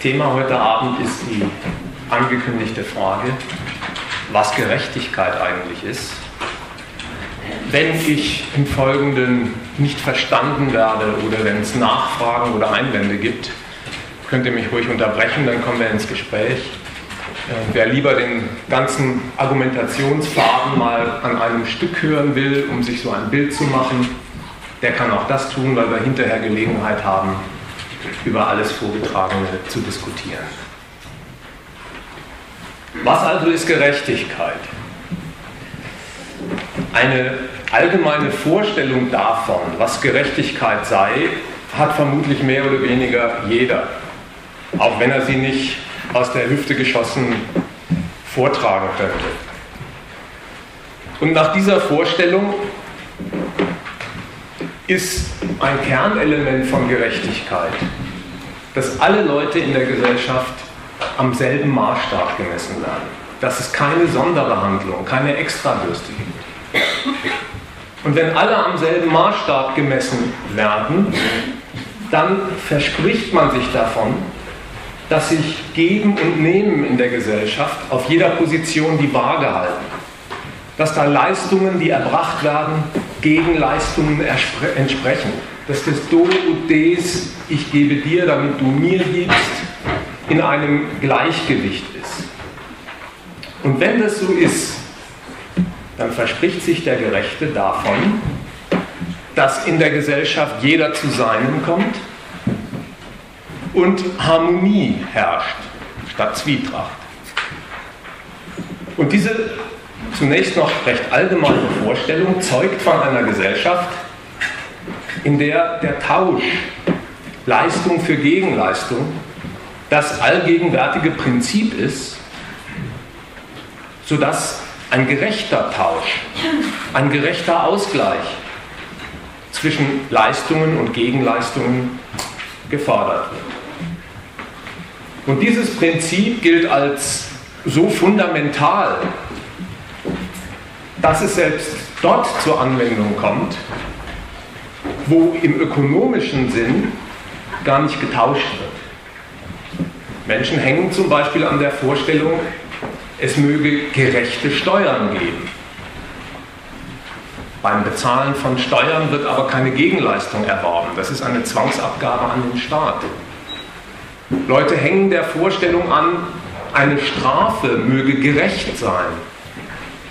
Thema heute Abend ist die angekündigte Frage, was Gerechtigkeit eigentlich ist. Wenn ich im Folgenden nicht verstanden werde oder wenn es Nachfragen oder Einwände gibt, könnt ihr mich ruhig unterbrechen, dann kommen wir ins Gespräch. Äh, wer lieber den ganzen Argumentationsfaden mal an einem Stück hören will, um sich so ein Bild zu machen, der kann auch das tun, weil wir hinterher Gelegenheit haben, über alles Vorgetragene zu diskutieren. Was also ist Gerechtigkeit? Eine allgemeine Vorstellung davon, was Gerechtigkeit sei, hat vermutlich mehr oder weniger jeder, auch wenn er sie nicht aus der Hüfte geschossen vortragen könnte. Und nach dieser Vorstellung ist ein Kernelement von Gerechtigkeit, dass alle Leute in der Gesellschaft am selben Maßstab gemessen werden. Dass es keine Sonderbehandlung, keine Extrabürste gibt. Und wenn alle am selben Maßstab gemessen werden, dann verspricht man sich davon, dass sich Geben und Nehmen in der Gesellschaft auf jeder Position die Waage halten dass da Leistungen, die erbracht werden, Gegenleistungen entsprechen. Dass das Do und Des, ich gebe dir, damit du mir gibst, in einem Gleichgewicht ist. Und wenn das so ist, dann verspricht sich der Gerechte davon, dass in der Gesellschaft jeder zu seinem kommt und Harmonie herrscht statt Zwietracht. Und diese zunächst noch recht allgemeine Vorstellung zeugt von einer Gesellschaft, in der der Tausch Leistung für Gegenleistung das allgegenwärtige Prinzip ist, sodass ein gerechter Tausch, ein gerechter Ausgleich zwischen Leistungen und Gegenleistungen gefordert wird. Und dieses Prinzip gilt als so fundamental dass es selbst dort zur Anwendung kommt, wo im ökonomischen Sinn gar nicht getauscht wird. Menschen hängen zum Beispiel an der Vorstellung, es möge gerechte Steuern geben. Beim Bezahlen von Steuern wird aber keine Gegenleistung erworben. Das ist eine Zwangsabgabe an den Staat. Leute hängen der Vorstellung an, eine Strafe möge gerecht sein.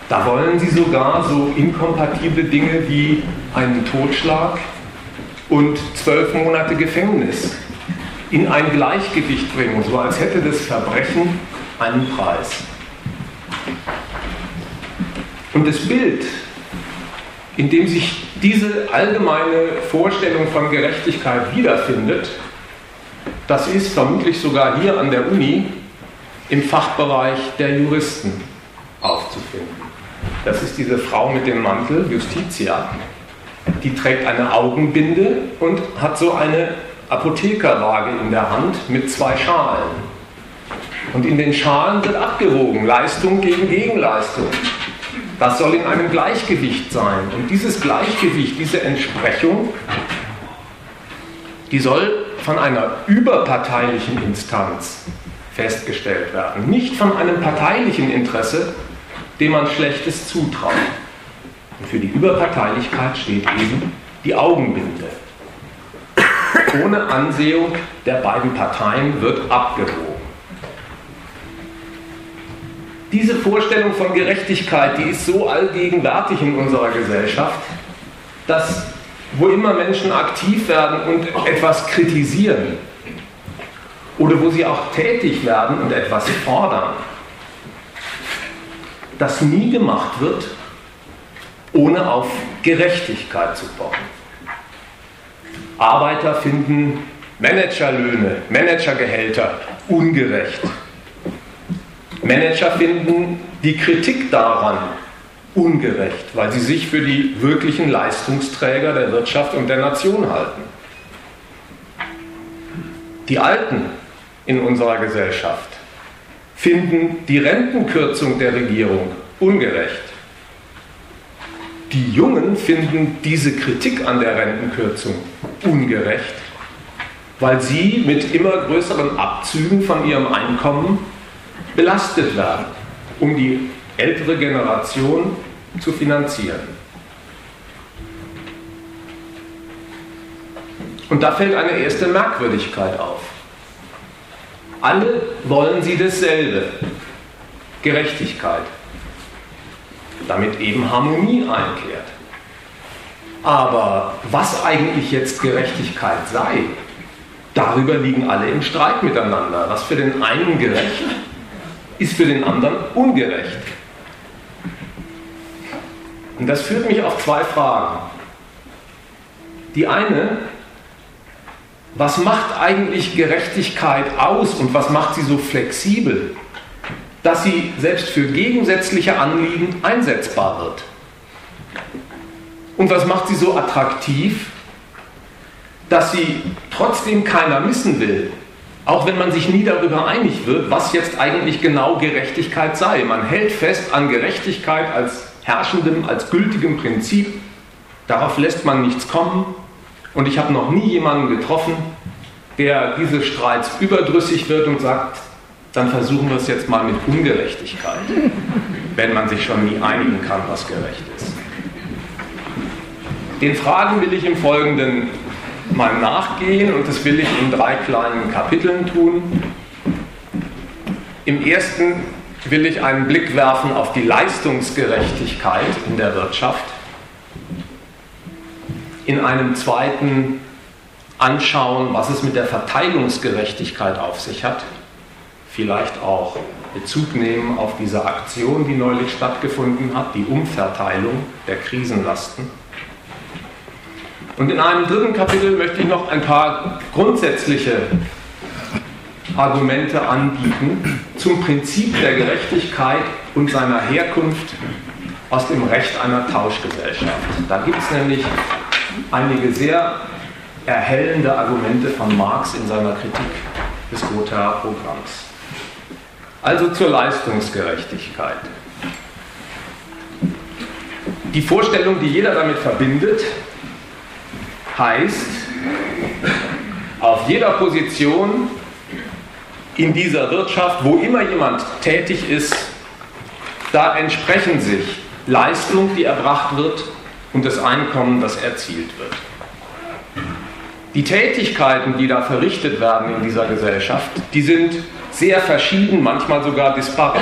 Da wollen sie sogar so inkompatible Dinge wie einen Totschlag und zwölf Monate Gefängnis in ein Gleichgewicht bringen, so als hätte das Verbrechen einen Preis. Und das Bild, in dem sich diese allgemeine Vorstellung von Gerechtigkeit wiederfindet, das ist vermutlich sogar hier an der Uni im Fachbereich der Juristen aufzufinden. Das ist diese Frau mit dem Mantel, Justitia. Die trägt eine Augenbinde und hat so eine Apothekerwaage in der Hand mit zwei Schalen. Und in den Schalen wird abgewogen, Leistung gegen Gegenleistung. Das soll in einem Gleichgewicht sein. Und dieses Gleichgewicht, diese Entsprechung, die soll von einer überparteilichen Instanz festgestellt werden. Nicht von einem parteilichen Interesse, dem man Schlechtes zutraut. Und für die Überparteilichkeit steht eben die Augenbinde. Ohne Ansehung der beiden Parteien wird abgewogen. Diese Vorstellung von Gerechtigkeit, die ist so allgegenwärtig in unserer Gesellschaft, dass wo immer Menschen aktiv werden und etwas kritisieren oder wo sie auch tätig werden und etwas fordern, das nie gemacht wird, ohne auf Gerechtigkeit zu pochen. Arbeiter finden Managerlöhne, Managergehälter ungerecht. Manager finden die Kritik daran ungerecht, weil sie sich für die wirklichen Leistungsträger der Wirtschaft und der Nation halten. Die Alten in unserer Gesellschaft finden die Rentenkürzung der Regierung ungerecht. Die Jungen finden diese Kritik an der Rentenkürzung ungerecht. weil sie mit immer größeren Abzügen von ihrem Einkommen belastet werden, um die ältere Generation zu finanzieren. Und da fällt eine erste Merkwürdigkeit auf. Alle wollen sie dasselbe, Gerechtigkeit, damit eben Harmonie einkehrt. Aber was eigentlich jetzt Gerechtigkeit sei, darüber liegen alle im Streit miteinander. Was für den einen gerecht, ist für den anderen ungerecht. Und das führt mich auf zwei Fragen. Die eine, was macht eigentlich Gerechtigkeit aus und was macht sie so flexibel, dass sie selbst für gegensätzliche Anliegen einsetzbar wird? Und was macht sie so attraktiv, dass sie trotzdem keiner missen will, auch wenn man sich nie darüber einig wird, was jetzt eigentlich genau Gerechtigkeit sei. Man hält fest an Gerechtigkeit als herrschendem, als gültigem Prinzip. Darauf lässt man nichts kommen. Und ich habe noch nie jemanden getroffen, der dieses Streits überdrüssig wird und sagt, dann versuchen wir es jetzt mal mit Ungerechtigkeit, wenn man sich schon nie einigen kann, was gerecht ist. Den Fragen will ich im Folgenden mal nachgehen und das will ich in drei kleinen Kapiteln tun. Im ersten will ich einen Blick werfen auf die Leistungsgerechtigkeit in der Wirtschaft. In einem zweiten anschauen, was es mit der Verteilungsgerechtigkeit auf sich hat. Vielleicht auch Bezug nehmen auf diese Aktion, die neulich stattgefunden hat, die Umverteilung der Krisenlasten. Und in einem dritten Kapitel möchte ich noch ein paar grundsätzliche Argumente anbieten zum Prinzip der Gerechtigkeit und seiner Herkunft aus dem Recht einer Tauschgesellschaft. Da gibt es nämlich einige sehr erhellende Argumente von Marx in seiner Kritik des Gotha-Programms. Also zur Leistungsgerechtigkeit. Die Vorstellung, die jeder damit verbindet, heißt, auf jeder Position in dieser Wirtschaft, wo immer jemand tätig ist, da entsprechen sich Leistung, die erbracht wird, und das Einkommen, das erzielt wird. Die Tätigkeiten, die da verrichtet werden in dieser Gesellschaft, die sind sehr verschieden, manchmal sogar disparat.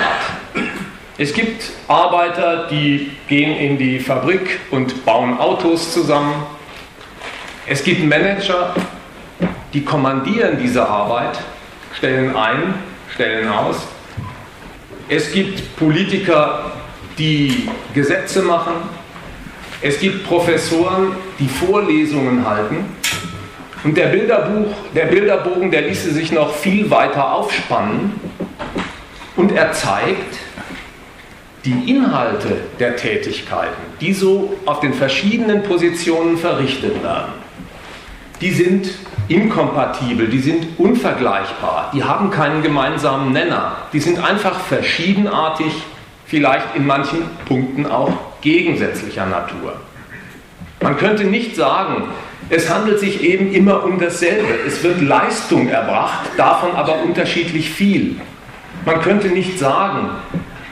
Es gibt Arbeiter, die gehen in die Fabrik und bauen Autos zusammen. Es gibt Manager, die kommandieren diese Arbeit, stellen ein, stellen aus. Es gibt Politiker, die Gesetze machen. Es gibt Professoren, die Vorlesungen halten. Und der, Bilderbuch, der Bilderbogen, der ließe sich noch viel weiter aufspannen. Und er zeigt, die Inhalte der Tätigkeiten, die so auf den verschiedenen Positionen verrichtet werden, die sind inkompatibel, die sind unvergleichbar, die haben keinen gemeinsamen Nenner, die sind einfach verschiedenartig, vielleicht in manchen Punkten auch gegensätzlicher Natur. Man könnte nicht sagen, es handelt sich eben immer um dasselbe. Es wird Leistung erbracht, davon aber unterschiedlich viel. Man könnte nicht sagen,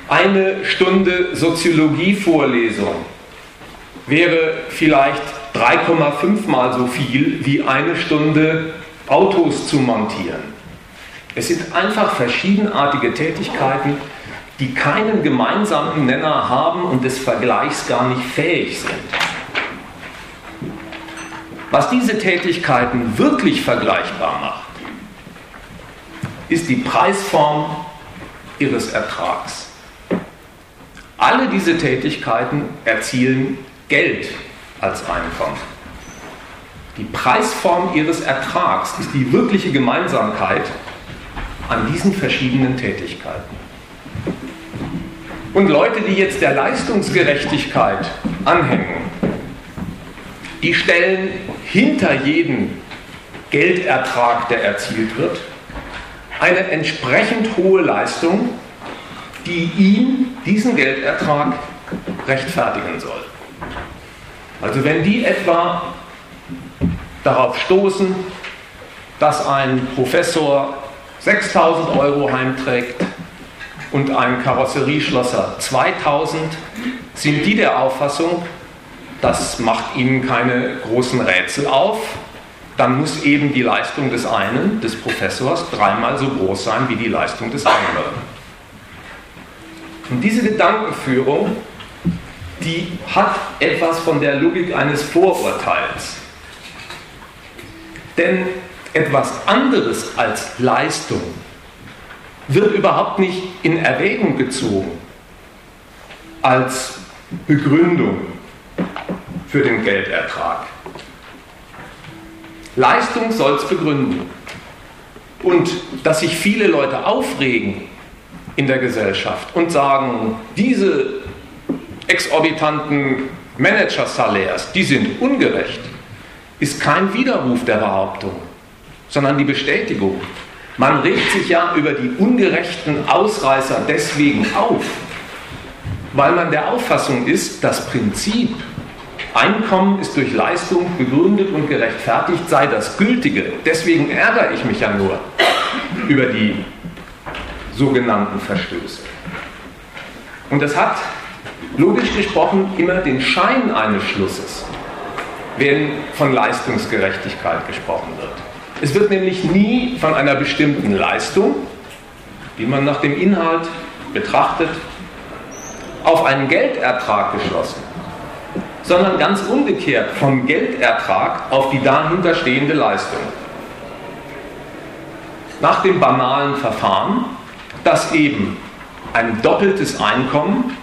eine Stunde Soziologie-Vorlesung wäre vielleicht 3,5 mal so viel wie eine Stunde Autos zu montieren. Es sind einfach verschiedenartige Tätigkeiten, die keinen gemeinsamen Nenner haben und des Vergleichs gar nicht fähig sind. Was diese Tätigkeiten wirklich vergleichbar macht, ist die Preisform ihres Ertrags. Alle diese Tätigkeiten erzielen Geld als Einkommen. Die Preisform ihres Ertrags ist die wirkliche Gemeinsamkeit an diesen verschiedenen Tätigkeiten. Und Leute, die jetzt der Leistungsgerechtigkeit anhängen, die stellen hinter jedem Geldertrag, der erzielt wird, eine entsprechend hohe Leistung, die ihn, diesen Geldertrag, rechtfertigen soll. Also wenn die etwa darauf stoßen, dass ein Professor 6000 Euro heimträgt und ein Karosserieschlosser 2000, sind die der Auffassung, das macht ihnen keine großen Rätsel auf, dann muss eben die Leistung des einen, des Professors, dreimal so groß sein wie die Leistung des anderen. Und diese Gedankenführung, die hat etwas von der Logik eines Vorurteils. Denn etwas anderes als Leistung wird überhaupt nicht in Erwägung gezogen als Begründung für den Geldertrag. Leistung soll es begründen. Und dass sich viele Leute aufregen in der Gesellschaft und sagen, diese exorbitanten Manager-Salärs, die sind ungerecht, ist kein Widerruf der Behauptung, sondern die Bestätigung. Man regt sich ja über die ungerechten Ausreißer deswegen auf, weil man der Auffassung ist, das Prinzip Einkommen ist durch Leistung begründet und gerechtfertigt, sei das gültige. Deswegen ärgere ich mich ja nur über die sogenannten Verstöße. Und das hat logisch gesprochen immer den Schein eines Schlusses, wenn von Leistungsgerechtigkeit gesprochen wird. Es wird nämlich nie von einer bestimmten Leistung, die man nach dem Inhalt betrachtet, auf einen Geldertrag geschlossen, sondern ganz umgekehrt vom Geldertrag auf die dahinter stehende Leistung. Nach dem banalen Verfahren dass eben ein doppeltes Einkommen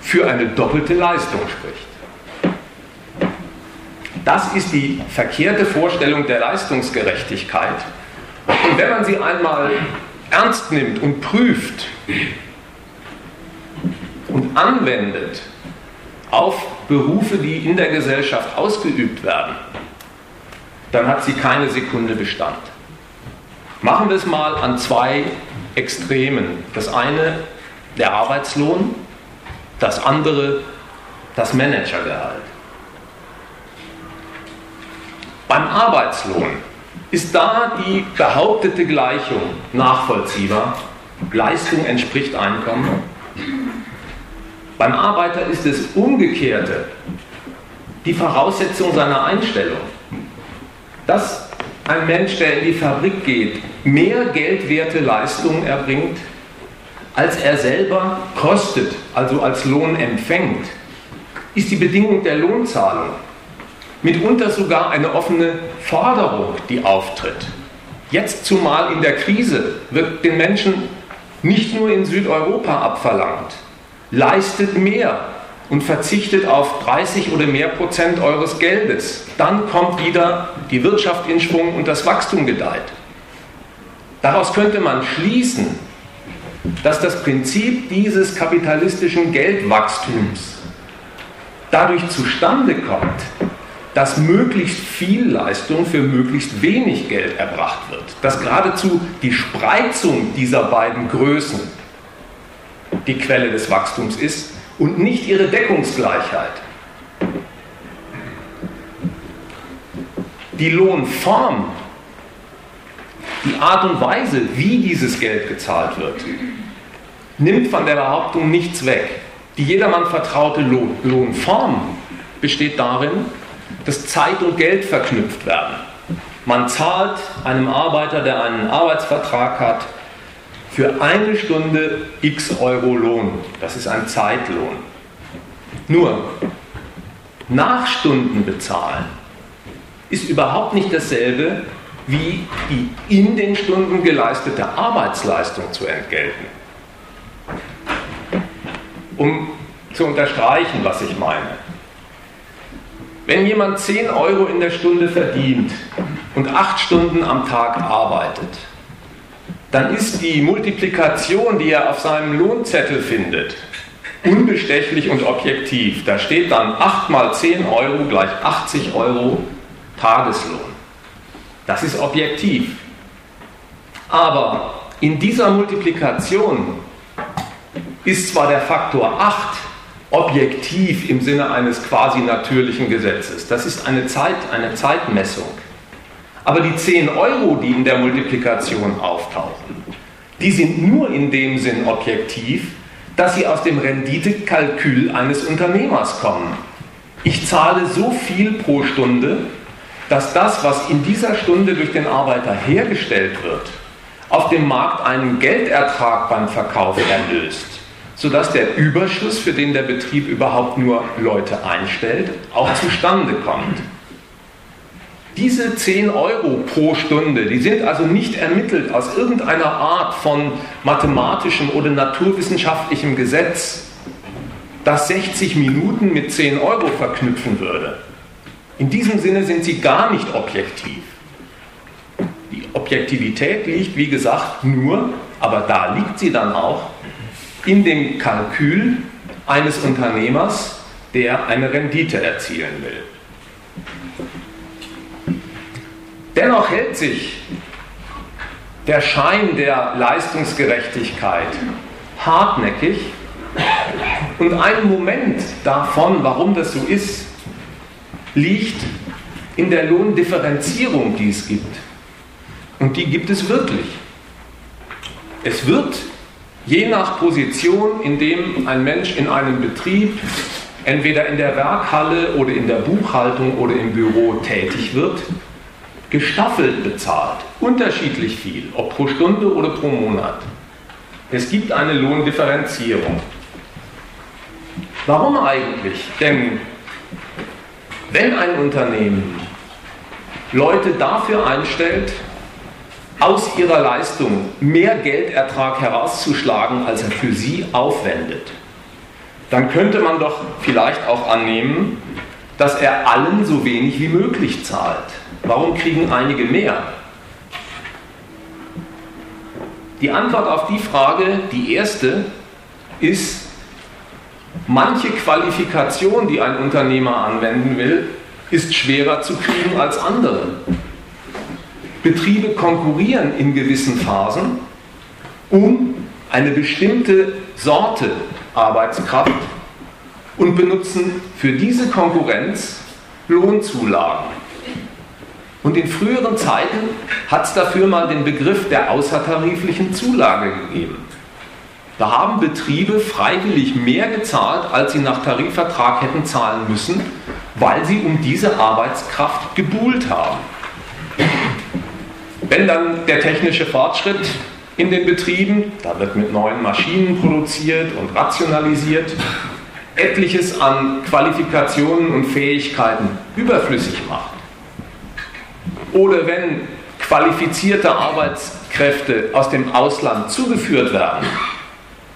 für eine doppelte Leistung spricht. Das ist die verkehrte Vorstellung der Leistungsgerechtigkeit. Und wenn man sie einmal ernst nimmt und prüft und anwendet auf Berufe, die in der Gesellschaft ausgeübt werden, dann hat sie keine Sekunde Bestand. Machen wir es mal an zwei Extremen. Das eine der Arbeitslohn, das andere das Managergehalt. Beim Arbeitslohn ist da die behauptete Gleichung nachvollziehbar. Leistung entspricht Einkommen. Beim Arbeiter ist es umgekehrte, die Voraussetzung seiner Einstellung. Das ein Mensch, der in die Fabrik geht, mehr geldwerte Leistungen erbringt, als er selber kostet, also als Lohn empfängt, ist die Bedingung der Lohnzahlung mitunter sogar eine offene Forderung, die auftritt. Jetzt zumal in der Krise wird den Menschen nicht nur in Südeuropa abverlangt, leistet mehr, und verzichtet auf 30 oder mehr Prozent eures Geldes. Dann kommt wieder die Wirtschaft in Schwung und das Wachstum gedeiht. Daraus könnte man schließen, dass das Prinzip dieses kapitalistischen Geldwachstums dadurch zustande kommt, dass möglichst viel Leistung für möglichst wenig Geld erbracht wird. Dass geradezu die Spreizung dieser beiden Größen die Quelle des Wachstums ist und nicht ihre Deckungsgleichheit. Die Lohnform, die Art und Weise, wie dieses Geld gezahlt wird, nimmt von der Behauptung nichts weg. Die jedermann vertraute Lohn Lohnform besteht darin, dass Zeit und Geld verknüpft werden. Man zahlt einem Arbeiter, der einen Arbeitsvertrag hat, für eine Stunde x Euro Lohn. Das ist ein Zeitlohn. Nur, Nachstunden bezahlen ist überhaupt nicht dasselbe, wie die in den Stunden geleistete Arbeitsleistung zu entgelten. Um zu unterstreichen, was ich meine. Wenn jemand 10 Euro in der Stunde verdient und 8 Stunden am Tag arbeitet, dann ist die Multiplikation, die er auf seinem Lohnzettel findet, unbestechlich und objektiv. Da steht dann 8 mal 10 Euro gleich 80 Euro Tageslohn. Das ist objektiv. Aber in dieser Multiplikation ist zwar der Faktor 8 objektiv im Sinne eines quasi natürlichen Gesetzes. Das ist eine, Zeit, eine Zeitmessung. Aber die 10 Euro, die in der Multiplikation auftauchen, die sind nur in dem Sinn objektiv, dass sie aus dem Renditekalkül eines Unternehmers kommen. Ich zahle so viel pro Stunde, dass das, was in dieser Stunde durch den Arbeiter hergestellt wird, auf dem Markt einen Geldertrag beim Verkauf erlöst, sodass der Überschuss, für den der Betrieb überhaupt nur Leute einstellt, auch zustande kommt. Diese 10 Euro pro Stunde, die sind also nicht ermittelt aus irgendeiner Art von mathematischem oder naturwissenschaftlichem Gesetz, das 60 Minuten mit 10 Euro verknüpfen würde. In diesem Sinne sind sie gar nicht objektiv. Die Objektivität liegt, wie gesagt, nur, aber da liegt sie dann auch, in dem Kalkül eines Unternehmers, der eine Rendite erzielen will. Dennoch hält sich der Schein der Leistungsgerechtigkeit hartnäckig und ein Moment davon, warum das so ist, liegt in der Lohndifferenzierung, die es gibt. Und die gibt es wirklich. Es wird je nach Position, in dem ein Mensch in einem Betrieb, entweder in der Werkhalle oder in der Buchhaltung oder im Büro tätig wird, gestaffelt bezahlt, unterschiedlich viel, ob pro Stunde oder pro Monat. Es gibt eine Lohndifferenzierung. Warum eigentlich? Denn wenn ein Unternehmen Leute dafür einstellt, aus ihrer Leistung mehr Geldertrag herauszuschlagen, als er für sie aufwendet, dann könnte man doch vielleicht auch annehmen, dass er allen so wenig wie möglich zahlt. Warum kriegen einige mehr? Die Antwort auf die Frage, die erste, ist, manche Qualifikation, die ein Unternehmer anwenden will, ist schwerer zu kriegen als andere. Betriebe konkurrieren in gewissen Phasen um eine bestimmte Sorte Arbeitskraft und benutzen für diese Konkurrenz Lohnzulagen. Und in früheren Zeiten hat es dafür mal den Begriff der außertariflichen Zulage gegeben. Da haben Betriebe freiwillig mehr gezahlt, als sie nach Tarifvertrag hätten zahlen müssen, weil sie um diese Arbeitskraft gebuhlt haben. Wenn dann der technische Fortschritt in den Betrieben, da wird mit neuen Maschinen produziert und rationalisiert, etliches an Qualifikationen und Fähigkeiten überflüssig macht, oder wenn qualifizierte Arbeitskräfte aus dem Ausland zugeführt werden,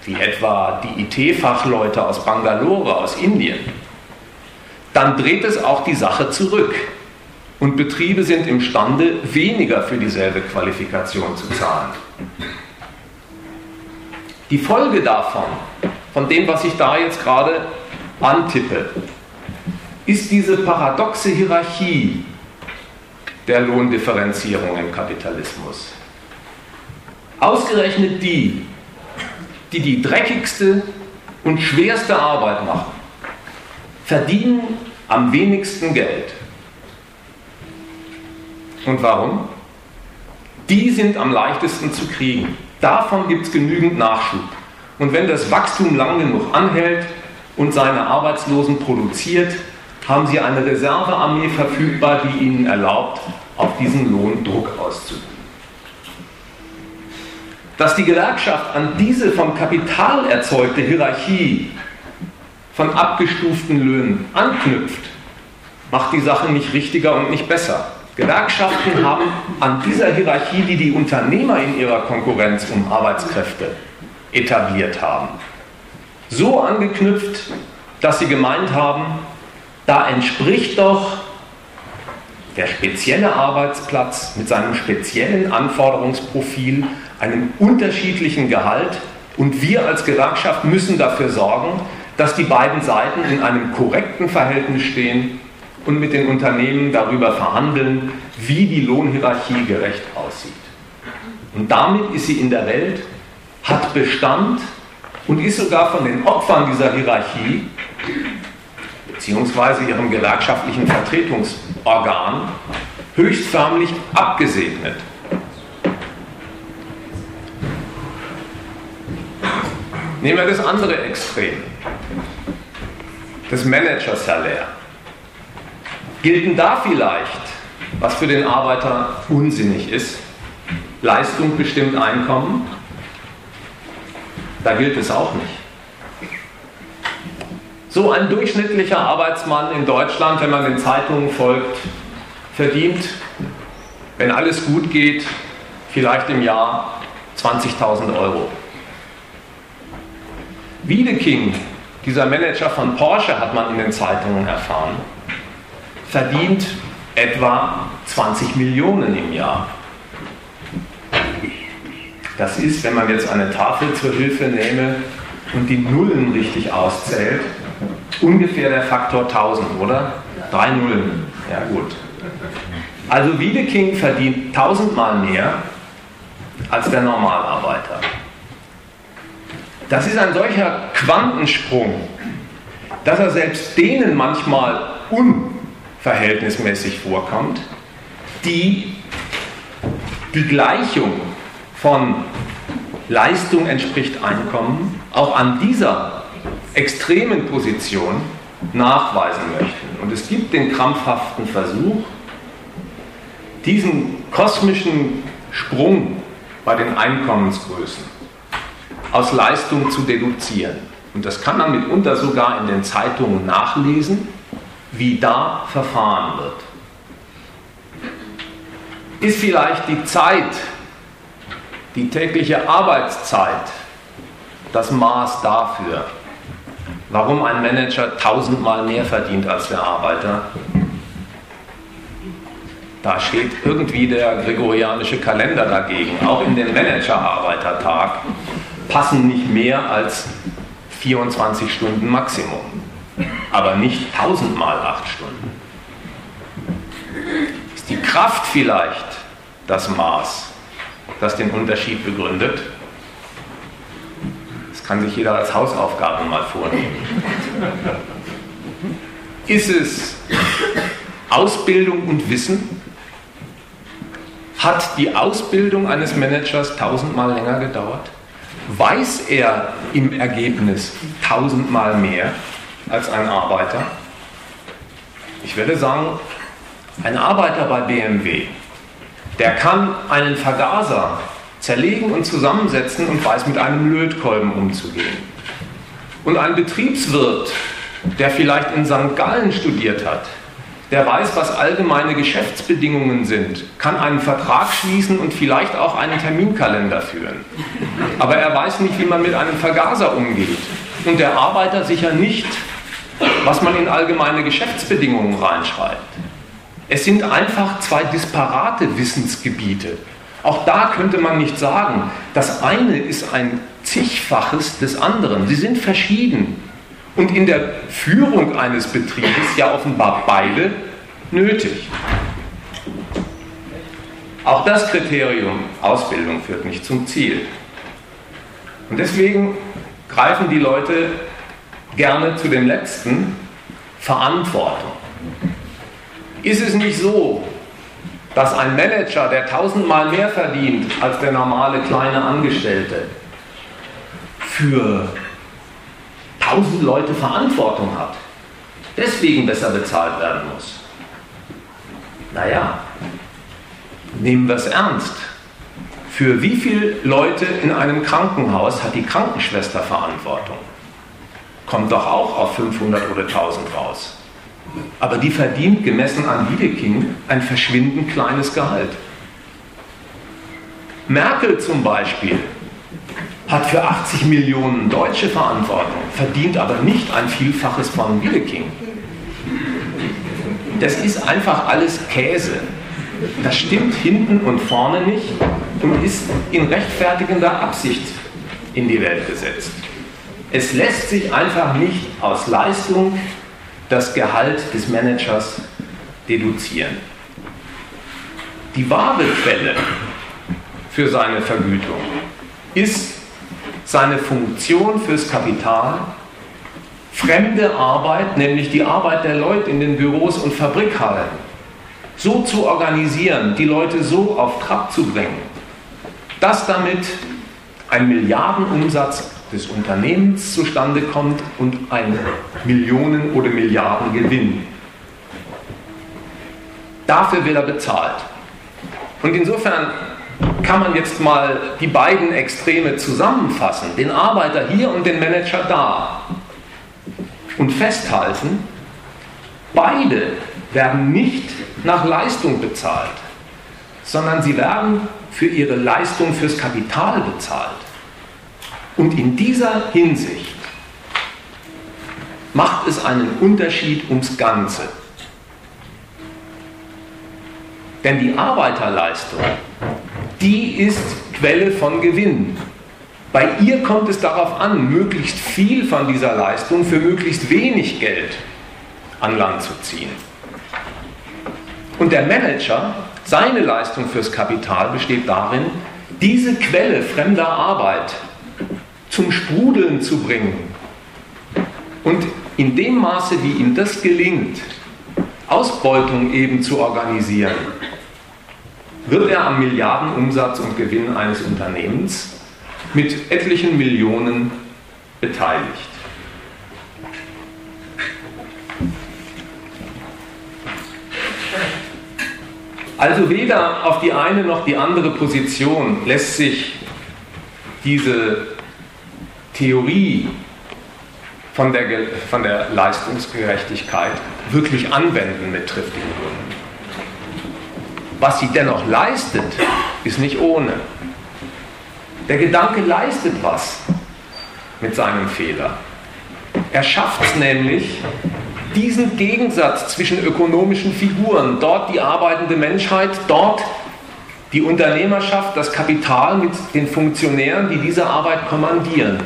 wie etwa die IT-Fachleute aus Bangalore, aus Indien, dann dreht es auch die Sache zurück. Und Betriebe sind imstande, weniger für dieselbe Qualifikation zu zahlen. Die Folge davon, von dem, was ich da jetzt gerade antippe, ist diese paradoxe Hierarchie der Lohndifferenzierung im Kapitalismus. Ausgerechnet die, die die dreckigste und schwerste Arbeit machen, verdienen am wenigsten Geld. Und warum? Die sind am leichtesten zu kriegen. Davon gibt es genügend Nachschub. Und wenn das Wachstum lang genug anhält und seine Arbeitslosen produziert, haben sie eine Reservearmee verfügbar, die ihnen erlaubt, auf diesen Lohn Druck auszuüben. Dass die Gewerkschaft an diese vom Kapital erzeugte Hierarchie von abgestuften Löhnen anknüpft, macht die Sache nicht richtiger und nicht besser. Gewerkschaften haben an dieser Hierarchie, die die Unternehmer in ihrer Konkurrenz um Arbeitskräfte etabliert haben, so angeknüpft, dass sie gemeint haben, da entspricht doch der spezielle Arbeitsplatz mit seinem speziellen Anforderungsprofil einem unterschiedlichen Gehalt. Und wir als Gewerkschaft müssen dafür sorgen, dass die beiden Seiten in einem korrekten Verhältnis stehen und mit den Unternehmen darüber verhandeln, wie die Lohnhierarchie gerecht aussieht. Und damit ist sie in der Welt, hat Bestand und ist sogar von den Opfern dieser Hierarchie beziehungsweise ihrem gewerkschaftlichen Vertretungsorgan höchstförmlich abgesegnet. Nehmen wir das andere Extrem, das Manager-Salär. Gilt da vielleicht, was für den Arbeiter unsinnig ist, Leistung bestimmt Einkommen? Da gilt es auch nicht. So ein durchschnittlicher Arbeitsmann in Deutschland, wenn man den Zeitungen folgt, verdient, wenn alles gut geht, vielleicht im Jahr 20.000 Euro. Wiedeking, dieser Manager von Porsche, hat man in den Zeitungen erfahren, verdient etwa 20 Millionen im Jahr. Das ist, wenn man jetzt eine Tafel zur Hilfe nehme und die Nullen richtig auszählt, ungefähr der Faktor 1000, oder? Drei Nullen. Ja gut. Also Wiedeking verdient tausendmal mehr als der Normalarbeiter. Das ist ein solcher Quantensprung, dass er selbst denen manchmal unverhältnismäßig vorkommt, die die Gleichung von Leistung entspricht Einkommen auch an dieser extremen Position nachweisen möchten. Und es gibt den krampfhaften Versuch, diesen kosmischen Sprung bei den Einkommensgrößen aus Leistung zu deduzieren. Und das kann man mitunter sogar in den Zeitungen nachlesen, wie da verfahren wird. Ist vielleicht die Zeit, die tägliche Arbeitszeit, das Maß dafür, warum ein Manager tausendmal mehr verdient als der Arbeiter? Da steht irgendwie der gregorianische Kalender dagegen. Auch in den Manager-Arbeitertag passen nicht mehr als 24 Stunden Maximum, aber nicht 1000 mal 8 Stunden. Ist die Kraft vielleicht das Maß, das den Unterschied begründet? Das kann sich jeder als Hausaufgabe mal vornehmen. Ist es Ausbildung und Wissen? Hat die Ausbildung eines Managers tausendmal länger gedauert? weiß er im Ergebnis tausendmal mehr als ein Arbeiter? Ich würde sagen, ein Arbeiter bei BMW, der kann einen Vergaser zerlegen und zusammensetzen und weiß mit einem Lötkolben umzugehen. Und ein Betriebswirt, der vielleicht in St. Gallen studiert hat, der weiß, was allgemeine Geschäftsbedingungen sind, kann einen Vertrag schließen und vielleicht auch einen Terminkalender führen. Aber er weiß nicht, wie man mit einem Vergaser umgeht. Und der Arbeiter sicher nicht, was man in allgemeine Geschäftsbedingungen reinschreibt. Es sind einfach zwei disparate Wissensgebiete. Auch da könnte man nicht sagen, das eine ist ein zigfaches des anderen. Sie sind verschieden und in der Führung eines Betriebes ja offenbar beide nötig. Auch das Kriterium Ausbildung führt nicht zum Ziel. Und deswegen greifen die Leute gerne zu dem letzten, Verantwortung. Ist es nicht so, dass ein Manager, der tausendmal mehr verdient als der normale kleine Angestellte, für tausend Leute Verantwortung hat, deswegen besser bezahlt werden muss. Naja, nehmen wir es ernst. Für wie viele Leute in einem Krankenhaus hat die Krankenschwester Verantwortung? Kommt doch auch auf 500 oder 1000 raus. Aber die verdient gemessen an Wiedeking ein verschwindend kleines Gehalt. Merkel zum Beispiel hat für 80 Millionen Deutsche Verantwortung, verdient aber nicht ein Vielfaches von Wiedeking. Das ist einfach alles Käse. Das stimmt hinten und vorne nicht und ist in rechtfertigender Absicht in die Welt gesetzt. Es lässt sich einfach nicht aus Leistung das Gehalt des Managers deduzieren. Die wahre Quelle für seine Vergütung ist seine Funktion fürs Kapital, fremde Arbeit, nämlich die Arbeit der Leute in den Büros und Fabrikhallen, so zu organisieren, die Leute so auf Trab zu bringen, dass damit ein Milliardenumsatz des Unternehmens zustande kommt und ein Millionen- oder Milliardengewinn. Dafür wird er bezahlt. Und insofern kann man jetzt mal die beiden Extreme zusammenfassen, den Arbeiter hier und den Manager da, und festhalten, beide werden nicht nach Leistung bezahlt, sondern sie werden für ihre Leistung fürs Kapital bezahlt. Und in dieser Hinsicht macht es einen Unterschied ums Ganze. Denn die Arbeiterleistung, die ist Quelle von Gewinn. Bei ihr kommt es darauf an, möglichst viel von dieser Leistung für möglichst wenig Geld an Land zu ziehen. Und der Manager, seine Leistung fürs Kapital besteht darin, diese Quelle fremder Arbeit zum Sprudeln zu bringen. Und in dem Maße, wie ihm das gelingt, Ausbeutung eben zu organisieren, wird er am Milliardenumsatz und Gewinn eines Unternehmens mit etlichen Millionen beteiligt. Also weder auf die eine noch die andere Position lässt sich diese Theorie von der, von der Leistungsgerechtigkeit wirklich anwenden mit triftigen Gründen. Was sie dennoch leistet, ist nicht ohne. Der Gedanke leistet was mit seinem Fehler. Er schafft es nämlich, diesen Gegensatz zwischen ökonomischen Figuren, dort die arbeitende Menschheit, dort die Unternehmerschaft, das Kapital mit den Funktionären, die diese Arbeit kommandieren,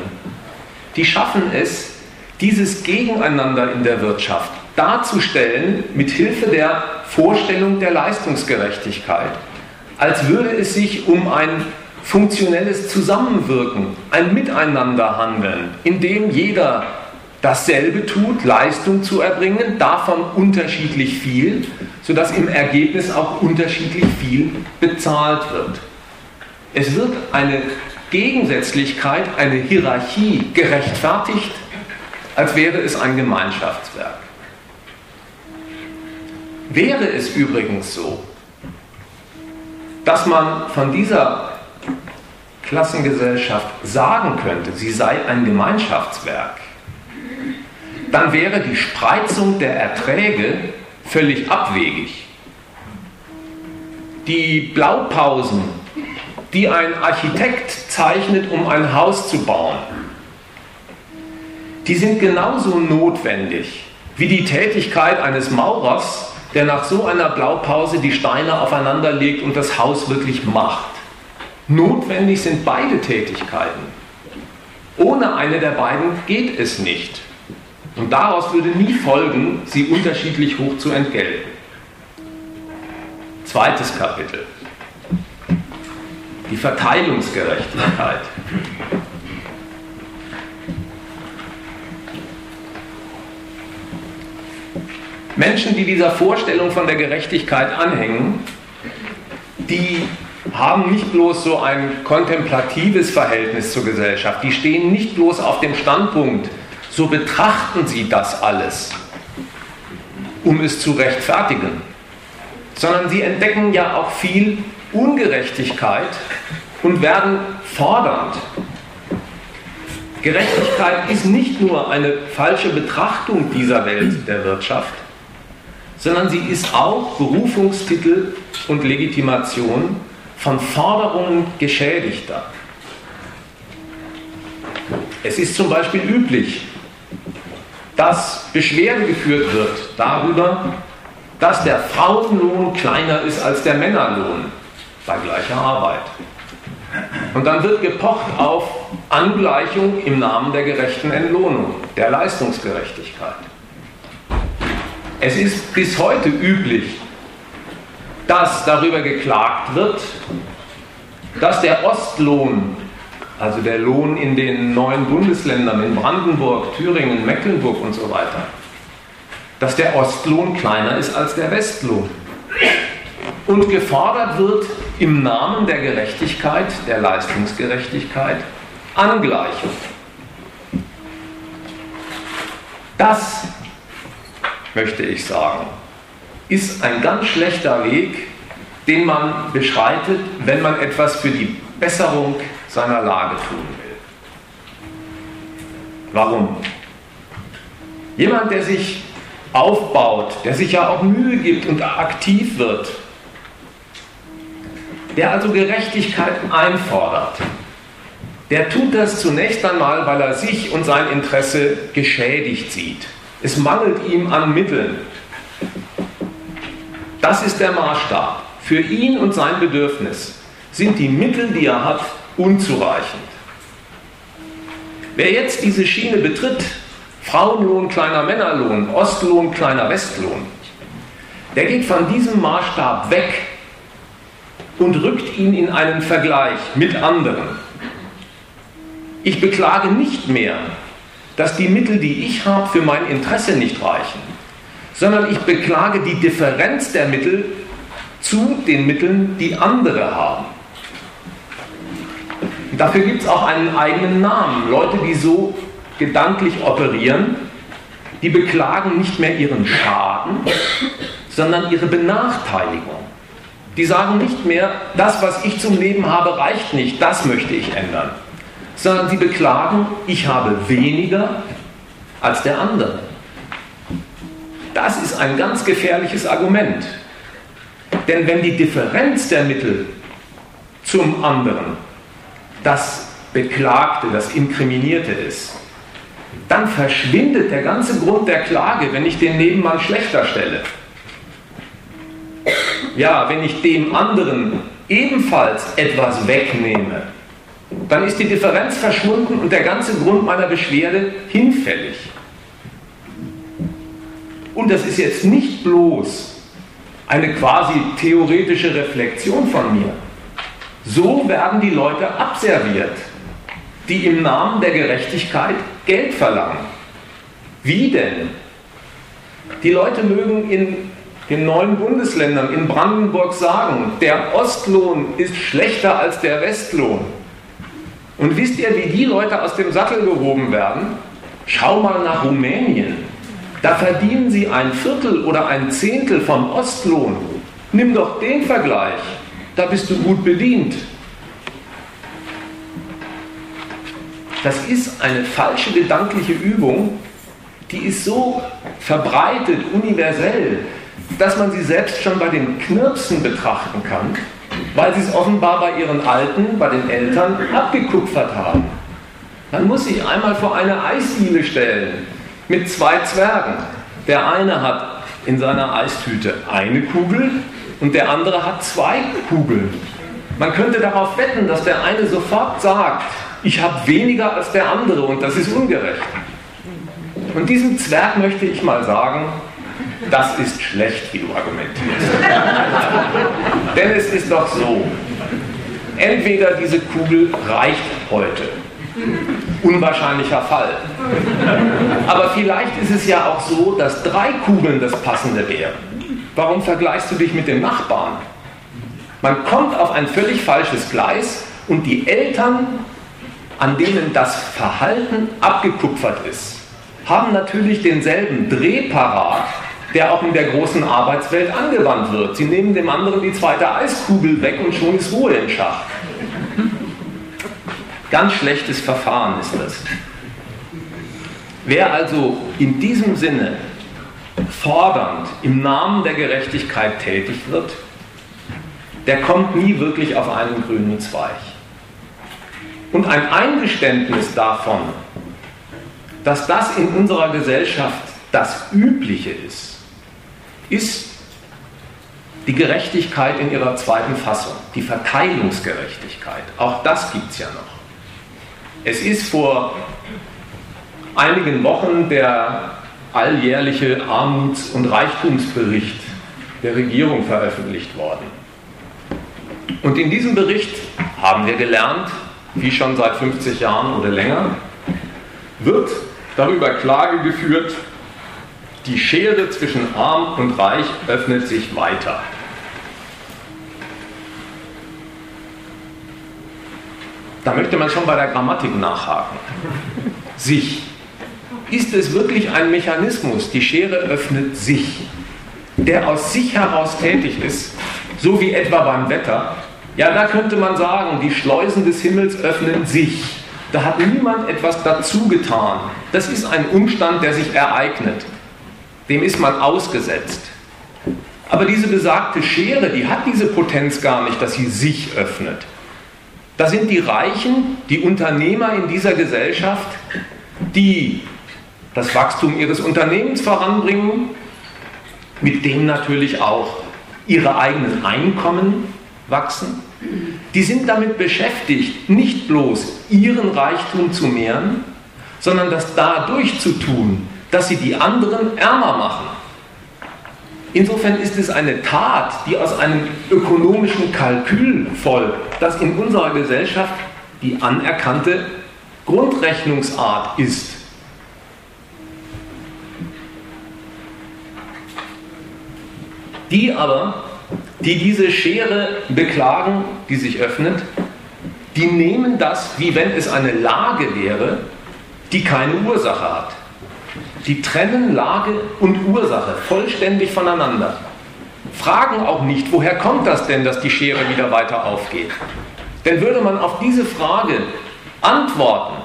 die schaffen es, dieses Gegeneinander in der Wirtschaft darzustellen mit Hilfe der Vorstellung der Leistungsgerechtigkeit, als würde es sich um ein funktionelles Zusammenwirken, ein Miteinanderhandeln, in dem jeder dasselbe tut, Leistung zu erbringen, davon unterschiedlich viel, sodass im Ergebnis auch unterschiedlich viel bezahlt wird. Es wird eine Gegensätzlichkeit, eine Hierarchie gerechtfertigt, als wäre es ein Gemeinschaftswerk. Wäre es übrigens so, dass man von dieser Klassengesellschaft sagen könnte, sie sei ein Gemeinschaftswerk, dann wäre die Spreizung der Erträge völlig abwegig. Die Blaupausen, die ein Architekt zeichnet, um ein Haus zu bauen, die sind genauso notwendig wie die Tätigkeit eines Maurers, der nach so einer Blaupause die Steine aufeinander legt und das Haus wirklich macht. Notwendig sind beide Tätigkeiten. Ohne eine der beiden geht es nicht. Und daraus würde nie folgen, sie unterschiedlich hoch zu entgelten. Zweites Kapitel. Die Verteilungsgerechtigkeit. Menschen, die dieser Vorstellung von der Gerechtigkeit anhängen, die haben nicht bloß so ein kontemplatives Verhältnis zur Gesellschaft, die stehen nicht bloß auf dem Standpunkt, so betrachten sie das alles, um es zu rechtfertigen, sondern sie entdecken ja auch viel Ungerechtigkeit und werden fordernd. Gerechtigkeit ist nicht nur eine falsche Betrachtung dieser Welt der Wirtschaft, sondern sie ist auch Berufungstitel und Legitimation von Forderungen Geschädigter. Es ist zum Beispiel üblich, dass Beschwerde geführt wird darüber, dass der Frauenlohn kleiner ist als der Männerlohn bei gleicher Arbeit. Und dann wird gepocht auf Angleichung im Namen der gerechten Entlohnung, der Leistungsgerechtigkeit. Es ist bis heute üblich, dass darüber geklagt wird, dass der Ostlohn also der Lohn in den neuen Bundesländern, in Brandenburg, Thüringen, Mecklenburg und so weiter, dass der Ostlohn kleiner ist als der Westlohn. Und gefordert wird im Namen der Gerechtigkeit, der Leistungsgerechtigkeit, Angleichung. Das, möchte ich sagen, ist ein ganz schlechter Weg, den man beschreitet, wenn man etwas für die Besserung seiner Lage tun will. Warum? Jemand, der sich aufbaut, der sich ja auch Mühe gibt und aktiv wird, der also Gerechtigkeit einfordert, der tut das zunächst einmal, weil er sich und sein Interesse geschädigt sieht. Es mangelt ihm an Mitteln. Das ist der Maßstab. Für ihn und sein Bedürfnis sind die Mittel, die er hat, unzureichend. Wer jetzt diese Schiene betritt, Frauenlohn, kleiner Männerlohn, Ostlohn, kleiner Westlohn, der geht von diesem Maßstab weg und rückt ihn in einen Vergleich mit anderen. Ich beklage nicht mehr, dass die Mittel, die ich habe, für mein Interesse nicht reichen, sondern ich beklage die Differenz der Mittel zu den Mitteln, die andere haben. Dafür gibt es auch einen eigenen Namen. Leute, die so gedanklich operieren, die beklagen nicht mehr ihren Schaden, sondern ihre Benachteiligung. Die sagen nicht mehr, das, was ich zum Leben habe, reicht nicht, das möchte ich ändern, sondern sie beklagen, ich habe weniger als der andere. Das ist ein ganz gefährliches Argument. Denn wenn die Differenz der Mittel zum anderen das Beklagte, das Inkriminierte ist, dann verschwindet der ganze Grund der Klage, wenn ich den Nebenmann schlechter stelle. Ja, wenn ich dem anderen ebenfalls etwas wegnehme, dann ist die Differenz verschwunden und der ganze Grund meiner Beschwerde hinfällig. Und das ist jetzt nicht bloß eine quasi theoretische Reflexion von mir. So werden die Leute abserviert die im Namen der Gerechtigkeit Geld verlangen. Wie denn? Die Leute mögen in den neuen Bundesländern, in Brandenburg sagen, der Ostlohn ist schlechter als der Westlohn. Und wisst ihr, wie die Leute aus dem Sattel gehoben werden? Schau mal nach Rumänien. Da verdienen sie ein Viertel oder ein Zehntel vom Ostlohn. Nimm doch den Vergleich. Da bist du gut bedient. Das ist eine falsche gedankliche Übung, die ist so verbreitet, universell, dass man sie selbst schon bei den Knirpsen betrachten kann, weil sie es offenbar bei ihren Alten, bei den Eltern abgekupfert haben. Man muss sich einmal vor eine Eisdiele stellen mit zwei Zwergen. Der eine hat in seiner Eistüte eine Kugel und der andere hat zwei Kugeln. Man könnte darauf wetten, dass der eine sofort sagt, ich habe weniger als der andere und das ist ungerecht. Und diesem Zwerg möchte ich mal sagen, das ist schlecht, wie du argumentierst. Denn es ist doch so, entweder diese Kugel reicht heute, unwahrscheinlicher Fall. Aber vielleicht ist es ja auch so, dass drei Kugeln das Passende wären. Warum vergleichst du dich mit dem Nachbarn? Man kommt auf ein völlig falsches Gleis und die Eltern an denen das Verhalten abgekupfert ist, haben natürlich denselben Dreh parat, der auch in der großen Arbeitswelt angewandt wird. Sie nehmen dem anderen die zweite Eiskugel weg und schon ist Ruhe im Schach. Ganz schlechtes Verfahren ist das. Wer also in diesem Sinne fordernd im Namen der Gerechtigkeit tätig wird, der kommt nie wirklich auf einen grünen Zweig und ein Eingeständnis davon, dass das in unserer Gesellschaft das Übliche ist, ist die Gerechtigkeit in ihrer zweiten Fassung, die Verteilungsgerechtigkeit. Auch das gibt es ja noch. Es ist vor einigen Wochen der alljährliche Armuts- und Reichtumsbericht der Regierung veröffentlicht worden. Und in diesem Bericht haben wir gelernt, wie schon seit 50 Jahren oder länger, wird darüber Klage geführt, die Schere zwischen arm und reich öffnet sich weiter. Da möchte man schon bei der Grammatik nachhaken. Sich. Ist es wirklich ein Mechanismus? Die Schere öffnet sich, der aus sich heraus tätig ist, so wie etwa beim Wetter. Ja, da könnte man sagen, die Schleusen des Himmels öffnen sich. Da hat niemand etwas dazu getan. Das ist ein Umstand, der sich ereignet. Dem ist man ausgesetzt. Aber diese besagte Schere, die hat diese Potenz gar nicht, dass sie sich öffnet. Da sind die Reichen, die Unternehmer in dieser Gesellschaft, die das Wachstum ihres Unternehmens voranbringen, mit dem natürlich auch ihre eigenen Einkommen wachsen. Die sind damit beschäftigt, nicht bloß ihren Reichtum zu mehren, sondern das dadurch zu tun, dass sie die anderen ärmer machen. Insofern ist es eine Tat, die aus einem ökonomischen Kalkül folgt, das in unserer Gesellschaft die anerkannte Grundrechnungsart ist. Die aber, die diese Schere beklagen, die sich öffnet, die nehmen das, wie wenn es eine Lage wäre, die keine Ursache hat. Die trennen Lage und Ursache vollständig voneinander. Fragen auch nicht, woher kommt das denn, dass die Schere wieder weiter aufgeht. Denn würde man auf diese Frage antworten,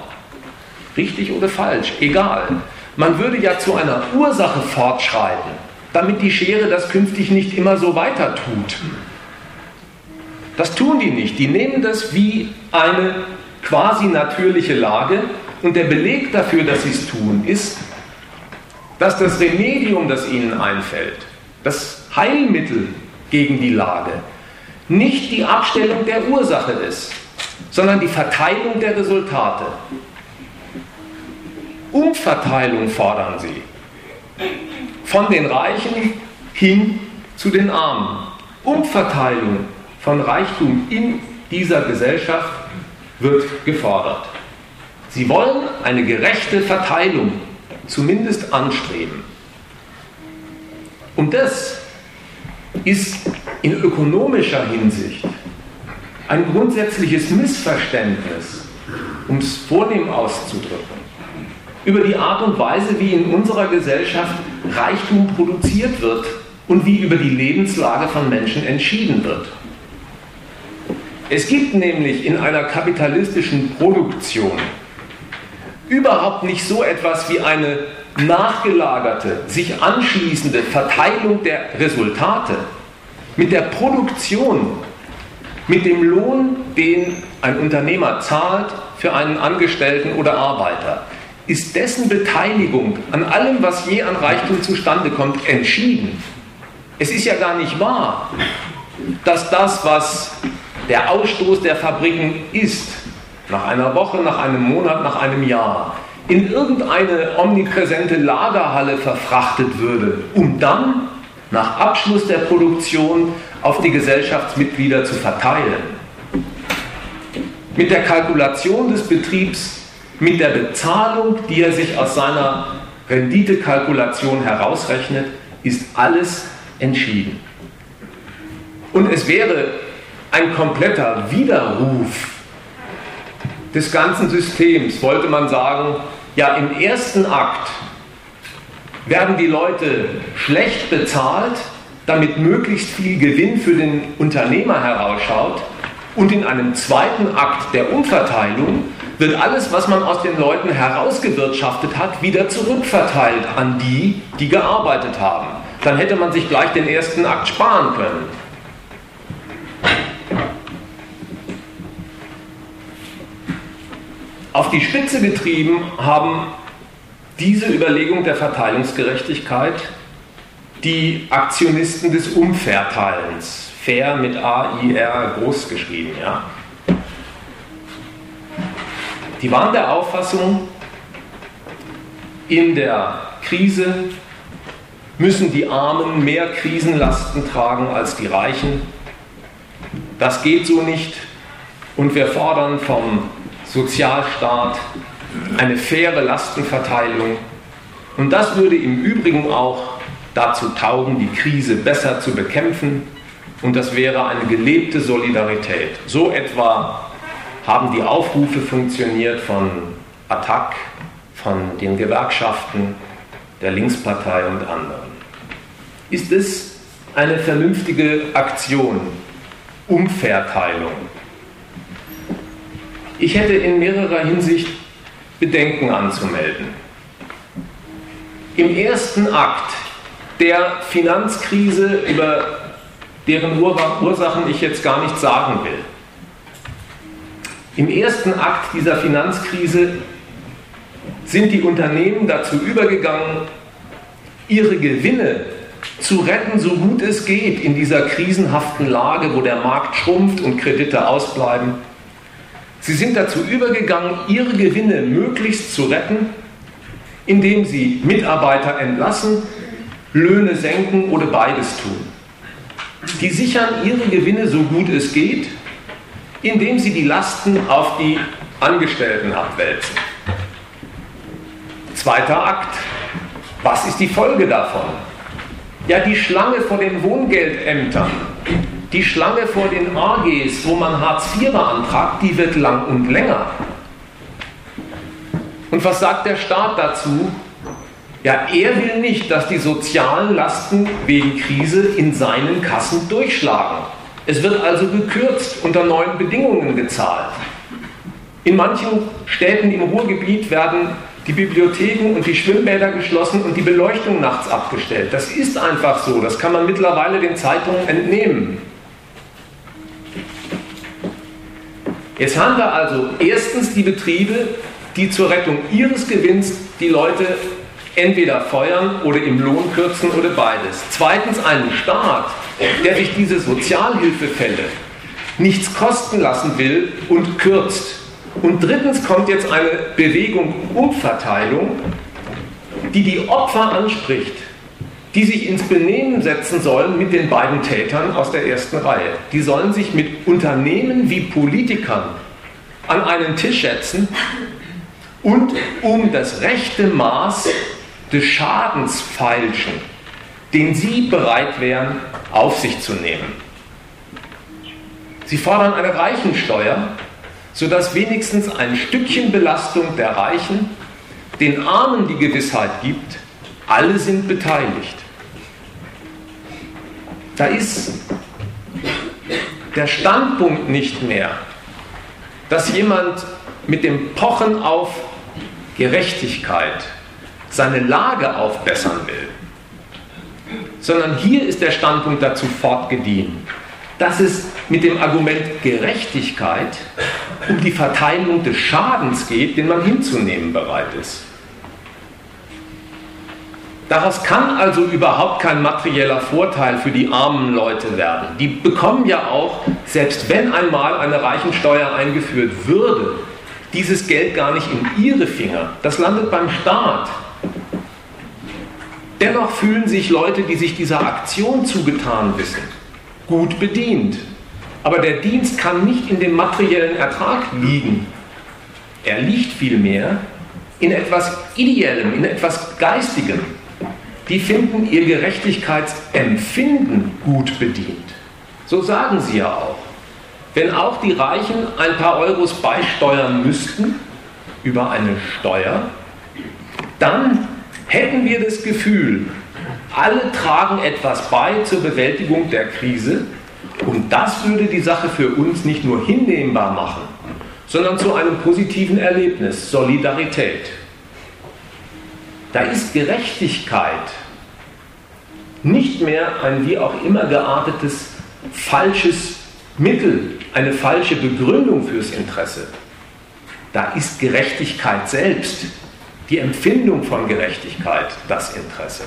richtig oder falsch, egal, man würde ja zu einer Ursache fortschreiten, damit die Schere das künftig nicht immer so weiter tut. Das tun die nicht. Die nehmen das wie eine quasi natürliche Lage und der Beleg dafür, dass sie es tun, ist, dass das Remedium, das ihnen einfällt, das Heilmittel gegen die Lage, nicht die Abstellung der Ursache ist, sondern die Verteilung der Resultate. Umverteilung fordern sie. Von den Reichen hin zu den Armen. Umverteilung von Reichtum in dieser Gesellschaft wird gefordert. Sie wollen eine gerechte Verteilung zumindest anstreben. Und das ist in ökonomischer Hinsicht ein grundsätzliches Missverständnis, um es vornehm auszudrücken, über die Art und Weise, wie in unserer Gesellschaft Reichtum produziert wird und wie über die Lebenslage von Menschen entschieden wird. Es gibt nämlich in einer kapitalistischen Produktion überhaupt nicht so etwas wie eine nachgelagerte, sich anschließende Verteilung der Resultate. Mit der Produktion, mit dem Lohn, den ein Unternehmer zahlt für einen Angestellten oder Arbeiter, ist dessen Beteiligung an allem, was je an Reichtum zustande kommt, entschieden. Es ist ja gar nicht wahr, dass das, was der Ausstoß der Fabriken ist, nach einer Woche, nach einem Monat, nach einem Jahr, in irgendeine omnipräsente Lagerhalle verfrachtet würde, um dann nach Abschluss der Produktion auf die Gesellschaftsmitglieder zu verteilen. Mit der Kalkulation des Betriebs, mit der Bezahlung, die er sich aus seiner Renditekalkulation herausrechnet, ist alles entschieden. Und es wäre ein kompletter Widerruf des ganzen Systems, wollte man sagen, ja im ersten Akt werden die Leute schlecht bezahlt, damit möglichst viel Gewinn für den Unternehmer herausschaut und in einem zweiten Akt der Umverteilung wird alles, was man aus den Leuten herausgewirtschaftet hat, wieder zurückverteilt an die, die gearbeitet haben. Dann hätte man sich gleich den ersten Akt sparen können. Auf die Spitze getrieben haben diese Überlegung der Verteilungsgerechtigkeit die Aktionisten des Umverteilens, fair mit A-I-R groß geschrieben, ja. Die waren der Auffassung, in der Krise müssen die Armen mehr Krisenlasten tragen als die Reichen. Das geht so nicht und wir fordern vom Sozialstaat, eine faire Lastenverteilung. Und das würde im Übrigen auch dazu taugen, die Krise besser zu bekämpfen. Und das wäre eine gelebte Solidarität. So etwa haben die Aufrufe funktioniert von Attac, von den Gewerkschaften, der Linkspartei und anderen. Ist es eine vernünftige Aktion, Umverteilung? Ich hätte in mehrerer Hinsicht Bedenken anzumelden. Im ersten Akt der Finanzkrise, über deren Ursachen ich jetzt gar nichts sagen will, im ersten Akt dieser Finanzkrise sind die Unternehmen dazu übergegangen, ihre Gewinne zu retten, so gut es geht in dieser krisenhaften Lage, wo der Markt schrumpft und Kredite ausbleiben. Sie sind dazu übergegangen, ihre Gewinne möglichst zu retten, indem sie Mitarbeiter entlassen, Löhne senken oder beides tun. Die sichern ihre Gewinne so gut es geht indem sie die Lasten auf die Angestellten abwälzen. Zweiter Akt. Was ist die Folge davon? Ja, die Schlange vor den Wohngeldämtern, die Schlange vor den AGs, wo man Hartz IV beantragt, die wird lang und länger. Und was sagt der Staat dazu? Ja, er will nicht, dass die sozialen Lasten wegen Krise in seinen Kassen durchschlagen. Es wird also gekürzt, unter neuen Bedingungen gezahlt. In manchen Städten im Ruhrgebiet werden die Bibliotheken und die Schwimmbäder geschlossen und die Beleuchtung nachts abgestellt. Das ist einfach so, das kann man mittlerweile den Zeitungen entnehmen. Jetzt haben wir also erstens die Betriebe, die zur Rettung ihres Gewinns die Leute entweder feuern oder im Lohn kürzen oder beides. Zweitens einen Staat, der sich diese Sozialhilfefälle nichts kosten lassen will und kürzt. Und drittens kommt jetzt eine Bewegung Umverteilung, die die Opfer anspricht, die sich ins Benehmen setzen sollen mit den beiden Tätern aus der ersten Reihe. Die sollen sich mit Unternehmen wie Politikern an einen Tisch setzen und um das rechte Maß des Schadens feilschen, den sie bereit wären auf sich zu nehmen. Sie fordern eine Reichensteuer, sodass wenigstens ein Stückchen Belastung der Reichen den Armen die Gewissheit gibt, alle sind beteiligt. Da ist der Standpunkt nicht mehr, dass jemand mit dem Pochen auf Gerechtigkeit seine Lage aufbessern will, sondern hier ist der Standpunkt dazu fortgedient, dass es mit dem Argument Gerechtigkeit um die Verteilung des Schadens geht, den man hinzunehmen bereit ist. Daraus kann also überhaupt kein materieller Vorteil für die armen Leute werden. Die bekommen ja auch, selbst wenn einmal eine Reichensteuer eingeführt würde, dieses Geld gar nicht in ihre Finger. Das landet beim Staat. Dennoch fühlen sich Leute, die sich dieser Aktion zugetan wissen, gut bedient. Aber der Dienst kann nicht in dem materiellen Ertrag liegen. Er liegt vielmehr in etwas Ideellem, in etwas Geistigem. Die finden ihr Gerechtigkeitsempfinden gut bedient. So sagen sie ja auch. Wenn auch die Reichen ein paar Euros beisteuern müssten über eine Steuer, dann Hätten wir das Gefühl, alle tragen etwas bei zur Bewältigung der Krise und das würde die Sache für uns nicht nur hinnehmbar machen, sondern zu einem positiven Erlebnis, Solidarität. Da ist Gerechtigkeit nicht mehr ein wie auch immer geartetes falsches Mittel, eine falsche Begründung fürs Interesse. Da ist Gerechtigkeit selbst die Empfindung von Gerechtigkeit das Interesse.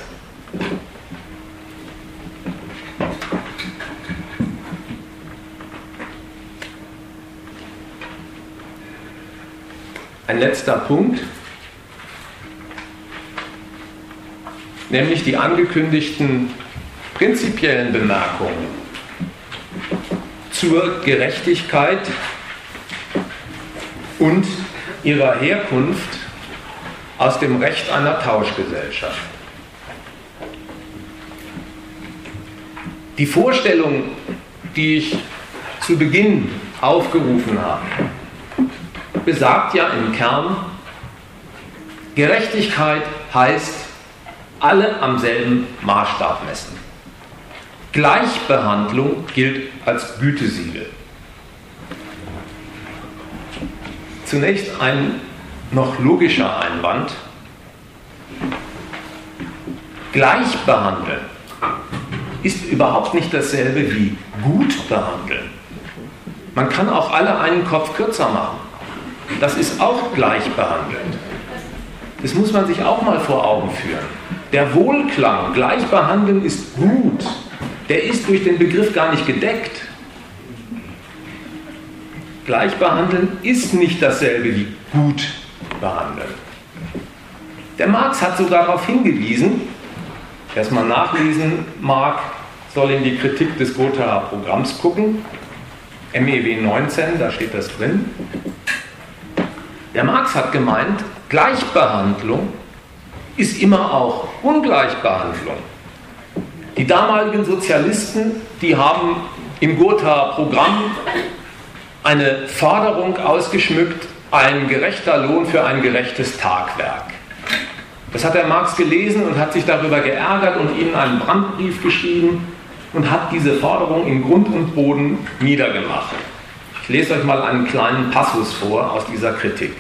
Ein letzter Punkt, nämlich die angekündigten prinzipiellen Bemerkungen zur Gerechtigkeit und ihrer Herkunft aus dem Recht einer Tauschgesellschaft. Die Vorstellung, die ich zu Beginn aufgerufen habe, besagt ja im Kern, Gerechtigkeit heißt, alle am selben Maßstab messen. Gleichbehandlung gilt als Gütesiegel. Zunächst ein noch logischer Einwand. Gleichbehandeln ist überhaupt nicht dasselbe wie gut behandeln. Man kann auch alle einen Kopf kürzer machen. Das ist auch gleichbehandelnd. Das muss man sich auch mal vor Augen führen. Der Wohlklang, gleichbehandeln ist gut, der ist durch den Begriff gar nicht gedeckt. Gleichbehandeln ist nicht dasselbe wie gut behandeln. Der Marx hat sogar darauf hingewiesen, es mal nachlesen mag, soll in die Kritik des Gothaer Programms gucken. MEW 19, da steht das drin. Der Marx hat gemeint, Gleichbehandlung ist immer auch Ungleichbehandlung. Die damaligen Sozialisten, die haben im Gothaer Programm eine Forderung ausgeschmückt, ein gerechter Lohn für ein gerechtes Tagwerk. Das hat der Marx gelesen und hat sich darüber geärgert und ihnen einen Brandbrief geschrieben und hat diese Forderung in Grund und Boden niedergemacht. Ich lese euch mal einen kleinen Passus vor aus dieser Kritik.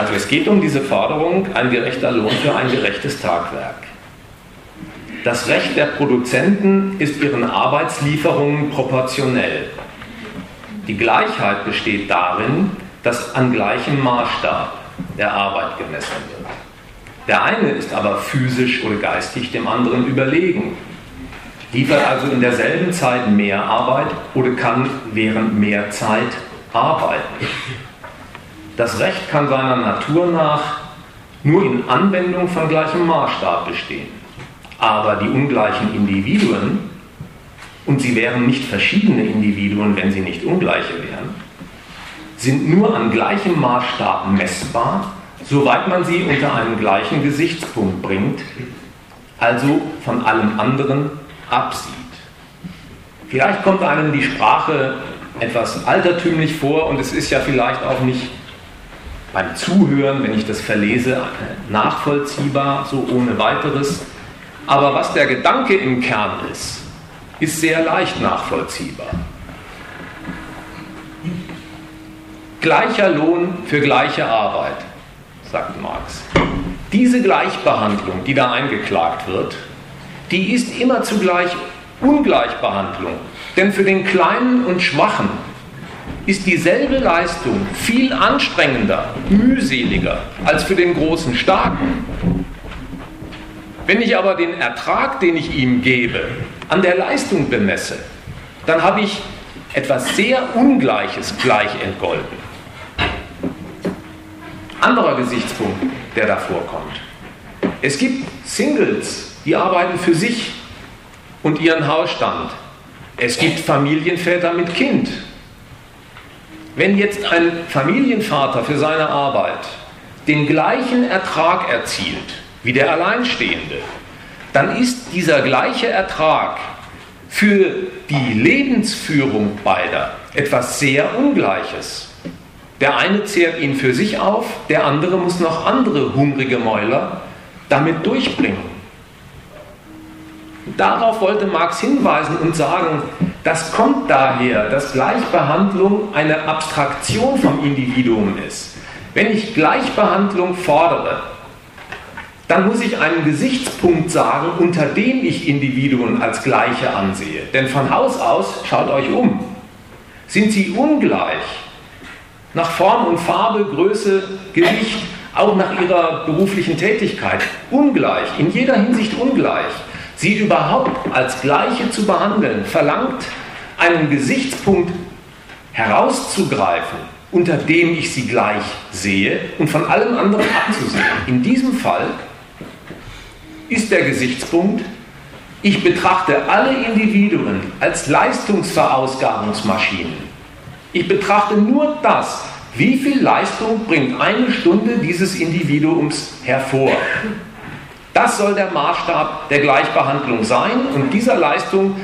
Also es geht um diese Forderung, ein gerechter Lohn für ein gerechtes Tagwerk. Das Recht der Produzenten ist ihren Arbeitslieferungen proportionell. Die Gleichheit besteht darin, dass an gleichem Maßstab der Arbeit gemessen wird. Der eine ist aber physisch oder geistig dem anderen überlegen, liefert also in derselben Zeit mehr Arbeit oder kann während mehr Zeit arbeiten. Das Recht kann seiner Natur nach nur in Anwendung von gleichem Maßstab bestehen. Aber die ungleichen Individuen, und sie wären nicht verschiedene Individuen, wenn sie nicht ungleiche wären, sind nur an gleichem Maßstab messbar, soweit man sie unter einen gleichen Gesichtspunkt bringt, also von allem anderen absieht. Vielleicht kommt einem die Sprache etwas altertümlich vor und es ist ja vielleicht auch nicht beim Zuhören, wenn ich das verlese, nachvollziehbar, so ohne weiteres. Aber was der Gedanke im Kern ist, ist sehr leicht nachvollziehbar. Gleicher Lohn für gleiche Arbeit, sagt Marx. Diese Gleichbehandlung, die da eingeklagt wird, die ist immer zugleich Ungleichbehandlung. Denn für den Kleinen und Schwachen ist dieselbe Leistung viel anstrengender, mühseliger als für den großen Starken. Wenn ich aber den Ertrag, den ich ihm gebe, an der Leistung bemesse, dann habe ich etwas sehr Ungleiches gleich entgolten. Anderer Gesichtspunkt, der da vorkommt. Es gibt Singles, die arbeiten für sich und ihren Hausstand. Es gibt Familienväter mit Kind, wenn jetzt ein Familienvater für seine Arbeit den gleichen Ertrag erzielt wie der Alleinstehende, dann ist dieser gleiche Ertrag für die Lebensführung beider etwas sehr Ungleiches. Der eine zehrt ihn für sich auf, der andere muss noch andere hungrige Mäuler damit durchbringen. Darauf wollte Marx hinweisen und sagen, das kommt daher, dass Gleichbehandlung eine Abstraktion vom Individuum ist. Wenn ich Gleichbehandlung fordere, dann muss ich einen Gesichtspunkt sagen, unter dem ich Individuen als gleiche ansehe. Denn von Haus aus, schaut euch um, sind sie ungleich. Nach Form und Farbe, Größe, Gewicht, auch nach ihrer beruflichen Tätigkeit. Ungleich, in jeder Hinsicht ungleich sie überhaupt als gleiche zu behandeln, verlangt einen Gesichtspunkt herauszugreifen, unter dem ich sie gleich sehe und von allem anderen abzusehen. In diesem Fall ist der Gesichtspunkt, ich betrachte alle Individuen als Leistungsverausgabungsmaschinen. Ich betrachte nur das, wie viel Leistung bringt eine Stunde dieses Individuums hervor. Das soll der Maßstab der Gleichbehandlung sein und dieser Leistung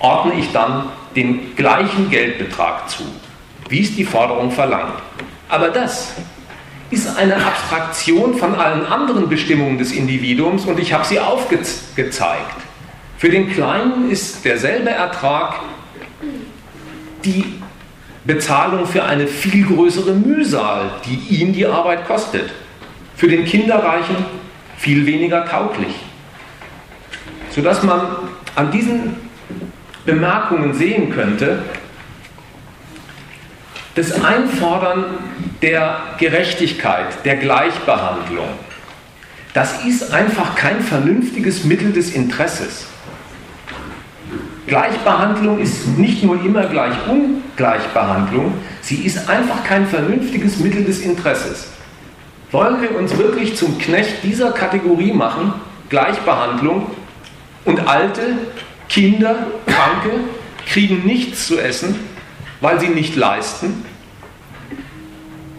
ordne ich dann den gleichen Geldbetrag zu. wie es die Forderung verlangt. Aber das ist eine Abstraktion von allen anderen Bestimmungen des Individuums und ich habe sie aufgezeigt. Für den Kleinen ist derselbe Ertrag die Bezahlung für eine viel größere Mühsal, die ihn die Arbeit kostet. Für den Kinderreichen viel weniger tauglich. Sodass man an diesen Bemerkungen sehen könnte, das Einfordern der Gerechtigkeit, der Gleichbehandlung, das ist einfach kein vernünftiges Mittel des Interesses. Gleichbehandlung ist nicht nur immer gleich Ungleichbehandlung, sie ist einfach kein vernünftiges Mittel des Interesses. Wollen wir uns wirklich zum Knecht dieser Kategorie machen, Gleichbehandlung, und Alte, Kinder, Kranke kriegen nichts zu essen, weil sie nicht leisten?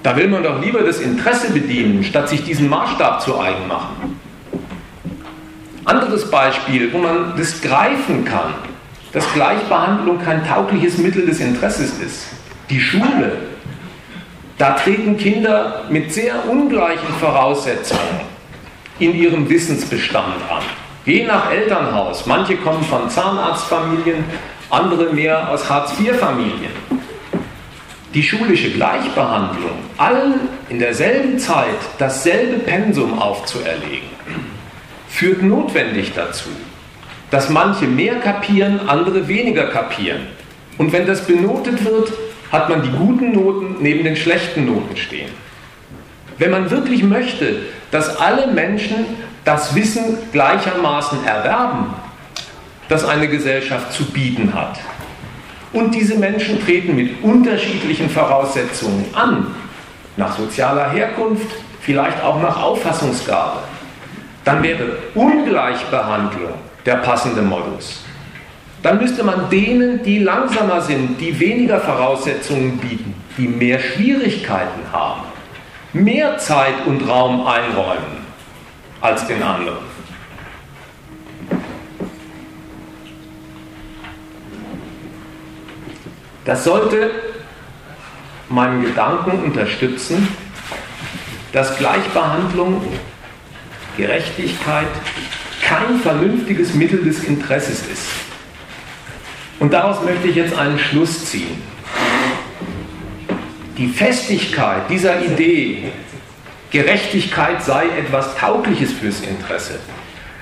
Da will man doch lieber das Interesse bedienen, statt sich diesen Maßstab zu eigen machen. Anderes Beispiel, wo man das greifen kann, dass Gleichbehandlung kein taugliches Mittel des Interesses ist. Die Schule. Da treten Kinder mit sehr ungleichen Voraussetzungen in ihrem Wissensbestand an. Je nach Elternhaus. Manche kommen von Zahnarztfamilien, andere mehr aus Hartz-IV-Familien. Die schulische Gleichbehandlung, allen in derselben Zeit dasselbe Pensum aufzuerlegen, führt notwendig dazu, dass manche mehr kapieren, andere weniger kapieren. Und wenn das benotet wird, hat man die guten Noten neben den schlechten Noten stehen. Wenn man wirklich möchte, dass alle Menschen das Wissen gleichermaßen erwerben, das eine Gesellschaft zu bieten hat. Und diese Menschen treten mit unterschiedlichen Voraussetzungen an, nach sozialer Herkunft, vielleicht auch nach Auffassungsgabe. Dann wäre Ungleichbehandlung der passende Modus. Dann müsste man denen, die langsamer sind, die weniger Voraussetzungen bieten, die mehr Schwierigkeiten haben, mehr Zeit und Raum einräumen als den anderen. Das sollte meinen Gedanken unterstützen, dass Gleichbehandlung, Gerechtigkeit kein vernünftiges Mittel des Interesses ist. Und daraus möchte ich jetzt einen Schluss ziehen. Die Festigkeit dieser Idee, Gerechtigkeit sei etwas Taugliches fürs Interesse,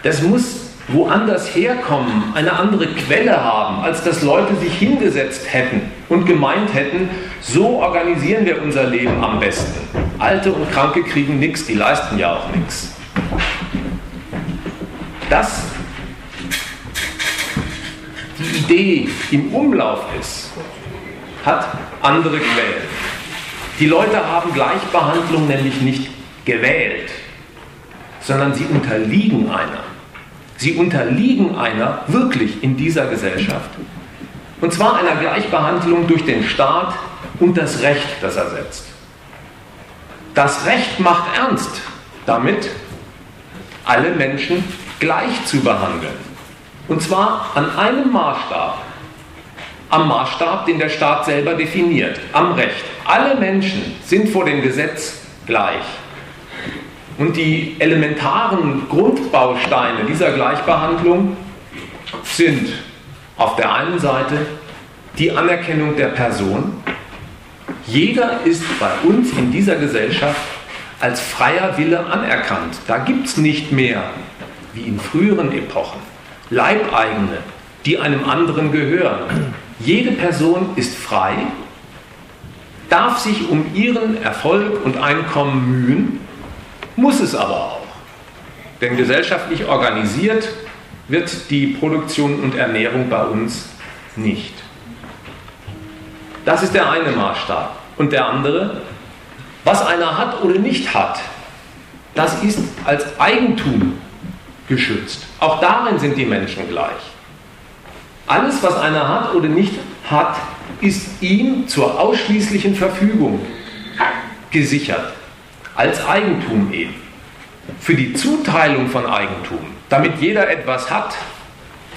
das muss woanders herkommen, eine andere Quelle haben, als dass Leute sich hingesetzt hätten und gemeint hätten, so organisieren wir unser Leben am besten. Alte und Kranke kriegen nichts, die leisten ja auch nichts. Dass Idee im Umlauf ist, hat andere Quellen. Die Leute haben Gleichbehandlung nämlich nicht gewählt, sondern sie unterliegen einer. Sie unterliegen einer wirklich in dieser Gesellschaft. Und zwar einer Gleichbehandlung durch den Staat und das Recht, das er setzt. Das Recht macht ernst damit, alle Menschen gleich zu behandeln. Und zwar an einem Maßstab. Am Maßstab, den der Staat selber definiert. Am Recht. Alle Menschen sind vor dem Gesetz gleich. Und die elementaren Grundbausteine dieser Gleichbehandlung sind auf der einen Seite die Anerkennung der Person. Jeder ist bei uns in dieser Gesellschaft als freier Wille anerkannt. Da gibt es nicht mehr, wie in früheren Epochen, Leibeigene, die einem anderen gehören. Jede Person ist frei, darf sich um ihren Erfolg und Einkommen mühen muss es aber auch. Denn gesellschaftlich organisiert wird die Produktion und Ernährung bei uns nicht. Das ist der eine Maßstab. Und der andere, was einer hat oder nicht hat, das ist als Eigentum geschützt. Auch darin sind die Menschen gleich. Alles, was einer hat oder nicht hat, ist ihm zur ausschließlichen Verfügung gesichert als Eigentum eben. Für die Zuteilung von Eigentum, damit jeder etwas hat,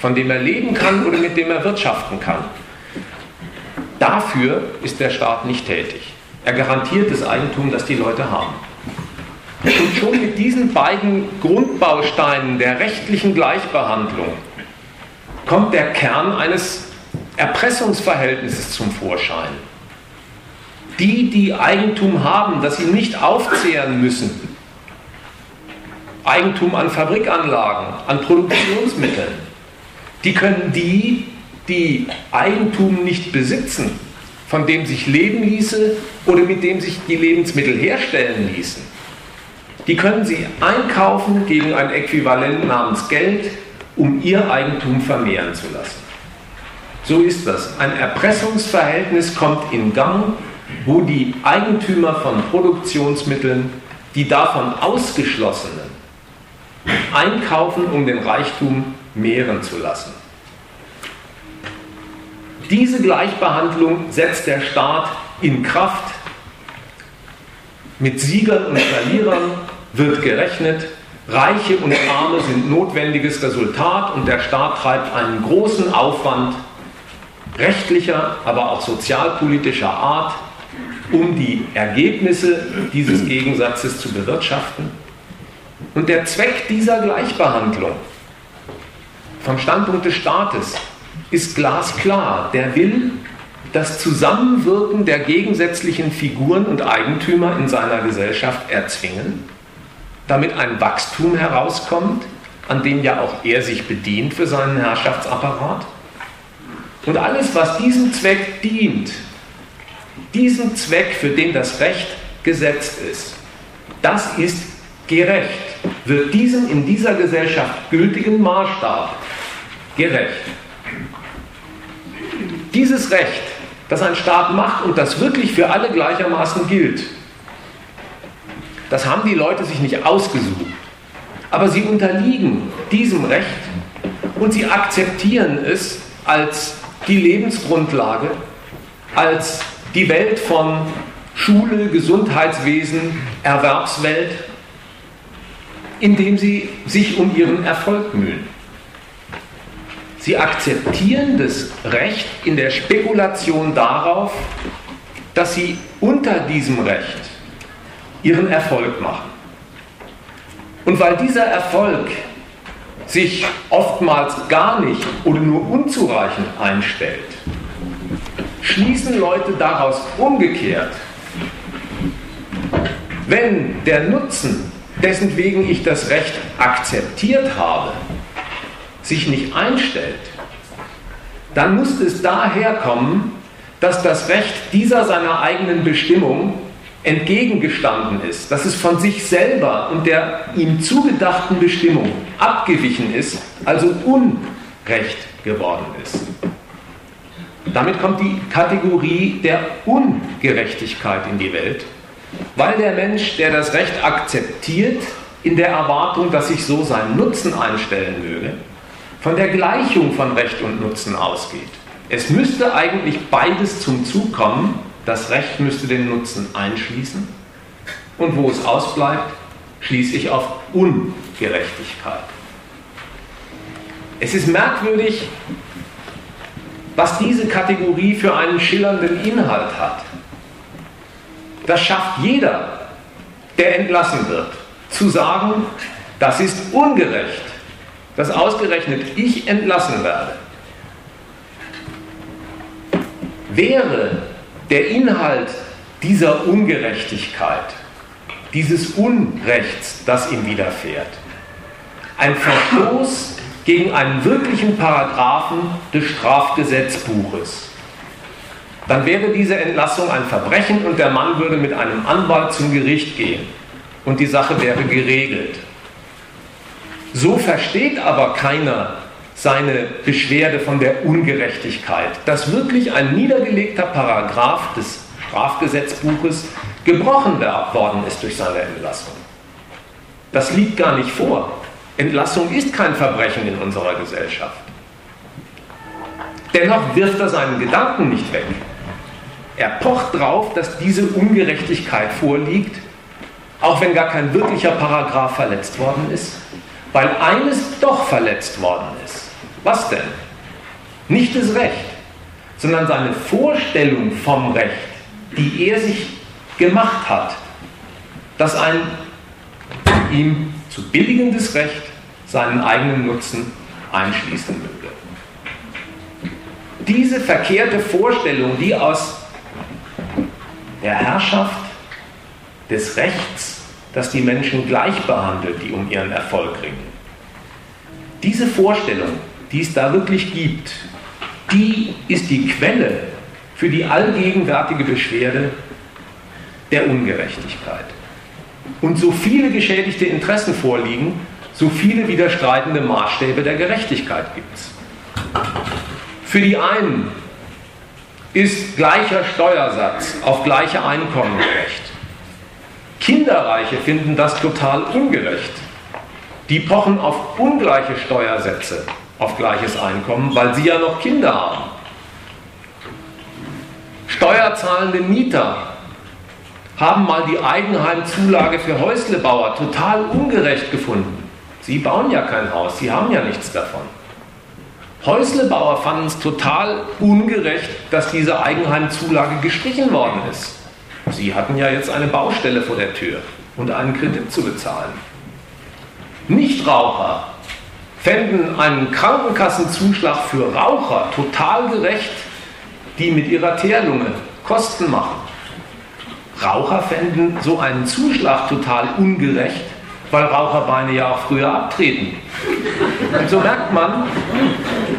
von dem er leben kann oder mit dem er wirtschaften kann. Dafür ist der Staat nicht tätig. Er garantiert das Eigentum, das die Leute haben. Und schon mit diesen beiden Grundbausteinen der rechtlichen Gleichbehandlung kommt der Kern eines Erpressungsverhältnisses zum Vorschein. Die, die Eigentum haben, das sie nicht aufzehren müssen, Eigentum an Fabrikanlagen, an Produktionsmitteln, die können die, die Eigentum nicht besitzen, von dem sich leben ließe oder mit dem sich die Lebensmittel herstellen ließen, die können sie einkaufen gegen ein Äquivalent namens Geld, um ihr Eigentum vermehren zu lassen. So ist das. Ein Erpressungsverhältnis kommt in Gang, wo die Eigentümer von Produktionsmitteln die davon ausgeschlossenen einkaufen, um den Reichtum mehren zu lassen. Diese Gleichbehandlung setzt der Staat in Kraft. Mit Siegern und Verlierern wird gerechnet. Reiche und Arme sind notwendiges Resultat und der Staat treibt einen großen Aufwand rechtlicher, aber auch sozialpolitischer Art, um die Ergebnisse dieses Gegensatzes zu bewirtschaften. Und der Zweck dieser Gleichbehandlung vom Standpunkt des Staates ist glasklar. Der will das Zusammenwirken der gegensätzlichen Figuren und Eigentümer in seiner Gesellschaft erzwingen, damit ein Wachstum herauskommt, an dem ja auch er sich bedient für seinen Herrschaftsapparat. Und alles, was diesem Zweck dient, diesem Zweck, für den das Recht gesetzt ist, das ist gerecht, wird diesem in dieser Gesellschaft gültigen Maßstab gerecht. Dieses Recht, das ein Staat macht und das wirklich für alle gleichermaßen gilt, das haben die Leute sich nicht ausgesucht. Aber sie unterliegen diesem Recht und sie akzeptieren es als die Lebensgrundlage, als die Welt von Schule, Gesundheitswesen, Erwerbswelt, indem sie sich um ihren Erfolg mühen. Sie akzeptieren das Recht in der Spekulation darauf, dass sie unter diesem Recht ihren Erfolg machen. Und weil dieser Erfolg sich oftmals gar nicht oder nur unzureichend einstellt, schließen Leute daraus umgekehrt, wenn der Nutzen, dessen wegen ich das Recht akzeptiert habe, sich nicht einstellt, dann muss es daher kommen, dass das Recht dieser seiner eigenen Bestimmung entgegengestanden ist, dass es von sich selber und der ihm zugedachten Bestimmung abgewichen ist, also unrecht geworden ist. Damit kommt die Kategorie der Ungerechtigkeit in die Welt, weil der Mensch, der das Recht akzeptiert, in der Erwartung, dass sich so sein Nutzen einstellen möge, von der Gleichung von Recht und Nutzen ausgeht. Es müsste eigentlich beides zum Zug kommen. Das Recht müsste den Nutzen einschließen. Und wo es ausbleibt, schließe ich auf Ungerechtigkeit. Es ist merkwürdig, was diese Kategorie für einen schillernden Inhalt hat. Das schafft jeder, der entlassen wird, zu sagen, das ist ungerecht dass ausgerechnet ich entlassen werde, wäre der Inhalt dieser Ungerechtigkeit, dieses Unrechts, das ihm widerfährt, ein Verstoß gegen einen wirklichen Paragraphen des Strafgesetzbuches, dann wäre diese Entlassung ein Verbrechen und der Mann würde mit einem Anwalt zum Gericht gehen und die Sache wäre geregelt. So versteht aber keiner seine Beschwerde von der Ungerechtigkeit, dass wirklich ein niedergelegter Paragraph des Strafgesetzbuches gebrochen worden ist durch seine Entlassung. Das liegt gar nicht vor. Entlassung ist kein Verbrechen in unserer Gesellschaft. Dennoch wirft er seinen Gedanken nicht weg. Er pocht darauf, dass diese Ungerechtigkeit vorliegt, auch wenn gar kein wirklicher Paragraph verletzt worden ist weil eines doch verletzt worden ist. Was denn? Nicht das Recht, sondern seine Vorstellung vom Recht, die er sich gemacht hat, dass ein ihm zu billigendes Recht seinen eigenen Nutzen einschließen würde. Diese verkehrte Vorstellung, die aus der Herrschaft des Rechts, das die Menschen gleich behandelt, die um ihren Erfolg ringen, diese Vorstellung, die es da wirklich gibt, die ist die Quelle für die allgegenwärtige Beschwerde der Ungerechtigkeit. Und so viele geschädigte Interessen vorliegen, so viele widerstreitende Maßstäbe der Gerechtigkeit gibt es. Für die einen ist gleicher Steuersatz auf gleiche Einkommen gerecht. Kinderreiche finden das total ungerecht. Die pochen auf ungleiche Steuersätze auf gleiches Einkommen, weil sie ja noch Kinder haben. Steuerzahlende Mieter haben mal die Eigenheimzulage für Häuslebauer total ungerecht gefunden. Sie bauen ja kein Haus, sie haben ja nichts davon. Häuslebauer fanden es total ungerecht, dass diese Eigenheimzulage gestrichen worden ist. Sie hatten ja jetzt eine Baustelle vor der Tür und einen Kredit zu bezahlen. Nichtraucher fänden einen Krankenkassenzuschlag für Raucher total gerecht, die mit ihrer Teerlunge Kosten machen. Raucher fänden so einen Zuschlag total ungerecht, weil Raucherbeine ja auch früher abtreten. Und so merkt man,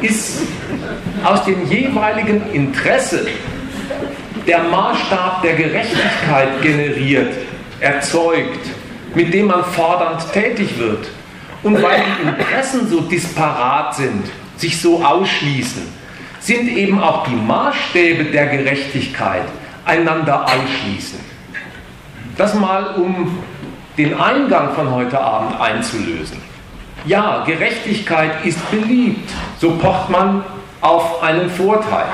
ist aus dem jeweiligen Interesse der Maßstab der Gerechtigkeit generiert, erzeugt, mit dem man fordernd tätig wird. Und weil die Interessen so disparat sind, sich so ausschließen, sind eben auch die Maßstäbe der Gerechtigkeit einander ausschließen. Das mal, um den Eingang von heute Abend einzulösen. Ja, Gerechtigkeit ist beliebt, so pocht man auf einen Vorteil.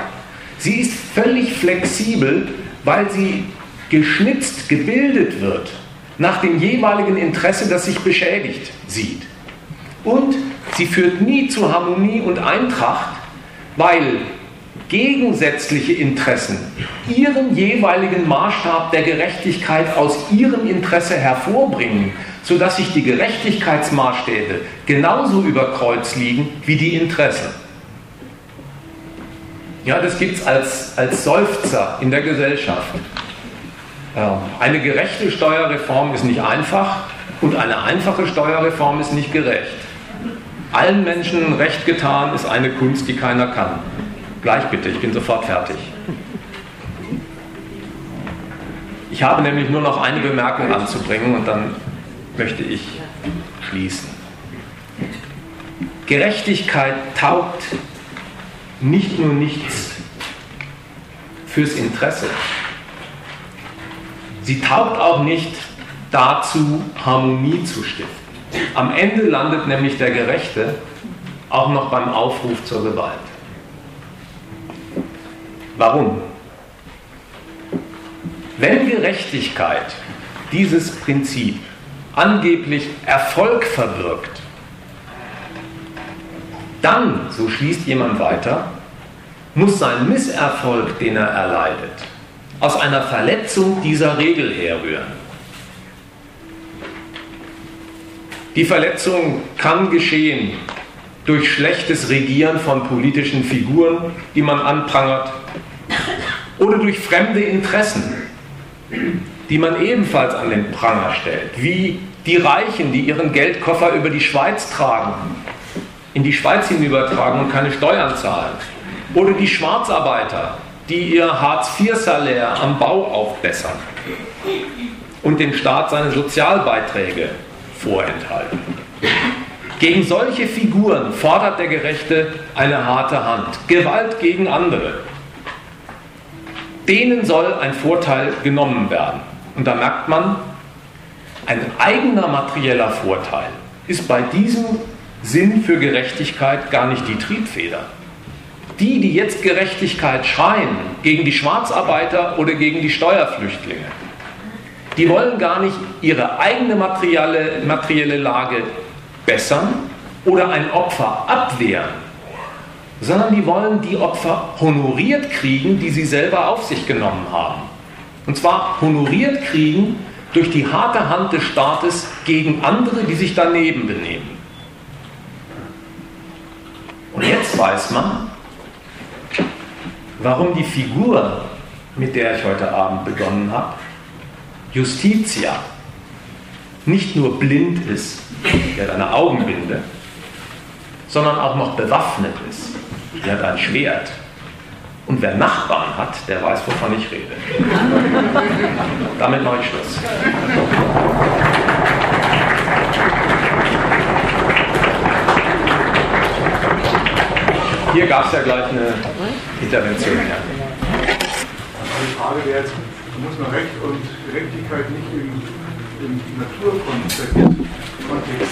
Sie ist völlig flexibel, weil sie geschnitzt, gebildet wird nach dem jeweiligen Interesse, das sich beschädigt sieht. Und sie führt nie zu Harmonie und Eintracht, weil gegensätzliche Interessen ihren jeweiligen Maßstab der Gerechtigkeit aus ihrem Interesse hervorbringen, sodass sich die Gerechtigkeitsmaßstäbe genauso über Kreuz liegen wie die Interessen. Ja, das gibt es als, als Seufzer in der Gesellschaft. Eine gerechte Steuerreform ist nicht einfach und eine einfache Steuerreform ist nicht gerecht. Allen Menschen Recht getan ist eine Kunst, die keiner kann. Gleich bitte, ich bin sofort fertig. Ich habe nämlich nur noch eine Bemerkung anzubringen und dann möchte ich schließen. Gerechtigkeit taugt nicht nur nichts fürs Interesse. Sie taugt auch nicht dazu, Harmonie zu stiften. Am Ende landet nämlich der Gerechte auch noch beim Aufruf zur Gewalt. Warum? Wenn Gerechtigkeit dieses Prinzip angeblich Erfolg verbirgt, dann, so schließt jemand weiter, muss sein Misserfolg, den er erleidet, aus einer Verletzung dieser Regel herrühren. Die Verletzung kann geschehen durch schlechtes Regieren von politischen Figuren, die man anprangert, oder durch fremde Interessen, die man ebenfalls an den Pranger stellt, wie die Reichen, die ihren Geldkoffer über die Schweiz tragen, in die Schweiz hinübertragen und keine Steuern zahlen, oder die Schwarzarbeiter, die ihr Hartz-IV-Salär am Bau aufbessern und den Staat seine Sozialbeiträge vorenthalten. Gegen solche Figuren fordert der Gerechte eine harte Hand. Gewalt gegen andere. Denen soll ein Vorteil genommen werden. Und da merkt man, ein eigener materieller Vorteil ist bei diesem Sinn für Gerechtigkeit gar nicht die Triebfeder. Die, die jetzt Gerechtigkeit schreien, gegen die Schwarzarbeiter oder gegen die Steuerflüchtlinge, die wollen gar nicht ihre eigene materielle, materielle Lage bessern oder ein Opfer abwehren, sondern die wollen die Opfer honoriert kriegen, die sie selber auf sich genommen haben. Und zwar honoriert kriegen durch die harte Hand des Staates gegen andere, die sich daneben benehmen. Und jetzt weiß man, warum die Figur, mit der ich heute Abend begonnen habe, Justitia, nicht nur blind ist, die hat eine Augenbinde, sondern auch noch bewaffnet ist. Die hat ein Schwert. Und wer Nachbarn hat, der weiß, wovon ich rede. Damit mache ich Schluss. Hier gab es ja gleich eine Intervention. Ja. Die Frage wäre jetzt, muss man Recht und Gerechtigkeit nicht im, im Naturkontext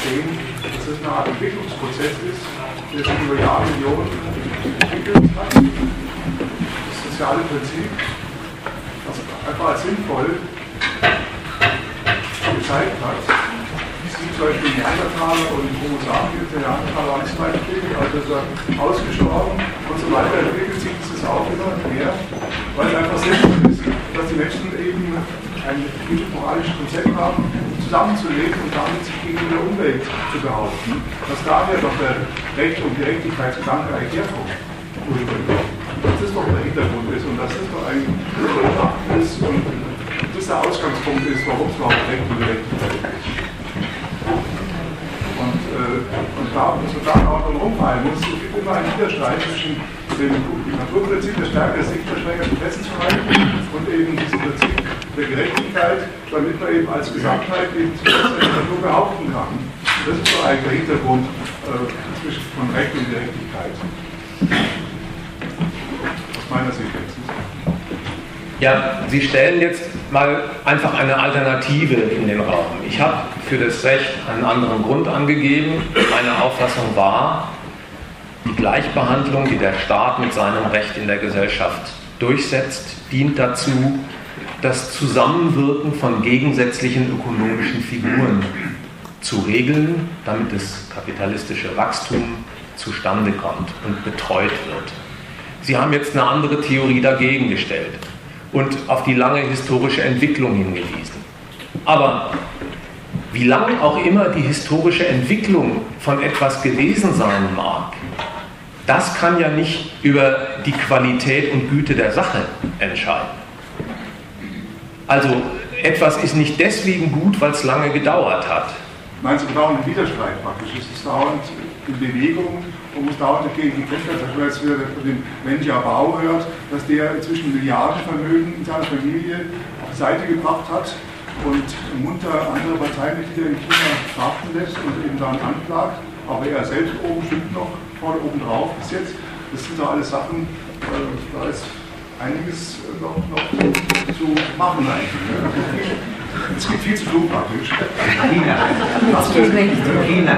sehen, dass es eine Art Entwicklungsprozess ist, der sich über Jahre, Millionen entwickelt hat. Das soziale Prinzip, das einfach als sinnvoll gezeigt hat, wie zum Beispiel Neandertaler und Homo sapiens, der Neandertaler weit entwickelt, also ist ausgestorben und so weiter, entwickelt sich das auch immer mehr, weil es einfach sinnvoll ist, dass die Menschen eben ein moralisches Konzept haben, zusammenzuleben und damit sich gegenüber der Umwelt zu behaupten. Dass daher doch der Recht- und Gerechtigkeitsgedanke eigentlich herkommt. Das doch der Hintergrund ist und das doch ein ist und das der Ausgangspunkt ist, warum es überhaupt Recht und Gerechtigkeit gibt. Und, äh, und da muss man dann auch rumfallen muss. Es gibt immer einen Widerstreit zwischen dem Naturprinzip der Stärke des Sichtverschränkers Interessensfreiheit und eben diesem Prinzip der Gerechtigkeit, damit man eben als Gesamtheit eben die Natur behaupten kann. Das ist so eigentlich der Hintergrund äh, zwischen von Recht und Gerechtigkeit. Aus meiner Sicht jetzt. Ja, Sie stellen jetzt mal einfach eine Alternative in den Raum. Ich habe für das Recht einen anderen Grund angegeben. Meine Auffassung war, die Gleichbehandlung, die der Staat mit seinem Recht in der Gesellschaft durchsetzt, dient dazu, das Zusammenwirken von gegensätzlichen ökonomischen Figuren zu regeln, damit das kapitalistische Wachstum zustande kommt und betreut wird. Sie haben jetzt eine andere Theorie dagegen gestellt und auf die lange historische Entwicklung hingewiesen. Aber wie lang auch immer die historische Entwicklung von etwas gewesen sein mag, das kann ja nicht über die Qualität und Güte der Sache entscheiden. Also etwas ist nicht deswegen gut, weil es lange gedauert hat. Meinst du dauernd Widerstreit praktisch? Es ist dauernd in Bewegung und muss dauernd dagegen gekämpft werden. Zum Beispiel, als wir von dem Menja Bau hört, dass der inzwischen Milliardenvermögen in seiner Familie auf die Seite gebracht hat und munter andere Parteimitglieder in China starten lässt und eben dann anklagt. Aber er selbst oben stimmt noch vorne oben drauf bis jetzt. Das sind so alles Sachen, äh, da ist einiges noch, noch zu machen eigentlich. Ne? Es gibt viel zu tun praktisch. China.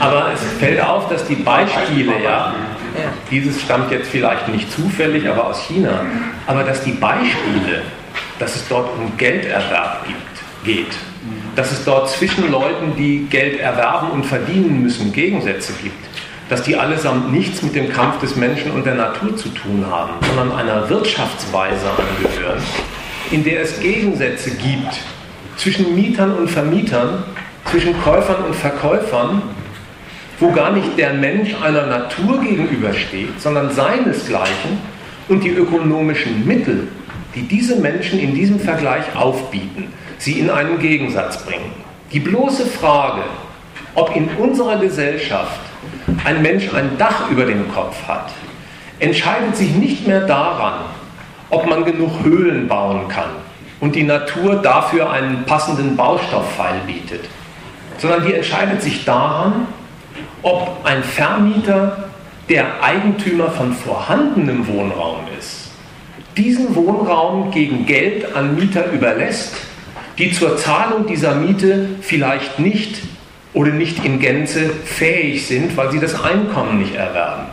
Aber es fällt auf, dass die Beispiele ja, dieses stammt jetzt vielleicht nicht zufällig, aber aus China, aber dass die Beispiele, dass es dort um Gelderwerb gibt, geht, dass es dort zwischen Leuten, die Geld erwerben und verdienen müssen, Gegensätze gibt, dass die allesamt nichts mit dem Kampf des Menschen und der Natur zu tun haben, sondern einer Wirtschaftsweise angehören, in der es Gegensätze gibt zwischen Mietern und Vermietern, zwischen Käufern und Verkäufern, wo gar nicht der Mensch einer Natur gegenübersteht, sondern seinesgleichen und die ökonomischen Mittel, die diese Menschen in diesem Vergleich aufbieten, sie in einen Gegensatz bringen. Die bloße Frage, ob in unserer Gesellschaft ein Mensch ein Dach über dem Kopf hat, entscheidet sich nicht mehr daran, ob man genug Höhlen bauen kann und die Natur dafür einen passenden Baustofffeil bietet, sondern die entscheidet sich daran, ob ein Vermieter der Eigentümer von vorhandenem Wohnraum ist, diesen Wohnraum gegen Geld an Mieter überlässt, die zur Zahlung dieser Miete vielleicht nicht oder nicht in Gänze fähig sind, weil sie das Einkommen nicht erwerben.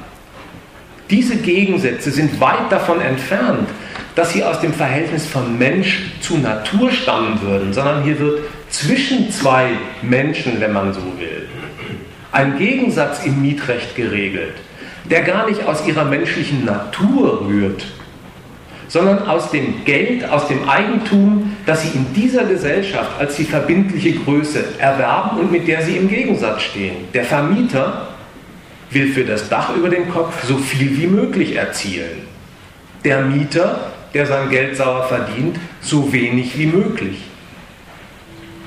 Diese Gegensätze sind weit davon entfernt, dass sie aus dem Verhältnis von Mensch zu Natur stammen würden, sondern hier wird zwischen zwei Menschen, wenn man so will, ein Gegensatz im Mietrecht geregelt, der gar nicht aus ihrer menschlichen Natur rührt, sondern aus dem Geld, aus dem Eigentum, das sie in dieser Gesellschaft als die verbindliche Größe erwerben und mit der sie im Gegensatz stehen. Der Vermieter will für das Dach über dem Kopf so viel wie möglich erzielen. Der Mieter, der sein Geld sauer verdient, so wenig wie möglich.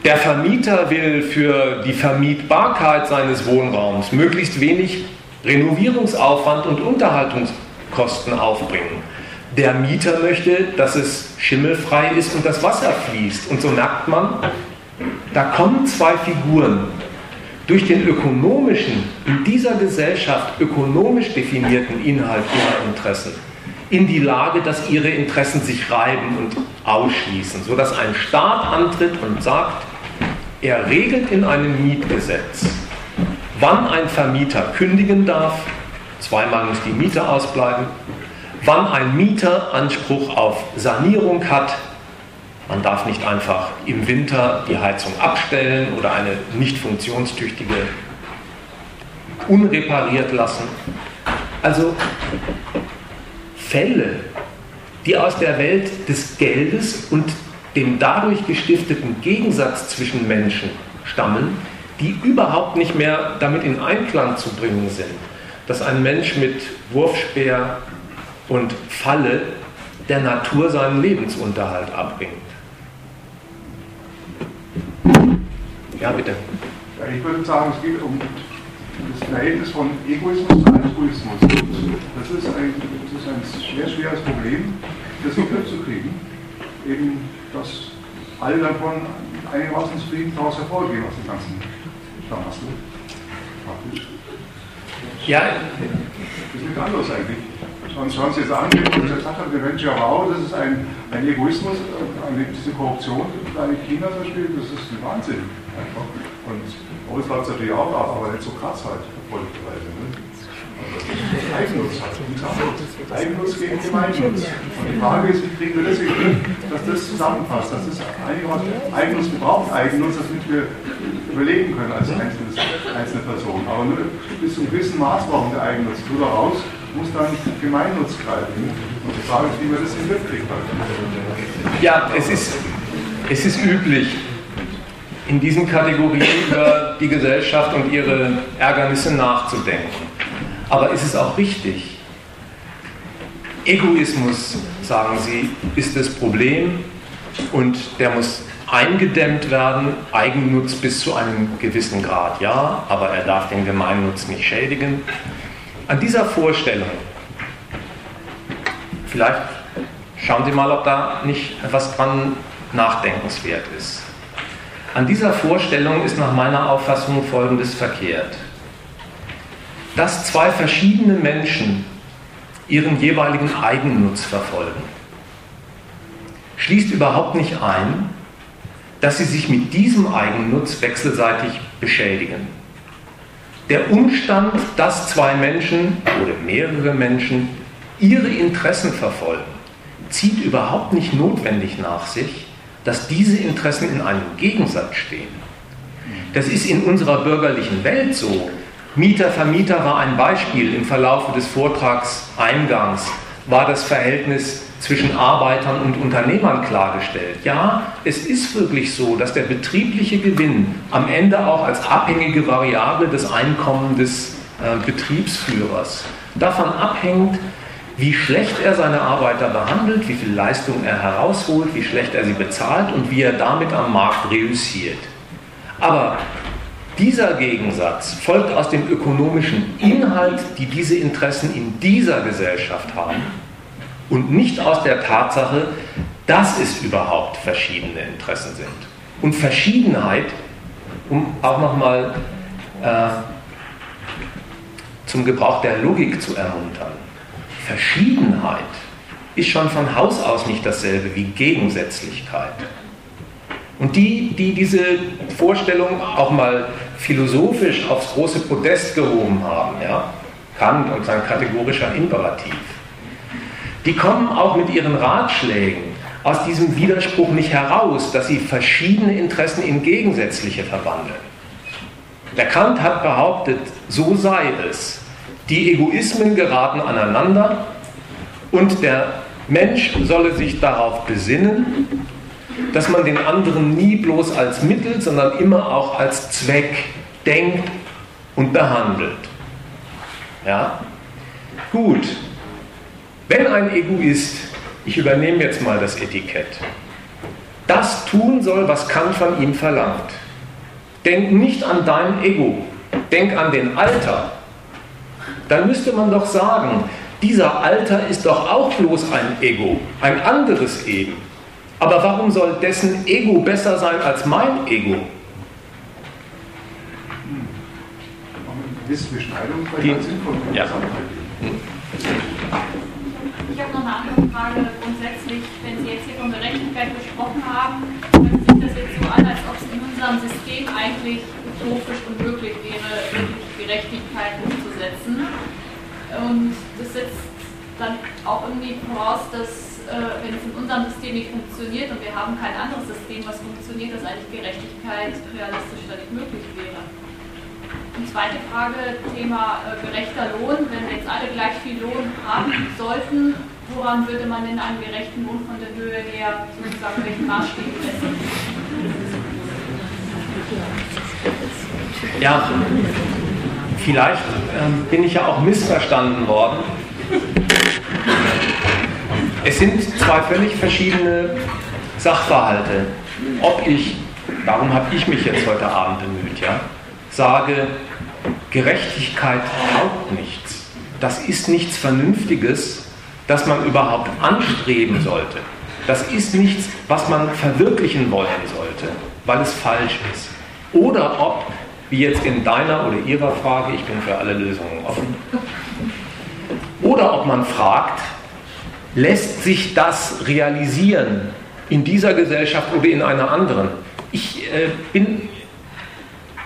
Der Vermieter will für die Vermietbarkeit seines Wohnraums möglichst wenig Renovierungsaufwand und Unterhaltungskosten aufbringen. Der Mieter möchte, dass es schimmelfrei ist und das Wasser fließt. Und so merkt man, da kommen zwei Figuren. Durch den ökonomischen, in dieser Gesellschaft ökonomisch definierten Inhalt ihrer Interessen in die Lage, dass ihre Interessen sich reiben und ausschließen, sodass ein Staat antritt und sagt, er regelt in einem Mietgesetz, wann ein Vermieter kündigen darf, zweimal muss die Miete ausbleiben, wann ein Mieter Anspruch auf Sanierung hat, man darf nicht einfach im Winter die Heizung abstellen oder eine nicht funktionstüchtige unrepariert lassen. Also Fälle, die aus der Welt des Geldes und dem dadurch gestifteten Gegensatz zwischen Menschen stammen, die überhaupt nicht mehr damit in Einklang zu bringen sind, dass ein Mensch mit Wurfspeer und Falle der Natur seinen Lebensunterhalt abbringt. Ja, bitte. Ich würde sagen, es geht um das Verhältnis von Egoismus zu Altruismus. Das ist ein, das ist ein sehr schweres Problem, das Griff zu kriegen. Eben, dass alle davon einigermaßen zufrieden daraus hervorgehen aus dem ganzen Schlamassel. Praktisch. Ja. Das ist nicht anders eigentlich. Und schauen Sie jetzt an, wie ich gesagt habe, der Mensch ja wow, das ist ein, ein Egoismus, eine, diese Korruption, in China zum Beispiel, das ist ein Wahnsinn. Einfach. Und bei uns war es natürlich auch ab, aber nicht so krass halt, erfolgreicherweise. Ne? Eigennutz hat. Eigennutz gegen Gemeinnutz. Und die Frage ist, wie kriegen wir das hin, dass das zusammenpasst, dass das einigermaßen Eigennutz, wir brauchen Eigennutz, damit wir überlegen können als einzelne, Person. Aber nur bis zu einem gewissen Maß brauchen wir Eigennutz. Darüber raus muss dann Gemeinnutz greifen. Und die Frage ist, wie wir das in kriegen. Ja, es ist, es ist üblich, in diesen Kategorien über die Gesellschaft und ihre Ärgernisse nachzudenken. Aber ist es auch richtig? Egoismus, sagen Sie, ist das Problem und der muss eingedämmt werden, Eigennutz bis zu einem gewissen Grad, ja, aber er darf den Gemeinnutz nicht schädigen. An dieser Vorstellung, vielleicht schauen Sie mal, ob da nicht etwas dran nachdenkenswert ist. An dieser Vorstellung ist nach meiner Auffassung Folgendes verkehrt. Dass zwei verschiedene Menschen ihren jeweiligen Eigennutz verfolgen, schließt überhaupt nicht ein, dass sie sich mit diesem Eigennutz wechselseitig beschädigen. Der Umstand, dass zwei Menschen oder mehrere Menschen ihre Interessen verfolgen, zieht überhaupt nicht notwendig nach sich, dass diese Interessen in einem Gegensatz stehen. Das ist in unserer bürgerlichen Welt so. Mieter, Vermieter war ein Beispiel. Im Verlauf des Vortrags Eingangs war das Verhältnis zwischen Arbeitern und Unternehmern klargestellt. Ja, es ist wirklich so, dass der betriebliche Gewinn am Ende auch als abhängige Variable des Einkommens des äh, Betriebsführers davon abhängt, wie schlecht er seine Arbeiter behandelt, wie viel Leistung er herausholt, wie schlecht er sie bezahlt und wie er damit am Markt reüssiert. Aber dieser Gegensatz folgt aus dem ökonomischen Inhalt, die diese Interessen in dieser Gesellschaft haben und nicht aus der Tatsache, dass es überhaupt verschiedene Interessen sind. Und Verschiedenheit, um auch nochmal äh, zum Gebrauch der Logik zu ermuntern, Verschiedenheit ist schon von Haus aus nicht dasselbe wie Gegensätzlichkeit. Und die, die diese Vorstellung auch mal philosophisch aufs große Podest gehoben haben, ja, Kant und sein kategorischer Imperativ, die kommen auch mit ihren Ratschlägen aus diesem Widerspruch nicht heraus, dass sie verschiedene Interessen in gegensätzliche verwandeln. Der Kant hat behauptet, so sei es, Die Egoismen geraten aneinander und der Mensch solle sich darauf besinnen, dass man den anderen nie bloß als Mittel, sondern immer auch als Zweck denkt und behandelt. Ja? Gut. Wenn ein Egoist, ich übernehme jetzt mal das Etikett, das tun soll, was Kant von ihm verlangt, denk nicht an dein Ego, denk an den Alter, dann müsste man doch sagen, dieser Alter ist doch auch bloß ein Ego, ein anderes eben. Aber warum soll dessen Ego besser sein als mein Ego? Beschneidung Die- ja. Eine andere Frage grundsätzlich. Wenn Sie jetzt hier von Gerechtigkeit gesprochen haben, hört sich das jetzt so an, als ob es in unserem System eigentlich utopisch unmöglich wäre, wirklich Gerechtigkeit umzusetzen. Und das setzt dann auch irgendwie voraus, dass äh, wenn es in unserem System nicht funktioniert und wir haben kein anderes System, was funktioniert, dass eigentlich Gerechtigkeit realistisch da nicht möglich wäre. Und zweite Frage, Thema äh, gerechter Lohn. Wenn wir jetzt alle gleich viel Lohn haben sollten, woran würde man denn einen gerechten Lohn von der Höhe her sozusagen welchen Maßstäben messen? Ja, vielleicht ähm, bin ich ja auch missverstanden worden. Es sind zwei völlig verschiedene Sachverhalte. Ob ich, darum habe ich mich jetzt heute Abend bemüht, ja, sage, Gerechtigkeit taugt nichts. Das ist nichts Vernünftiges, das man überhaupt anstreben sollte. Das ist nichts, was man verwirklichen wollen sollte, weil es falsch ist. Oder ob, wie jetzt in deiner oder ihrer Frage, ich bin für alle Lösungen offen, oder ob man fragt, lässt sich das realisieren in dieser Gesellschaft oder in einer anderen? Ich äh, bin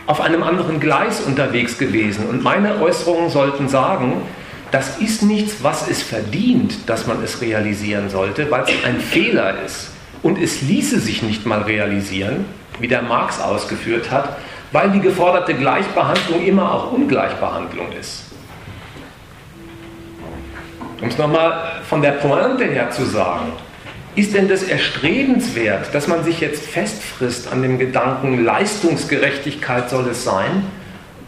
auf einem anderen Gleis unterwegs gewesen und meine Äußerungen sollten sagen, das ist nichts, was es verdient, dass man es realisieren sollte, weil es ein Fehler ist. Und es ließe sich nicht mal realisieren, wie der Marx ausgeführt hat, weil die geforderte Gleichbehandlung immer auch Ungleichbehandlung ist. Um es nochmal von der Pointe her zu sagen, ist denn das erstrebenswert, dass man sich jetzt festfrisst an dem Gedanken, Leistungsgerechtigkeit soll es sein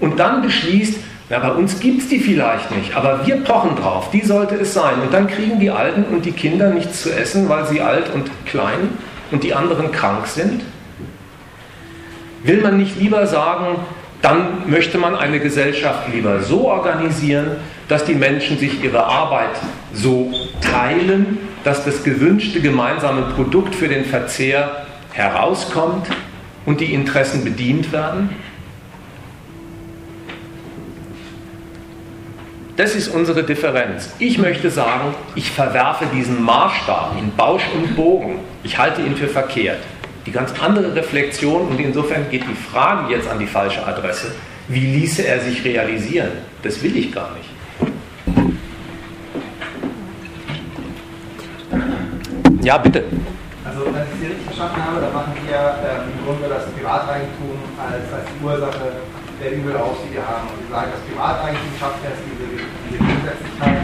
und dann beschließt, na, bei uns gibt es die vielleicht nicht, aber wir pochen drauf, die sollte es sein. Und dann kriegen die Alten und die Kinder nichts zu essen, weil sie alt und klein und die anderen krank sind? Will man nicht lieber sagen, dann möchte man eine Gesellschaft lieber so organisieren, dass die Menschen sich ihre Arbeit so teilen, dass das gewünschte gemeinsame Produkt für den Verzehr herauskommt und die Interessen bedient werden? Das ist unsere Differenz. Ich möchte sagen, ich verwerfe diesen Maßstab in Bausch und Bogen. Ich halte ihn für verkehrt. Die ganz andere Reflexion, und insofern geht die Frage jetzt an die falsche Adresse, wie ließe er sich realisieren? Das will ich gar nicht. Ja, bitte. Also wenn ich Sie richtig verstanden habe, dann machen wir ähm, im Grunde das Privateigentum als, als Ursache der Übel aus, die wir haben. Und Sie sagen, das Privateigentum schafft erst diese, diese Gegensätzlichkeit,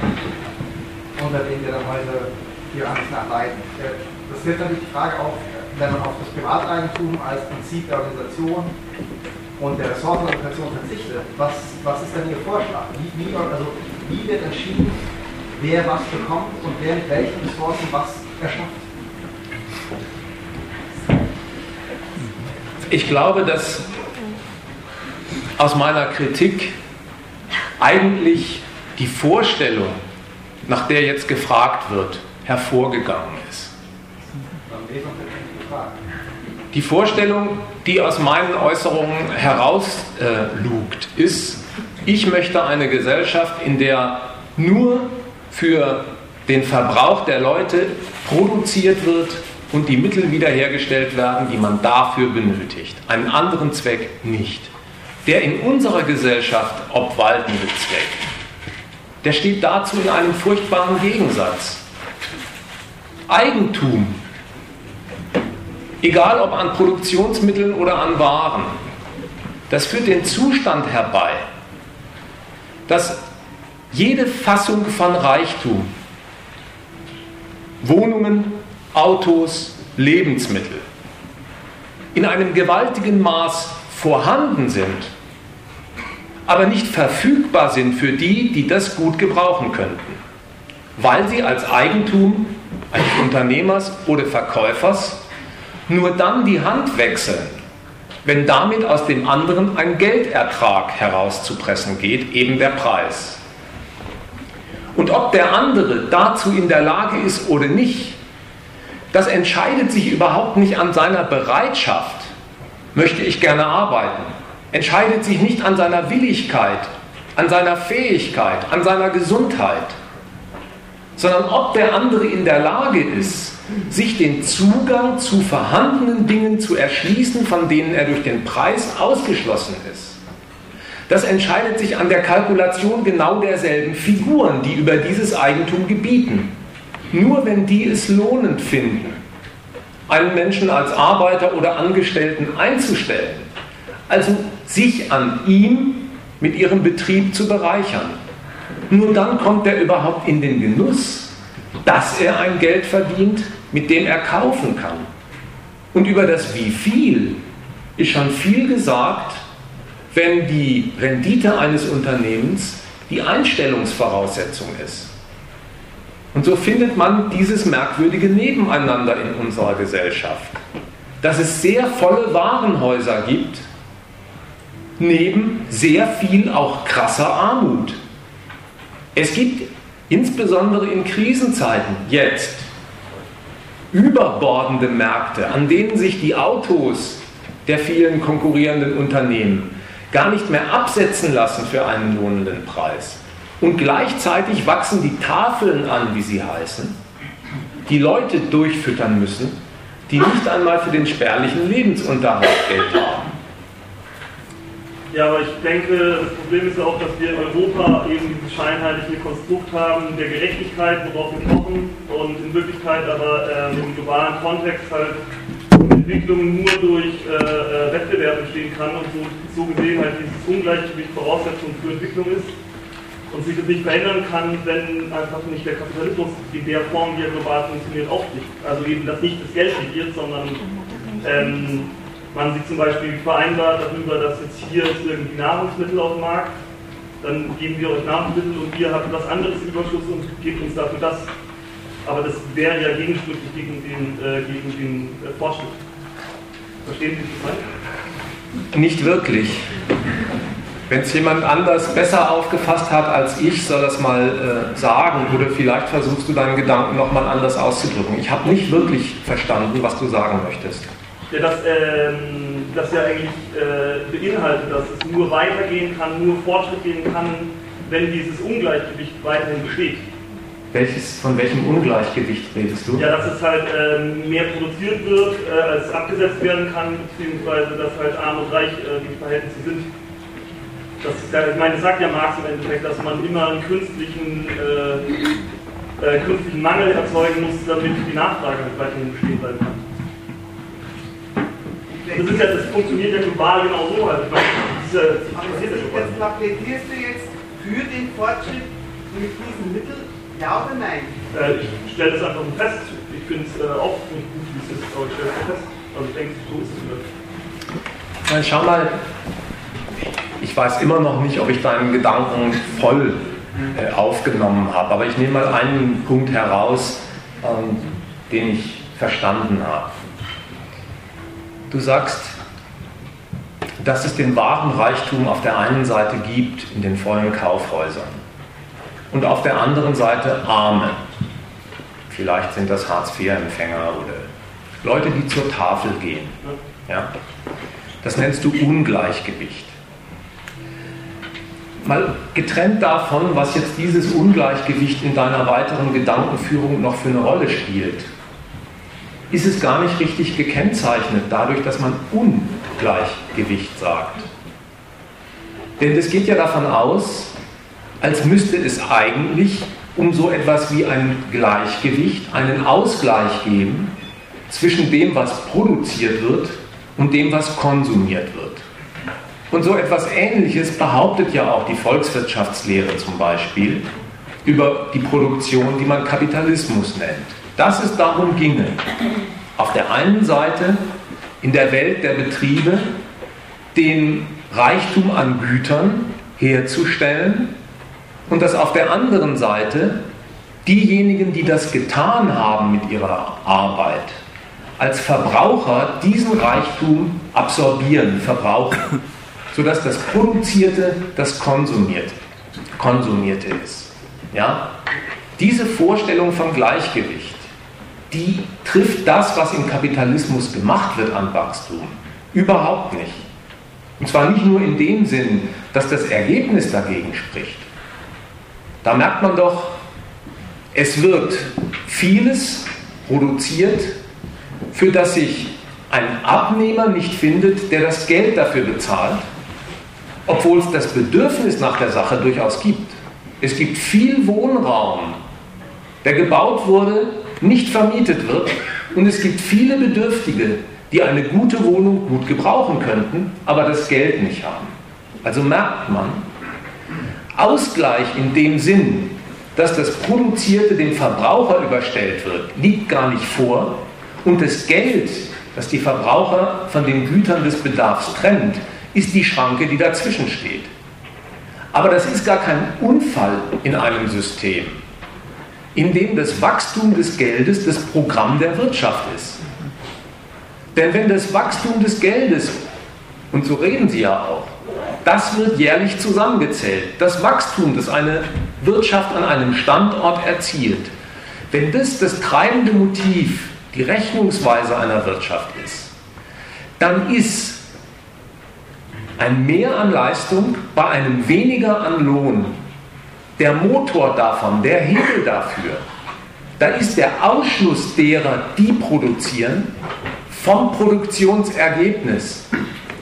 unter denen wir dann heute hier alles nach leiden. Äh, Das wirft natürlich die Frage auf, wenn man auf das Privateigentum als Prinzip der Organisation und der Ressourcenallokation verzichtet, was, was ist denn Ihr Vorschlag? Wie, wie, also, wie wird entschieden, wer was bekommt und wer mit welchen Ressourcen was erschafft? Ich glaube, dass aus meiner Kritik eigentlich die Vorstellung, nach der jetzt gefragt wird, hervorgegangen ist. Die Vorstellung, die aus meinen Äußerungen herauslugt, ist, ich möchte eine Gesellschaft, in der nur für den Verbrauch der Leute produziert wird und die Mittel wiederhergestellt werden, die man dafür benötigt. Einen anderen Zweck nicht. Der in unserer Gesellschaft obwaltende Zweck, der steht dazu in einem furchtbaren Gegensatz. Eigentum egal ob an Produktionsmitteln oder an Waren, das führt den Zustand herbei, dass jede Fassung von Reichtum, Wohnungen, Autos, Lebensmittel, in einem gewaltigen Maß vorhanden sind, aber nicht verfügbar sind für die, die das gut gebrauchen könnten, weil sie als Eigentum eines Unternehmers oder Verkäufers nur dann die Hand wechseln, wenn damit aus dem anderen ein Geldertrag herauszupressen geht, eben der Preis. Und ob der andere dazu in der Lage ist oder nicht, das entscheidet sich überhaupt nicht an seiner Bereitschaft, möchte ich gerne arbeiten, entscheidet sich nicht an seiner Willigkeit, an seiner Fähigkeit, an seiner Gesundheit, sondern ob der andere in der Lage ist, sich den Zugang zu vorhandenen Dingen zu erschließen, von denen er durch den Preis ausgeschlossen ist. Das entscheidet sich an der Kalkulation genau derselben Figuren, die über dieses Eigentum gebieten. Nur wenn die es lohnend finden, einen Menschen als Arbeiter oder Angestellten einzustellen, also sich an ihm mit ihrem Betrieb zu bereichern. Nur dann kommt er überhaupt in den Genuss, dass er ein Geld verdient, mit dem er kaufen kann. Und über das Wie viel ist schon viel gesagt, wenn die Rendite eines Unternehmens die Einstellungsvoraussetzung ist. Und so findet man dieses merkwürdige Nebeneinander in unserer Gesellschaft, dass es sehr volle Warenhäuser gibt, neben sehr viel auch krasser Armut. Es gibt insbesondere in Krisenzeiten jetzt überbordende Märkte, an denen sich die Autos der vielen konkurrierenden Unternehmen gar nicht mehr absetzen lassen für einen lohnenden Preis. Und gleichzeitig wachsen die Tafeln an, wie sie heißen, die Leute durchfüttern müssen, die nicht einmal für den spärlichen Lebensunterhalt Geld haben. Ja, aber ich denke, das Problem ist ja auch, dass wir in Europa eben dieses scheinheilige Konstrukt haben der Gerechtigkeit, worauf wir pochen und in Wirklichkeit aber ähm, im globalen Kontext halt Entwicklung nur durch äh, äh, Wettbewerb entstehen kann und so, so gesehen halt dieses Ungleichgewicht Voraussetzung für Entwicklung ist und sich das nicht verändern kann, wenn einfach nicht der Kapitalismus in der Form, wie er global funktioniert, aufsticht. Also eben, dass nicht das Geld regiert, sondern ähm, man sich zum Beispiel vereinbart darüber, dass jetzt hier ist irgendwie Nahrungsmittel auf dem Markt, dann geben wir euch Nahrungsmittel und ihr habt was anderes im Überschuss und gebt uns dafür das. Aber das wäre ja gegenstücklich gegen den, äh, gegen den äh, Fortschritt. Verstehen Sie das? Nicht wirklich. Wenn es jemand anders besser aufgefasst hat als ich, soll das mal äh, sagen oder vielleicht versuchst du deinen Gedanken nochmal anders auszudrücken. Ich habe nicht wirklich verstanden, was du sagen möchtest. Ja, dass ähm, das ja eigentlich äh, beinhaltet, dass es nur weitergehen kann, nur Fortschritt gehen kann, wenn dieses Ungleichgewicht weiterhin besteht. Welches, von welchem Ungleichgewicht redest du? Ja, dass es halt ähm, mehr produziert wird, äh, als abgesetzt werden kann, beziehungsweise dass halt arm und reich äh, die Verhältnisse sind. Das ist ja, ich meine, das sagt ja Marx im Endeffekt, dass man immer einen künstlichen, äh, äh künstlichen Mangel erzeugen muss, damit die Nachfrage halt weiterhin bestehen bleiben kann. Das, ist ja, das funktioniert ja global genau so. Also, ich meine, Aber jetzt plädierst du jetzt für den Fortschritt mit diesen Mitteln, ja oder nein? Äh, ich stelle das einfach nur fest. Ich finde es äh, auch nicht gut, wie es ist, aber ich stelle es fest. Also ich denke, so ist es vielleicht. Nein, schau mal, ich weiß immer noch nicht, ob ich deinen Gedanken voll äh, aufgenommen habe, aber ich nehme mal einen Punkt heraus, ähm, den ich verstanden habe. Du sagst, dass es den wahren Reichtum auf der einen Seite gibt in den vollen Kaufhäusern und auf der anderen Seite Arme. Vielleicht sind das Hartz-IV-Empfänger oder Leute, die zur Tafel gehen. Ja? Das nennst du Ungleichgewicht. Mal getrennt davon, was jetzt dieses Ungleichgewicht in deiner weiteren Gedankenführung noch für eine Rolle spielt ist es gar nicht richtig gekennzeichnet, dadurch, dass man Ungleichgewicht sagt. Denn das geht ja davon aus, als müsste es eigentlich um so etwas wie ein Gleichgewicht, einen Ausgleich geben zwischen dem, was produziert wird und dem, was konsumiert wird. Und so etwas Ähnliches behauptet ja auch die Volkswirtschaftslehre zum Beispiel über die Produktion, die man Kapitalismus nennt. Dass es darum ginge, auf der einen Seite in der Welt der Betriebe den Reichtum an Gütern herzustellen und dass auf der anderen Seite diejenigen, die das getan haben mit ihrer Arbeit, als Verbraucher diesen Reichtum absorbieren, verbrauchen, sodass das Produzierte das Konsumierte, Konsumierte ist. Ja? Diese Vorstellung von Gleichgewicht, die trifft das, was im Kapitalismus gemacht wird an Wachstum, überhaupt nicht. Und zwar nicht nur in dem Sinn, dass das Ergebnis dagegen spricht. Da merkt man doch, es wird vieles produziert, für das sich ein Abnehmer nicht findet, der das Geld dafür bezahlt, obwohl es das Bedürfnis nach der Sache durchaus gibt. Es gibt viel Wohnraum, der gebaut wurde, nicht vermietet wird und es gibt viele Bedürftige, die eine gute Wohnung gut gebrauchen könnten, aber das Geld nicht haben. Also merkt man, Ausgleich in dem Sinn, dass das Produzierte dem Verbraucher überstellt wird, liegt gar nicht vor und das Geld, das die Verbraucher von den Gütern des Bedarfs trennt, ist die Schranke, die dazwischen steht. Aber das ist gar kein Unfall in einem System, in dem das Wachstum des Geldes das Programm der Wirtschaft ist. Denn wenn das Wachstum des Geldes, und so reden Sie ja auch, das wird jährlich zusammengezählt, das Wachstum, das eine Wirtschaft an einem Standort erzielt, wenn das das treibende Motiv, die Rechnungsweise einer Wirtschaft ist, dann ist ein Mehr an Leistung bei einem weniger an Lohn der Motor davon, der Hebel dafür. Da ist der Ausschluss derer, die produzieren, vom Produktionsergebnis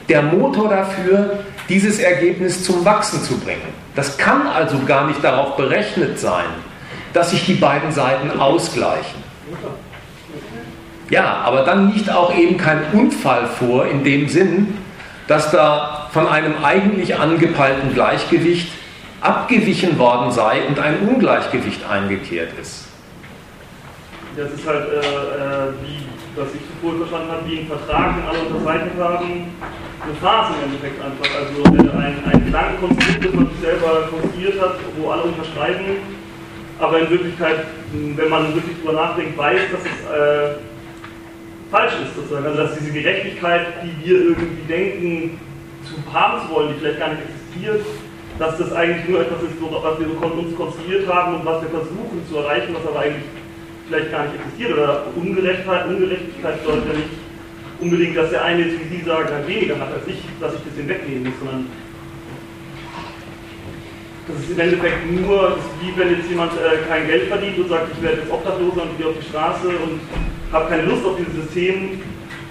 der Motor dafür, dieses Ergebnis zum Wachsen zu bringen. Das kann also gar nicht darauf berechnet sein, dass sich die beiden Seiten ausgleichen. Ja, aber dann liegt auch eben kein Unfall vor in dem Sinn, dass da von einem eigentlich angepeilten Gleichgewicht abgewichen worden sei und ein Ungleichgewicht eingekehrt ist. Das ist halt, äh, äh, wie, was ich zuvor verstanden habe, wie ein Vertrag, den alle unterzeichnet haben, eine Phase im Endeffekt einfach. Also ein, ein Gedankenkonstrukt, das man sich selber konstruiert hat, wo alle unterschreiben, aber in Wirklichkeit, wenn man wirklich drüber nachdenkt, weiß, dass es äh, falsch ist sozusagen. Also dass diese Gerechtigkeit, die wir irgendwie denken, zu haben zu wollen, die vielleicht gar nicht existiert, dass das eigentlich nur etwas ist, was wir uns konstruiert haben und was wir versuchen zu erreichen, was aber eigentlich vielleicht gar nicht existiert. Oder Ungerechtheit, Ungerechtigkeit bedeutet ja nicht unbedingt, dass der eine jetzt, wie Sie sagen, halt weniger hat als ich, dass ich das ihm wegnehmen muss, sondern das ist im Endeffekt nur, wie wenn jetzt jemand äh, kein Geld verdient und sagt, ich werde jetzt Obdachloser und gehe auf die Straße und habe keine Lust auf dieses System,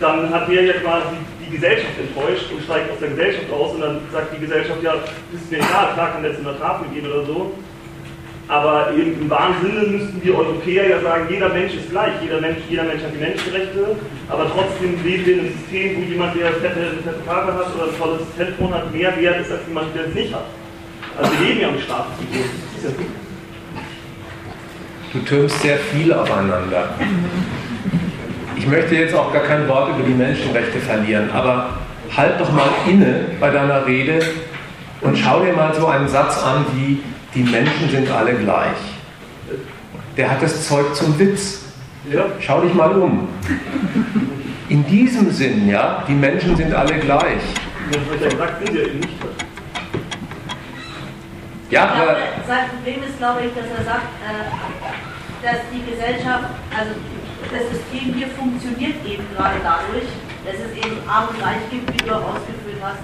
dann hat der ja quasi die Gesellschaft enttäuscht und steigt aus der Gesellschaft aus und dann sagt die Gesellschaft, ja, das ist mir egal, klar kann jetzt in der Tafel gehen oder so. Aber eben im wahren Sinne müssten wir Europäer ja sagen, jeder Mensch ist gleich, jeder Mensch, jeder Mensch hat die Menschenrechte, aber trotzdem leben wir in einem System, wo jemand, der fette, fette Karte hat oder ein tolles Telefon hat, mehr wert ist als jemand, der es nicht hat. Also wir leben ja im Statussystem. Du türmst sehr viel aufeinander. Ich möchte jetzt auch gar kein Wort über die Menschenrechte verlieren, aber halt doch mal inne bei deiner Rede und schau dir mal so einen Satz an wie die Menschen sind alle gleich. Der hat das Zeug zum Witz. Ja. Schau dich mal um. In diesem Sinn, ja, die Menschen sind alle gleich. Ja, aber sein Problem ist, glaube ich, dass er sagt, äh, dass die Gesellschaft, also das System hier funktioniert eben gerade dadurch, dass es eben arm und reich gibt, wie du auch ausgeführt hast,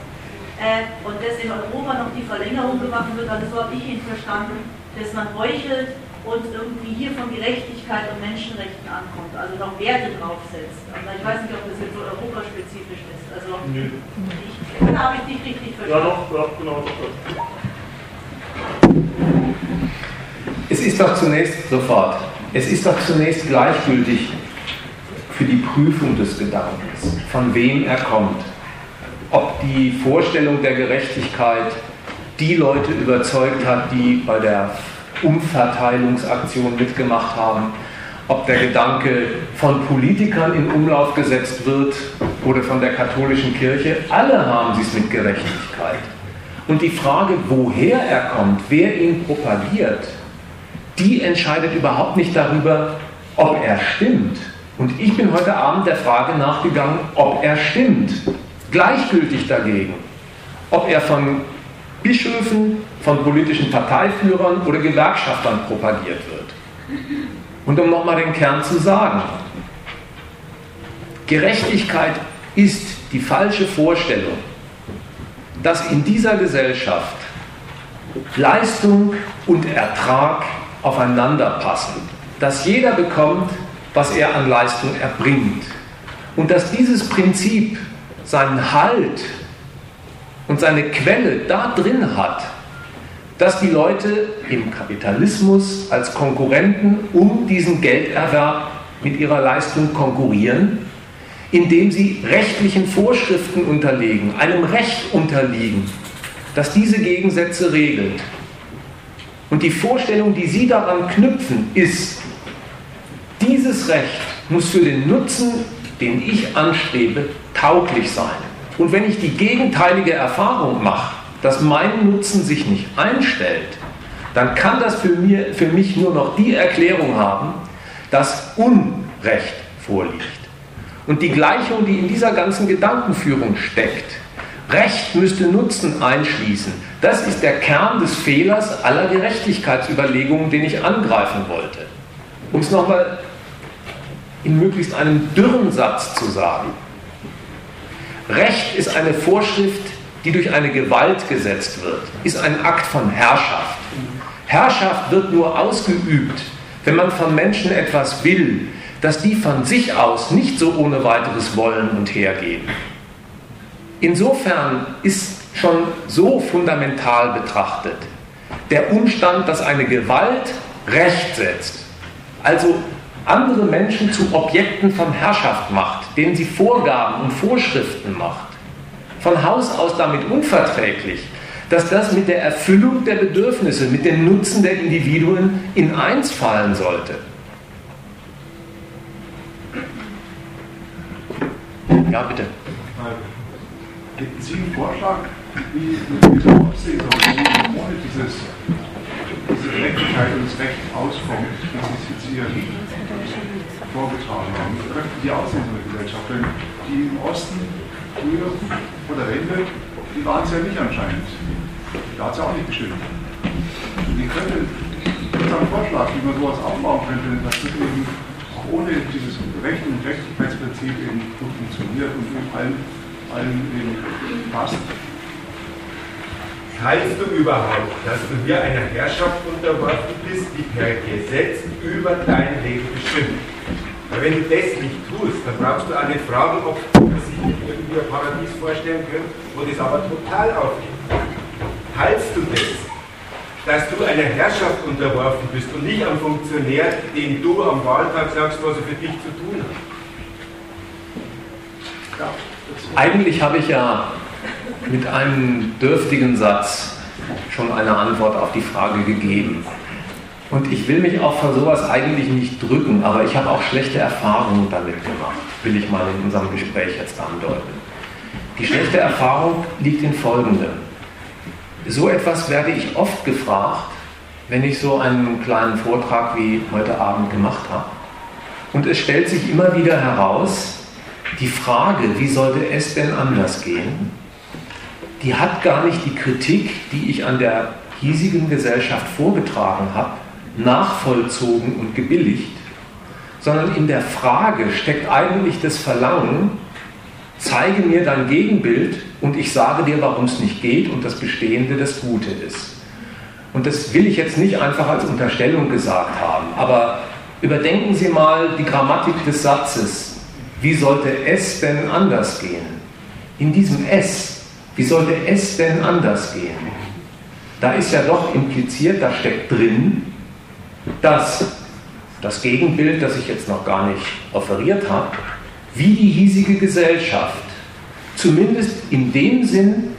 äh, und dass in Europa noch die Verlängerung gemacht wird, also so habe ich ihn verstanden, dass man heuchelt und irgendwie hier von Gerechtigkeit und Menschenrechten ankommt, also noch Werte draufsetzt. Also ich weiß nicht, ob das jetzt so europaspezifisch ist. Also nee. ich, da habe ich dich richtig verstanden. Ja, doch, ja, genau. Es ist doch zunächst sofort, es ist doch zunächst gleichgültig für die Prüfung des Gedankens, von wem er kommt. ob die Vorstellung der Gerechtigkeit die Leute überzeugt hat, die bei der Umverteilungsaktion mitgemacht haben, ob der Gedanke von Politikern in Umlauf gesetzt wird oder von der katholischen Kirche, alle haben sie es mit Gerechtigkeit. Und die Frage, woher er kommt, wer ihn propagiert, die entscheidet überhaupt nicht darüber, ob er stimmt. Und ich bin heute Abend der Frage nachgegangen, ob er stimmt. Gleichgültig dagegen, ob er von Bischöfen, von politischen Parteiführern oder Gewerkschaftern propagiert wird. Und um nochmal den Kern zu sagen, Gerechtigkeit ist die falsche Vorstellung, dass in dieser Gesellschaft Leistung und Ertrag aufeinander passen, dass jeder bekommt, was er an Leistung erbringt und dass dieses Prinzip seinen Halt und seine Quelle da drin hat, dass die Leute im Kapitalismus als Konkurrenten um diesen Gelderwerb mit ihrer Leistung konkurrieren, indem sie rechtlichen Vorschriften unterlegen, einem Recht unterliegen, das diese Gegensätze regelt. Und die Vorstellung, die Sie daran knüpfen, ist, dieses Recht muss für den Nutzen, den ich anstrebe, tauglich sein. Und wenn ich die gegenteilige Erfahrung mache, dass mein Nutzen sich nicht einstellt, dann kann das für, mir, für mich nur noch die Erklärung haben, dass Unrecht vorliegt. Und die Gleichung, die in dieser ganzen Gedankenführung steckt, Recht müsste Nutzen einschließen, das ist der Kern des Fehlers aller Gerechtigkeitsüberlegungen, den ich angreifen wollte. Um es nochmal in möglichst einem dürren Satz zu sagen. Recht ist eine Vorschrift, die durch eine Gewalt gesetzt wird, ist ein Akt von Herrschaft. Herrschaft wird nur ausgeübt, wenn man von Menschen etwas will, dass die von sich aus nicht so ohne weiteres wollen und hergehen. Insofern ist schon so fundamental betrachtet der Umstand, dass eine Gewalt Recht setzt, also andere Menschen zu Objekten von Herrschaft macht, denen sie Vorgaben und Vorschriften macht, von Haus aus damit unverträglich, dass das mit der Erfüllung der Bedürfnisse, mit dem Nutzen der Individuen in eins fallen sollte. Ja, bitte. Hätten Sie einen Vorschlag, wie diese aussehen soll, ohne dieses, diese Gerechtigkeit und das Recht auskommt, wie Sie es jetzt hier vorgetragen haben? Die aussehen, so eine Gesellschaft? Denn die im Osten früher vor der Wende, die waren es ja nicht anscheinend. Da hat es ja auch nicht gestimmt. Wie könnte ein Vorschlag, wie man sowas aufbauen könnte, dass das eben auch ohne dieses Recht- und Gerechtigkeitsprinzip eben gut funktioniert und allen eben passt? Teilst du überhaupt, dass du hier einer Herrschaft unterworfen bist, die per Gesetz über dein Leben bestimmt? Weil wenn du das nicht tust, dann brauchst du auch nicht fragen, ob man sich irgendwie ein Paradies vorstellen können, wo das aber total aufgeht. Teilst du das, dass du einer Herrschaft unterworfen bist und nicht am Funktionär, dem du am Wahltag sagst, was er für dich zu tun hat? Ja. Eigentlich habe ich ja mit einem dürftigen Satz schon eine Antwort auf die Frage gegeben. Und ich will mich auch vor sowas eigentlich nicht drücken, aber ich habe auch schlechte Erfahrungen damit gemacht, will ich mal in unserem Gespräch jetzt andeuten. Die schlechte Erfahrung liegt in folgendem. So etwas werde ich oft gefragt, wenn ich so einen kleinen Vortrag wie heute Abend gemacht habe. Und es stellt sich immer wieder heraus, die Frage, wie sollte es denn anders gehen, die hat gar nicht die Kritik, die ich an der hiesigen Gesellschaft vorgetragen habe, nachvollzogen und gebilligt, sondern in der Frage steckt eigentlich das Verlangen, zeige mir dein Gegenbild und ich sage dir, warum es nicht geht und das Bestehende das Gute ist. Und das will ich jetzt nicht einfach als Unterstellung gesagt haben, aber überdenken Sie mal die Grammatik des Satzes. Wie sollte es denn anders gehen? In diesem es, wie sollte es denn anders gehen? Da ist ja doch impliziert, da steckt drin, dass das Gegenbild, das ich jetzt noch gar nicht offeriert habe, wie die hiesige Gesellschaft zumindest in dem Sinn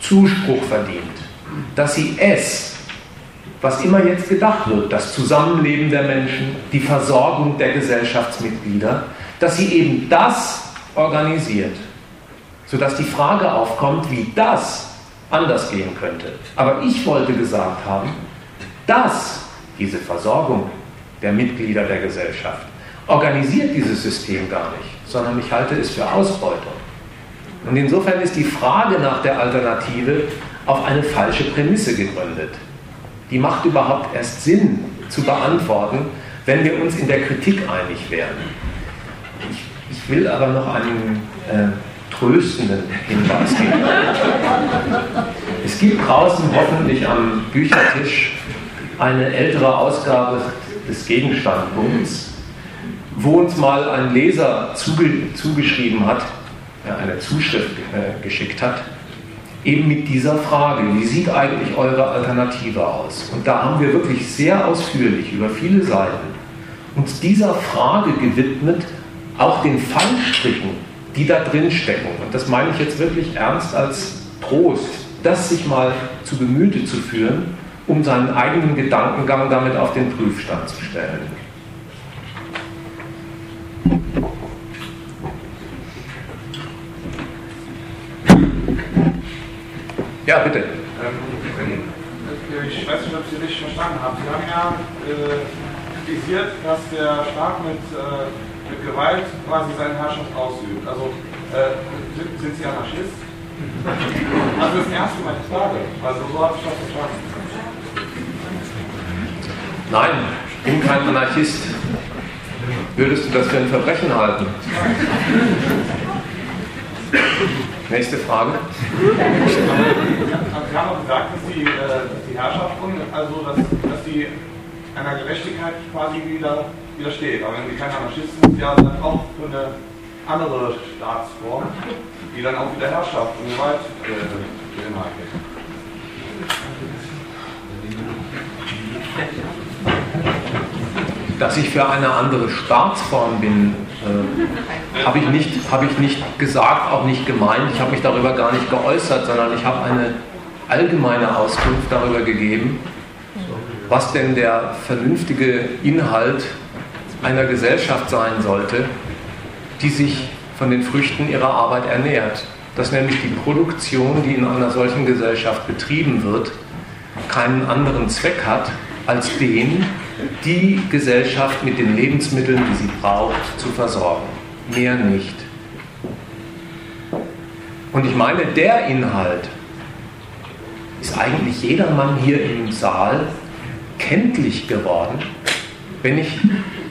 Zuspruch verdient, dass sie es, was immer jetzt gedacht wird, das Zusammenleben der Menschen, die Versorgung der Gesellschaftsmitglieder, dass sie eben das organisiert, sodass die Frage aufkommt, wie das anders gehen könnte. Aber ich wollte gesagt haben, dass diese Versorgung der Mitglieder der Gesellschaft organisiert dieses System gar nicht, sondern ich halte es für Ausbeutung. Und insofern ist die Frage nach der Alternative auf eine falsche Prämisse gegründet. Die macht überhaupt erst Sinn zu beantworten, wenn wir uns in der Kritik einig werden. Ich, will aber noch einen äh, tröstenden Hinweis geben. Es gibt draußen hoffentlich am Büchertisch eine ältere Ausgabe des Gegenstandpunkts, wo uns mal ein Leser zuge zugeschrieben hat, ja, eine Zuschrift äh, geschickt hat, eben mit dieser Frage, wie sieht eigentlich eure Alternative aus? Und da haben wir wirklich sehr ausführlich über viele Seiten uns dieser Frage gewidmet, auch den Fallstrichen, die da drin stecken. Und das meine ich jetzt wirklich ernst als Trost, das sich mal zu Gemüte zu führen, um seinen eigenen Gedankengang damit auf den Prüfstand zu stellen. Ja, bitte. Ähm, ich weiß nicht, ob Sie richtig verstanden haben. Sie haben ja äh, kritisiert, dass der Staat mit, äh, mit Gewalt quasi seine Herrschaft ausübt. Also äh, sind, sind, Sie Anarchist? Also das ist eine ernst gemeinte Frage. Also so habe ich das verstanden. Nein, ich bin kein Anarchist. Würdest du das für ein Verbrechen halten? Nächste Frage. Sie haben auch gesagt, dass die, äh, die Herrschaft, also dass, dass die einer Gerechtigkeit quasi wieder widersteht. Aber wenn Sie keine Anarchisten sind, ja dann auch für eine andere Staatsform, die dann auch wieder Herrschaft und Gewalt äh, beinhaltet. Dass ich für eine andere Staatsform bin, äh, habe ich, nicht, hab ich nicht gesagt, auch nicht gemeint. Ich habe mich darüber gar nicht geäußert, sondern ich habe eine allgemeine Auskunft darüber gegeben, was denn der vernünftige Inhalt einer Gesellschaft sein sollte, die sich von den Früchten ihrer Arbeit ernährt. Dass nämlich die Produktion, die in einer solchen Gesellschaft betrieben wird, keinen anderen Zweck hat, als den, die Gesellschaft mit den Lebensmitteln, die sie braucht, zu versorgen. Mehr nicht. Und ich meine, der Inhalt ist eigentlich jedermann hier im Saal kenntlich geworden, wenn ich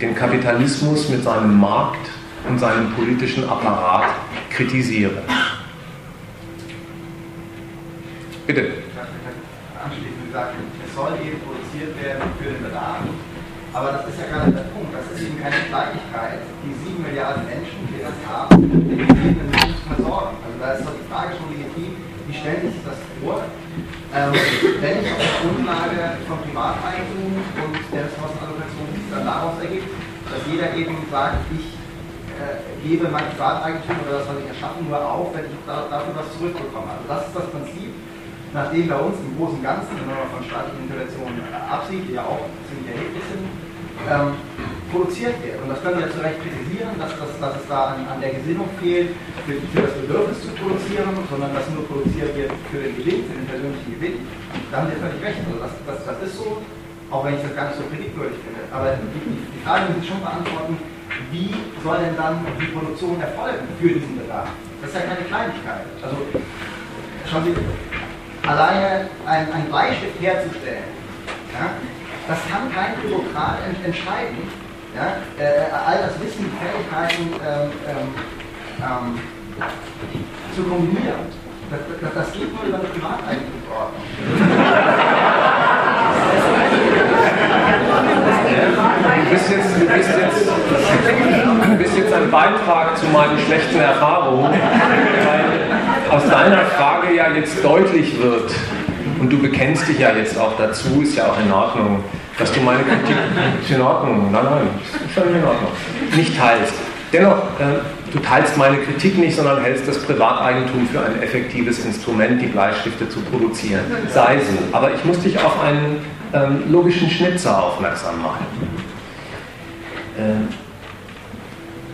den Kapitalismus mit seinem Markt und seinem politischen Apparat kritisiere. Bitte. Anschließend gesagt, es soll eben produziert werden für den Bedarf. Aber das ist ja gerade der Punkt. Das ist eben keine Kleinigkeit, die sieben Milliarden Menschen, die das haben, den gegebenen Menschen versorgen. Also da ist doch die Frage schon legitim, wie stellen sich das vor? Ähm, wenn ich auf der Grundlage von Privateigentum und der Ressourcenallokation daraus ergibt, dass jeder eben sagt, ich äh, gebe mein Privateigentum oder das, was ich erschaffen, nur auf, wenn ich da, dafür was zurückbekomme. Also das ist das Prinzip, nachdem bei uns im Großen und Ganzen, wenn man von staatlichen Interventionen absieht, die ja auch ziemlich erheblich sind, ähm, produziert wird. Und das können wir zu Recht kritisieren, dass, dass, dass es da an, an der Gesinnung fehlt, für, für, das Bedürfnis zu produzieren, sondern dass nur produziert wird für den Gewinn, für den persönlichen Gewinn. Da haben Sie völlig recht. Also das, das, das ist so, auch wenn ich das gar nicht so kritikwürdig finde. Aber die, die Frage muss ich schon beantworten, wie soll denn dann die Produktion erfolgen für diesen Bedarf? Das ist ja keine Kleinigkeit. Also schauen Sie, alleine ein, ein Bleistift herzustellen, ja, das kann kein Bürokrat entscheiden. Ja? Äh, all das Wissen, Fähigkeiten ähm, ähm, ähm, zu kombinieren. Das, das, das, geht nur über eine Privateigentumsordnung. Du bist, jetzt, du, bist jetzt, du bist jetzt ein Beitrag zu meinen schlechten Erfahrungen, weil aus deiner Frage ja jetzt deutlich wird, und du bekennst dich ja jetzt auch dazu, ist ja auch in Ordnung, dass du meine Kritik, ist in Ordnung, nein, nein, ist schon in Ordnung, nicht teilst. Dennoch, äh, du teilst meine Kritik nicht, sondern hältst das Privateigentum für ein effektives Instrument, die Bleistifte zu produzieren. Sei so. Aber ich muss dich auf einen ähm, logischen Schnitzer aufmerksam machen. Ähm,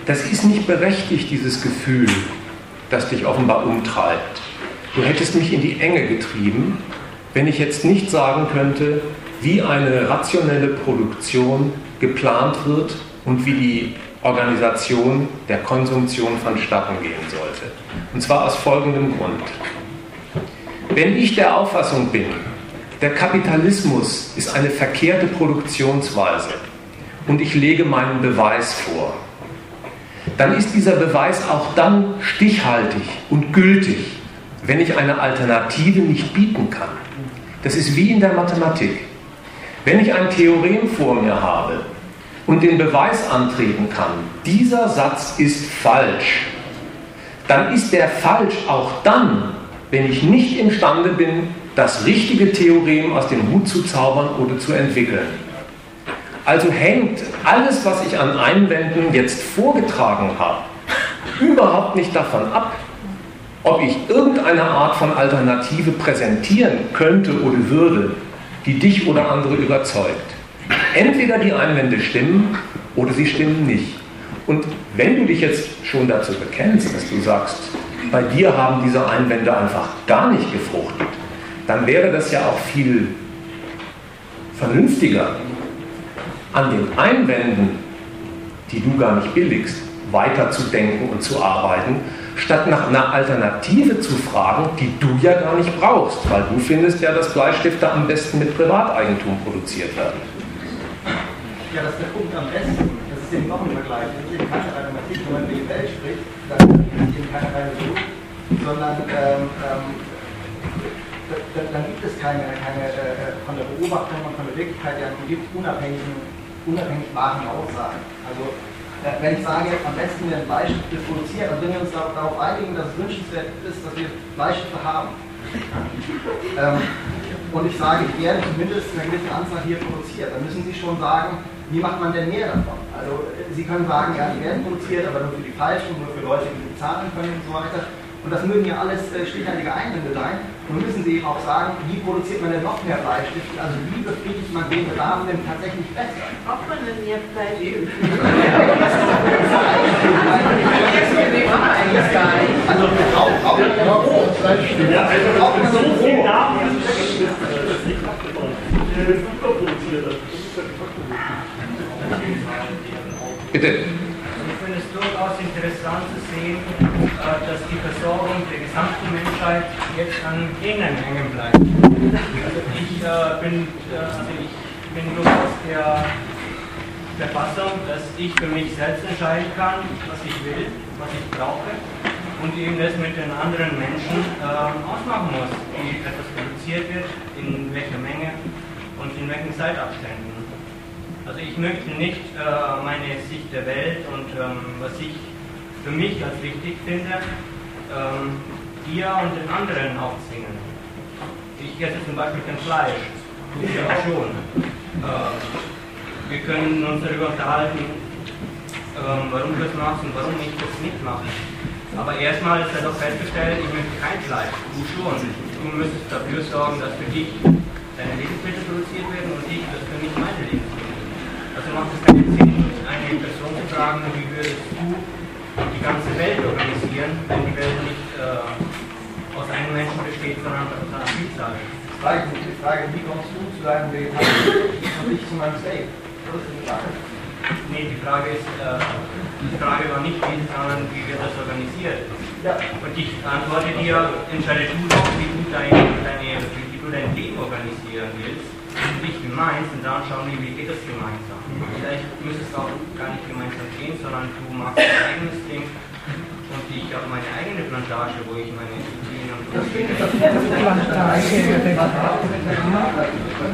das ist nicht berechtigt, dieses Gefühl, das dich offenbar umtreibt. Du hättest mich in die Enge getrieben, wenn ich jetzt nicht sagen könnte, wie eine rationelle Produktion geplant wird und wie die Organisation der Konsumtion vonstatten gehen sollte. Und zwar aus folgendem Grund. Wenn ich der Auffassung bin, der Kapitalismus ist eine verkehrte Produktionsweise und ich lege meinen Beweis vor, dann ist dieser Beweis auch dann stichhaltig und gültig, wenn ich eine Alternative nicht bieten kann. Das ist wie in der Mathematik. Wenn ich ein Theorem vor mir habe und den Beweis antreten kann, dieser Satz ist falsch, dann ist der falsch auch dann, wenn ich nicht imstande bin, das richtige Theorem aus dem Hut zu zaubern oder zu entwickeln. Also hängt alles, was ich an Einwänden jetzt vorgetragen habe, überhaupt nicht davon ab, ob ich irgendeine Art von Alternative präsentieren könnte oder würde, die dich oder andere überzeugt. Entweder die Einwände stimmen oder sie stimmen nicht. Und wenn du dich jetzt schon dazu bekennst, dass du sagst, bei dir haben diese Einwände einfach gar nicht gefruchtet, dann wäre das ja auch viel vernünftiger, an den Einwänden, die du gar nicht billigst, weiterzudenken und zu arbeiten, statt nach einer Alternative zu fragen, die du ja gar nicht brauchst, weil du findest ja, dass Bleistifte am besten mit Privateigentum produziert werden. Ja, das ist der Punkt am besten. Das ist eben noch ein Vergleich. Das ist eben keine Mathematik, wenn man über die Welt spricht, dann ist eben keine reine sondern ähm, ähm, dann gibt es keine, keine äh, von der Beobachtung und von der Wirklichkeit ja gibt unabhängigen, unabhängig wahren Aussagen. Also äh, wenn ich sage, am besten werden Bleistifte produziert, dann würden wir uns darauf einigen, dass es wünschenswert ist, dass wir Bleistifte haben. ähm, und ich sage, die werden zumindest eine gewisse Anzahl hier produziert, dann müssen Sie schon sagen, wie macht man denn mehr davon? Also Sie können sagen, ja, die werden produziert, aber nur für die Falschen, nur für Leute, die bezahlen können und so weiter. Und das mögen ja alles äh, stichhaltige Einwände sein. Nun müssen Sie eben auch sagen, wie produziert man denn noch mehr Bleistifte? Also wie befriedigt man den Bedarf denn tatsächlich besser? Braucht man denn mehr Bleistifte? also braucht man Ja, also braucht man so viel Daten, das ist nicht abgebaut. Überproduziert. Das ist ja Bitte. Durchaus interessant zu sehen, äh, dass die Versorgung der gesamten Menschheit jetzt an Genen hängen bleibt. Also ich, äh, bin, äh, also ich bin durchaus der, der Fassung, dass ich für mich selbst entscheiden kann, was ich will, was ich brauche und eben das mit den anderen Menschen ausmachen muss, wie etwas produziert wird, in welcher Menge und in welchen Zeitabständen. Also ich möchte nicht äh, meine Sicht der Welt und ähm, was ich für mich als wichtig finde, ähm, dir und den anderen aufzwingen. Ich esse zum Beispiel kein Fleisch, tue ich auch schon. Äh, wir können uns darüber unterhalten, ähm, warum du das machst und warum ich das nicht mache. Aber erstmal ist ja doch festgestellt, ich möchte kein Fleisch, du schon. Du müsstest dafür sorgen, dass für dich deine Lebensmittel produziert werden und ich, dass für mich meine Lebensmittel. Also macht es keinen Sinn, eine Person zu fragen, wie würdest du die ganze Welt organisieren, wenn die Welt nicht äh, aus einem Menschen besteht, sondern aus einer Vielzahl. Frage, die Frage, wie kommst du zu deinem vegetarischen und nicht zu meinem Steak? Das ist die Frage. Nee, die Frage ist, äh, die Frage war nicht wie, sondern wie wird das organisiert? Ja. Und ich antworte dir, entscheide du doch, wie du deine, deine, wie du dein Leben organisieren willst und ich meins und dann schauen wir, wie geht das gemeinsam. Vielleicht müsste es auch gar nicht gemeinsam gehen, sondern du machst dein eigenes Ding und ich habe meine eigene Plantage, wo ich meine Zucchini und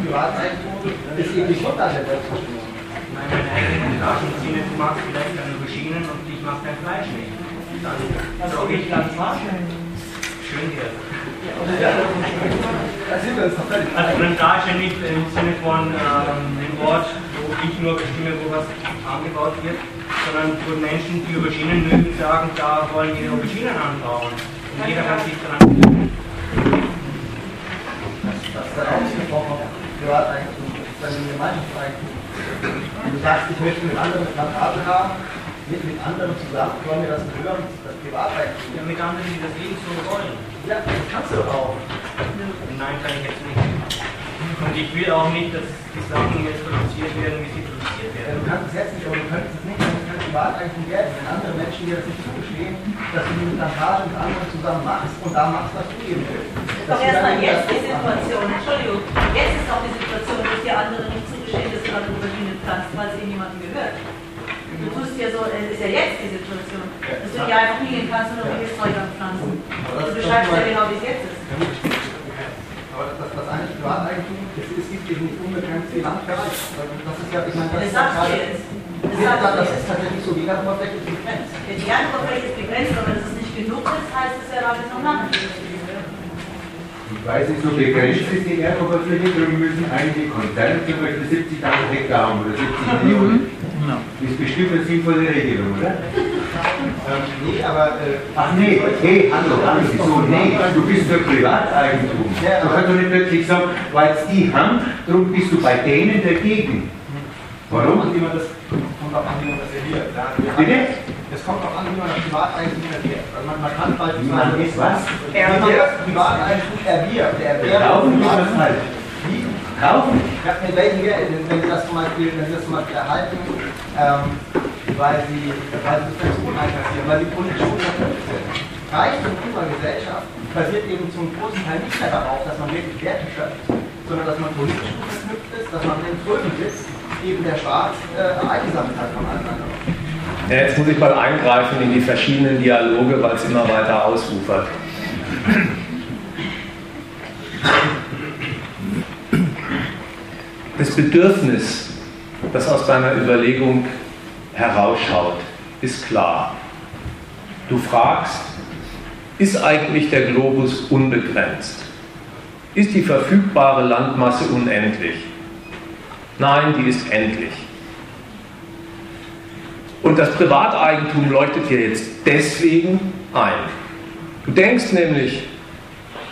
Privateigentum ist eben die Grundlage der. Nein, meine eigene Plantage und Sinne, du machst vielleicht deine Maschinen und ich mache dein Fleisch nicht. Dann brauche ich ganz Schön hier. Also Plantage nicht im Sinne von ähm, dem Wort, wo ich nur bestimme, wo was angebaut wird, sondern von Menschen, die Auberginen mögen, sagen, da wollen wir Auberginen anbauen. Und jeder kann sich daran gewöhnen. Das ist dann ausgesprochen Privateigentum, das ist dann ein Gemeinschaftseigentum. Du sagst, ich möchte mit anderen Plantagen haben, mit, mit anderen zusammen, wollen wir das gehören, das Privateigentum. Ja, mit anderen, die das ebenso wollen. Ja, das kannst du doch auch. Nein, kann ich jetzt nicht. Und ich will auch nicht, dass die Sachen jetzt produziert werden, wie sie produziert Ja, werden. du kannst es jetzt nicht, aber du könntest es nicht, wenn es kein Privateigentum gäbe. Wenn andere Menschen dir das nicht zugestehen, dass du eine Plantage mit anderen zusammen machst und da machst, was du eben willst. Ist doch erstmal jetzt die Situation, Entschuldigung, jetzt ist doch die Situation, dass die andere nicht zugestehen, dass du an Auberginen pflanzt, weil es ihnen jemandem gehört. Tust ja so, es ist ja jetzt die Situation, dass du die einfach hingehen kannst und irgendwelches Zeug anpflanzen. Du beschreibst ja genau, wie es jetzt ist. Aber das, das ist Privateigentum, es, es gibt eben nicht unbegrenzte Landbereich. Das ist ja, ich meine, das, Das ist gerade- jetzt. Das das, ist tatsächlich so, die Erdoberfläche ist begrenzt. Wenn die Erdoberfläche ist begrenzt, aber wenn es nicht genug ist, heißt es ja, da ist noch lange nicht. Weil sie so begrenzt ist, die Erdoberfläche, darum müssen einige Konzerne zum Beispiel 70.000 Hektar haben oder 70 Millionen. Das ist bestimmt eine sinnvolle Regelung, oder? Ähm, nee, aber. Äh, Ach nee, hey, hallo, hallo, so, nee, du bist für Privateigentum. Ja, Du kannst doch nicht plötzlich sagen, weil es die haben, darum bist du bei denen dagegen. Warum? Wie man das, kommt auch an, wie man das erwirbt. Haben- Bitte? Es kommt auch an, wie man das Privateigentum erwirbt. Also man, man kann Wie man beispielsweise. ist was? Wie man das Privateigentum erwirbt. Erwerb Kaufen von ist was Privateigentum- falsch. Kaufen? Ja, mit welchem Geld? Wenn Sie das zum Beispiel, wenn Sie das zum Beispiel erhalten, ähm, weil Sie, weil Sie Personen einkassieren, weil Sie politisch unterstützt sind. Reichtum unserer Gesellschaft basiert eben zum großen Teil nicht mehr darauf, dass man wirklich Werte schöpft, sondern dass man politisch unterknüpft ist, dass man den Schuldenwitz eben der Staat äh, eingesammelt hat von anderen. Ja, jetzt muss ich mal eingreifen in die verschiedenen Dialoge, weil es immer weiter ausufert. Das Bedürfnis, das aus deiner Überlegung herausschaut, ist klar. Du fragst, ist eigentlich der Globus unbegrenzt? Ist die verfügbare Landmasse unendlich? Nein, die ist endlich. Und das Privateigentum leuchtet dir jetzt deswegen ein. Du denkst nämlich,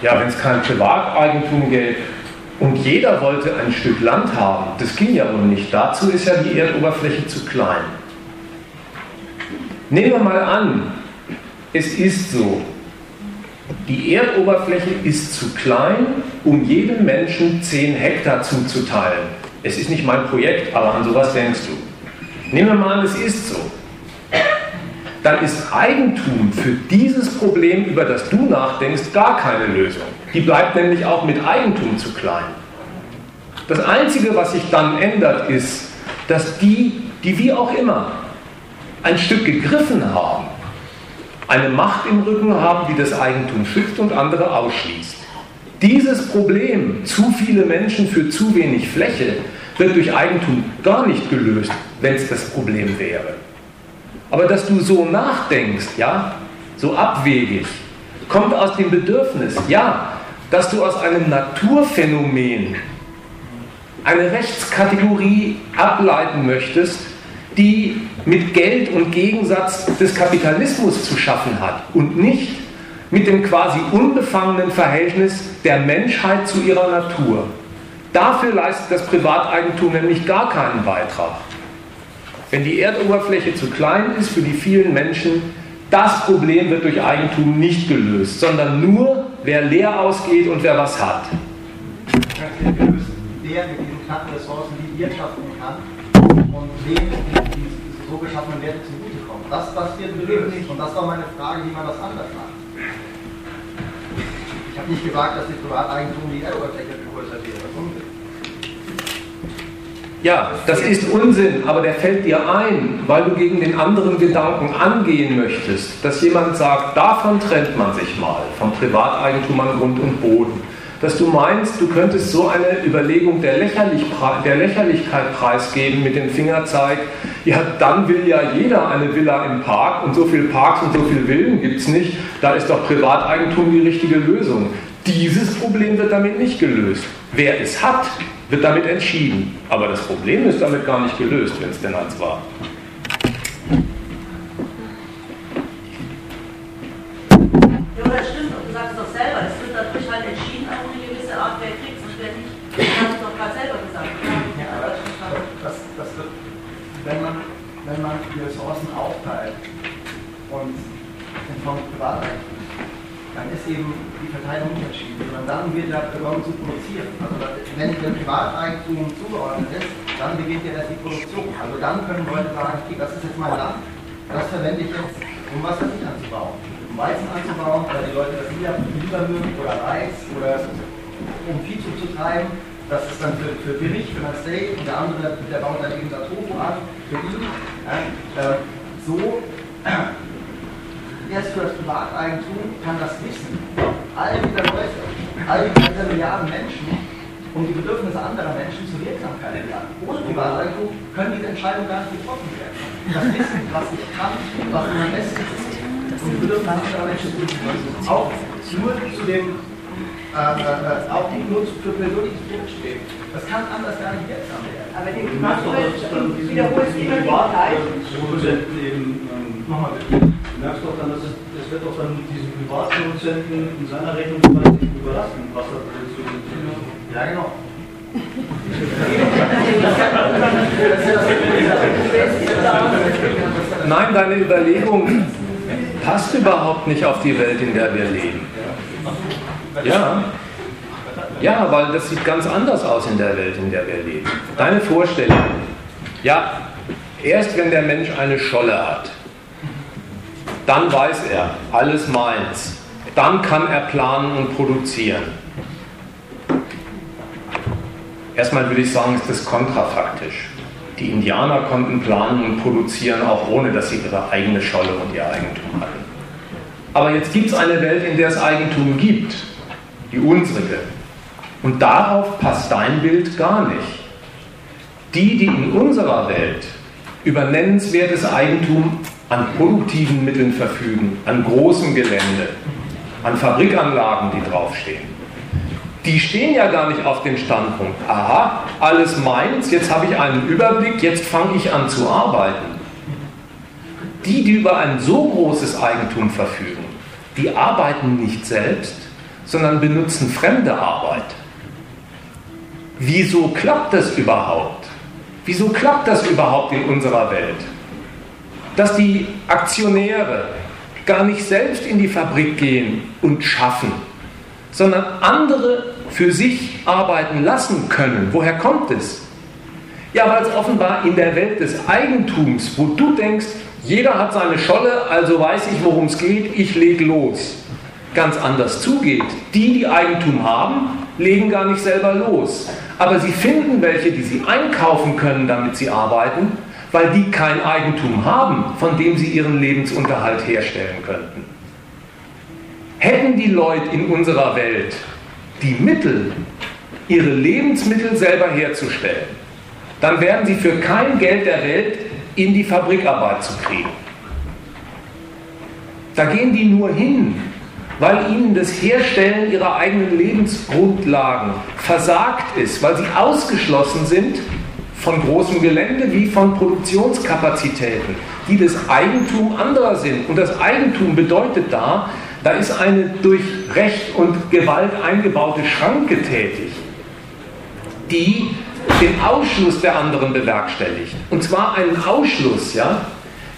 ja, wenn es kein Privateigentum gäbe und jeder wollte ein Stück Land haben, das ging ja wohl nicht. Dazu ist ja die Erdoberfläche zu klein. Nehmen wir mal an, es ist so, die Erdoberfläche ist zu klein, um jedem Menschen 10 Hektar zuzuteilen. Es ist nicht mein Projekt, aber an sowas denkst du. Nehmen wir mal an, es ist so. Dann ist Eigentum für dieses Problem, über das du nachdenkst, gar keine Lösung. Die bleibt nämlich auch mit Eigentum zu klein. Das Einzige, was sich dann ändert, ist, dass die, die wie auch immer ein Stück gegriffen haben, eine Macht im Rücken haben, die das Eigentum schützt und andere ausschließt. Dieses Problem, zu viele Menschen für zu wenig Fläche, wird durch Eigentum gar nicht gelöst, wenn es das Problem wäre. Aber dass du so nachdenkst, ja, so abwegig, kommt aus dem Bedürfnis, ja, dass du aus einem Naturphänomen eine Rechtskategorie ableiten möchtest, die mit Geld und Gegensatz des Kapitalismus zu schaffen hat und nicht mit dem quasi unbefangenen Verhältnis der Menschheit zu ihrer Natur. Dafür leistet das Privateigentum nämlich gar keinen Beitrag. Wenn die Erdoberfläche zu klein ist für die vielen Menschen, das Problem wird durch Eigentum nicht gelöst, sondern nur, wer leer ausgeht und wer was hat. Der mit diesen knappen Ressourcen, die wirtschaften kann und wem die so geschaffenen Werte zugutekommen. Das, das wird gelöst. Und das war meine Frage, wie man das anders macht. Ich habe nicht gesagt, dass die Privateigentum die Erdoberfläche vergrößert wird. Ja, das ist Unsinn, aber der fällt dir ein, weil du gegen den anderen Gedanken angehen möchtest, dass jemand sagt, davon trennt man sich mal, vom Privateigentum an Grund und Boden. Dass du meinst, du könntest so eine Überlegung der, Lächerlich der Lächerlichkeit preisgeben mit dem Fingerzeig, ja, dann will ja jeder eine Villa im Park und so viele Parks und so viele Villen gibt es nicht, da ist doch Privateigentum die richtige Lösung. Dieses Problem wird damit nicht gelöst. Wer es hat, wird damit entschieden. Aber das Problem ist damit gar nicht gelöst, wenn es denn eins war. Ja, aber das stimmt, und du sagst doch selber, es wird dadurch halt entschieden, auch eine gewisse Art, wer kriegt und wer nicht. Das hast du doch gerade selber gesagt. Ja, aber das, das wird, wenn man, wenn man die Ressourcen aufteilt und in Form Privateigentum, dann ist eben die Verteilung unterschiedlich. Und dann wird ja begonnen zu produzieren. Also wenn dem Privateigentum zugeordnet ist, dann beginnt ja erst die Produktion. Also dann können Leute sagen, okay, das ist jetzt mein Land, das verwende ich jetzt, um was für mich anzubauen. Um Weizen anzubauen, weil die Leute das lieber, lieber mögen, oder Reis, oder um Viehzucht zu treiben. Das ist dann für, für billig, für ein Steak, und der andere, der baut dann eben das Tofu an, für ihn. Ja, äh, so, erst für das Privateigentum kann das Wissen all dieser Leute, all dieser Milliarden Menschen, um die Bedürfnisse anderer Menschen zur Wirksamkeit lernen. Ohne Privateigentum können diese Entscheidungen gar nicht getroffen werden. Das Wissen, was ich kann, was mir am besten ist, um die Bedürfnisse anderer Menschen zu auch nur zu dem äh, äh, auch nicht nur für persönliches steht. Das kann anders gar nicht wirksam werden. Aber den Klimaschutz wiederholst immer die ähm, Nochmal bitte. Du merkst doch dann, dass es, es wird auch dann diesen Privatproduzenten in seiner Rechnung überlassen, was er produziert. Ja, genau. Nein, deine Überlegung passt überhaupt nicht auf die Welt, in der wir leben. Ja. Ja, weil das sieht ganz anders aus in der Welt, in der wir leben. Deine Vorstellung, ja, erst wenn der Mensch eine Scholle hat, dann weiß er, alles meins. Dann kann er planen und produzieren. Erstmal würde ich sagen, ist das kontrafaktisch. Die Indianer konnten planen und produzieren, auch ohne dass sie ihre eigene Scholle und ihr Eigentum hatten. Aber jetzt gibt es eine Welt, in der es Eigentum gibt, die unsrige. Und darauf passt dein Bild gar nicht. Die, die in unserer Welt über nennenswertes Eigentum an produktiven Mitteln verfügen, an großem Gelände, an Fabrikanlagen, die draufstehen, die stehen ja gar nicht auf dem Standpunkt, aha, alles meins, jetzt habe ich einen Überblick, jetzt fange ich an zu arbeiten. Die, die über ein so großes Eigentum verfügen, die arbeiten nicht selbst, sondern benutzen fremde Arbeit. Wieso klappt das überhaupt? Wieso klappt das überhaupt in unserer Welt? Dass die Aktionäre gar nicht selbst in die Fabrik gehen und schaffen, sondern andere für sich arbeiten lassen können. Woher kommt es? Ja, weil es offenbar in der Welt des Eigentums, wo du denkst, jeder hat seine Scholle, also weiß ich, worum es geht, ich lege los, ganz anders zugeht. Die, die Eigentum haben, legen gar nicht selber los. Aber sie finden welche, die sie einkaufen können, damit sie arbeiten, weil die kein Eigentum haben, von dem sie ihren Lebensunterhalt herstellen könnten. Hätten die Leute in unserer Welt die Mittel, ihre Lebensmittel selber herzustellen, dann wären sie für kein Geld der Welt in die Fabrikarbeit zu kriegen. Da gehen die nur hin, weil ihnen das Herstellen ihrer eigenen Lebensgrundlagen versagt ist, weil sie ausgeschlossen sind von großem Gelände wie von Produktionskapazitäten, die das Eigentum anderer sind. Und das Eigentum bedeutet da, da ist eine durch Recht und Gewalt eingebaute Schranke tätig, die den Ausschluss der anderen bewerkstelligt. Und zwar einen Ausschluss, ja,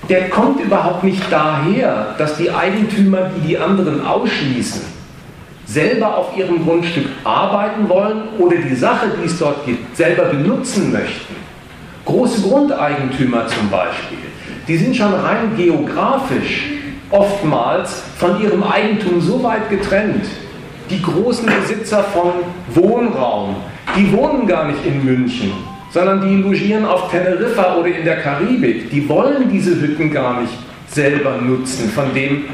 der kommt überhaupt nicht daher, dass die Eigentümer, die die anderen ausschließen, selber auf ihrem Grundstück arbeiten wollen oder die Sache, die es dort gibt, selber benutzen möchten. Große Grundeigentümer zum Beispiel, die sind schon rein geografisch oftmals von ihrem Eigentum so weit getrennt. Die großen Besitzer von Wohnraum, die wohnen gar nicht in München, sondern die logieren auf Teneriffa oder in der Karibik. Die wollen diese Hütten gar nicht selber nutzen, von, dem,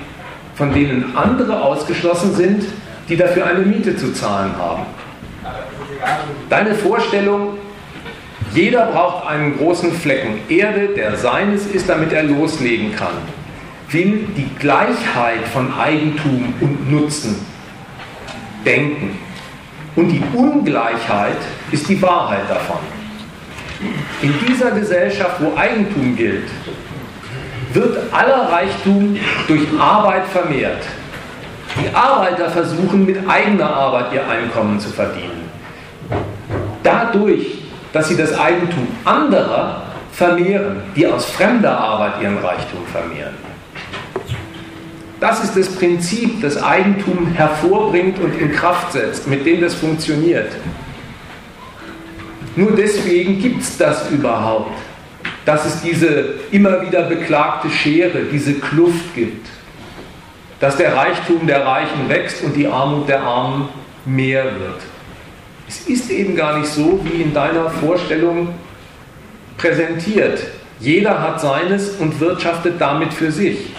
von denen andere ausgeschlossen sind, die dafür eine Miete zu zahlen haben. Deine Vorstellung, jeder braucht einen großen Flecken Erde, der seines ist, damit er loslegen kann, will die Gleichheit von Eigentum und Nutzen denken. Und die Ungleichheit ist die Wahrheit davon. In dieser Gesellschaft, wo Eigentum gilt, wird aller Reichtum durch Arbeit vermehrt. Die Arbeiter versuchen mit eigener Arbeit ihr Einkommen zu verdienen. Dadurch, dass sie das Eigentum anderer vermehren, die aus fremder Arbeit ihren Reichtum vermehren. Das ist das Prinzip, das Eigentum hervorbringt und in Kraft setzt, mit dem das funktioniert. Nur deswegen gibt es das überhaupt, dass es diese immer wieder beklagte Schere, diese Kluft gibt, dass der Reichtum der Reichen wächst und die Armut der Armen mehr wird. Es ist eben gar nicht so, wie in deiner Vorstellung präsentiert. Jeder hat seines und wirtschaftet damit für sich.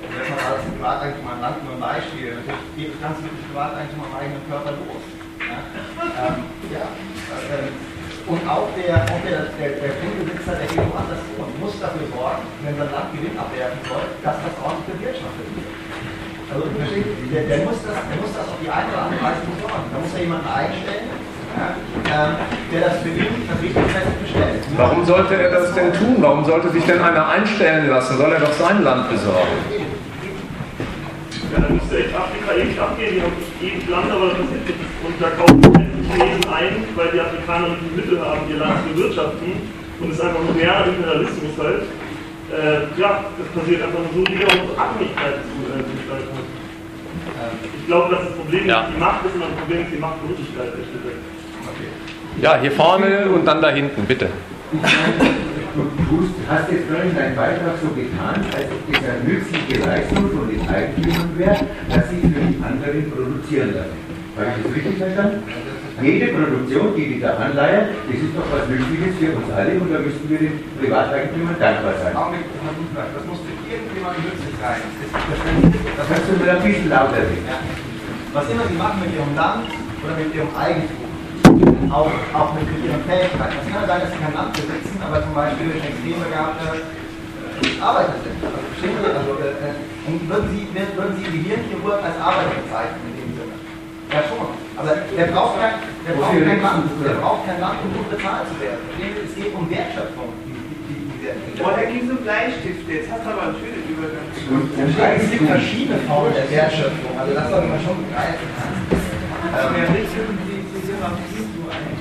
Wenn man als Privateigentum ein Land nur ein Beispiel, geht das Ganze mit dem Privateigentum am eigenen Körper los. Ja, ähm, ja ähm, und auch der, auch der, der, der Grundbesitzer, der geht woanders wohnt, muss dafür sorgen, wenn sein Land Gewinn abwerfen soll, dass das ordentlich bewirtschaftet wird. Also, der, der, muss das, der muss das auf die eine oder andere Weise besorgen. Da muss er jemanden einstellen, ja, ähm, der das für ihn verpflichtungsfest bestellt. Warum sollte er das denn tun? Warum sollte sich denn einer einstellen lassen? Soll er doch sein Land besorgen? Ja, dann müsste echt Afrika ewig abgehen, die haben ewig Land, aber das ist nicht. Und da kaufen die Chinesen ein, weil die Afrikaner nicht die Mittel haben, ihr Land zu bewirtschaften. Und es ist einfach nur mehr Imperialismus halt. Äh, ja, das passiert einfach nur so, die auch Abhängigkeit zu äh, gestalten hat. Ich glaube, dass das Problem Ja. nicht die Macht ist, sondern das Problem ist die Machtlosigkeit. ehrlich gesagt. Ja, hier vorne und dann da hinten, bitte. Du hast jetzt vorhin deinen Beitrag so getan, als ob das eine nützliche Leistung von den Eigentümern wäre, dass sie für die anderen produzieren lassen. Habe ich das richtig verstanden? Jede Produktion, die die da anleihen, das ist doch was Nützliches für uns alle und da müssten wir den Privateigentümern dankbar sein. Das muss für irgendjemanden nützlich sein. Das. Das kannst du mir ein bisschen lauter reden. Ja. Was immer Sie machen mit Ihrem Land oder mit Ihrem Eigentum, auch, auch mit Ihren Fähigkeiten. Es kann sein, dass Sie kein Land besitzen, aber zum Beispiel extrem begabte äh, Arbeiter sind. Also? Also, äh, äh, würden Sie, würden Sie Ihr Gehirnchirurg als Arbeiter bezeichnen schon. Aber der braucht kein, der braucht kein Land, der braucht kein Land, um gut bezahlt zu werden. Es geht um Wertschöpfung. die- die- die- die- die- da ging so Bleistifte. Jetzt hast du aber einen schönen Übergang. Es gibt verschiedene Formen der Wertschöpfung, also das sollte man schon begreifen. Zu ein.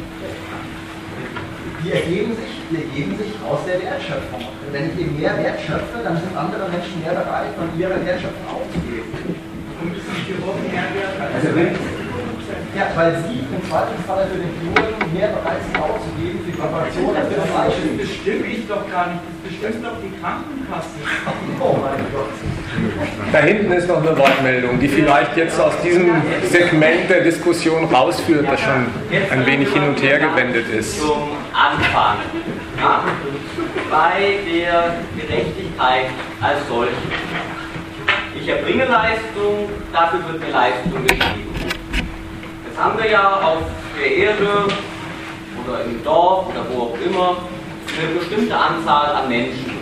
Die ergeben sich, die ergeben sich aus der Wertschöpfung. Wenn ich eben mehr Wert schöpfe, dann sind andere Menschen mehr bereit, von ihrer Wertschöpfung aufzugeben. Und es ist geworden, mehr Wert als Also wenn, Ja, weil sie im Zweifelsfall für den Chirurgen mehr bereit sind auszugeben für die Operation als für das Das Fleisch. bestimme ich doch gar nicht. Das bestimmt doch die Krankenkasse. Oh mein Gott. Da hinten ist noch eine Wortmeldung, die vielleicht jetzt aus diesem Segment der Diskussion rausführt, das schon ein wenig hin und her gewendet ist. Zum Anfang. Ja, bei der Gerechtigkeit als solche. Ich erbringe Leistung, dafür wird mir Leistung gegeben. Jetzt haben wir ja auf der Erde oder im Dorf oder wo auch immer eine bestimmte Anzahl an Menschen.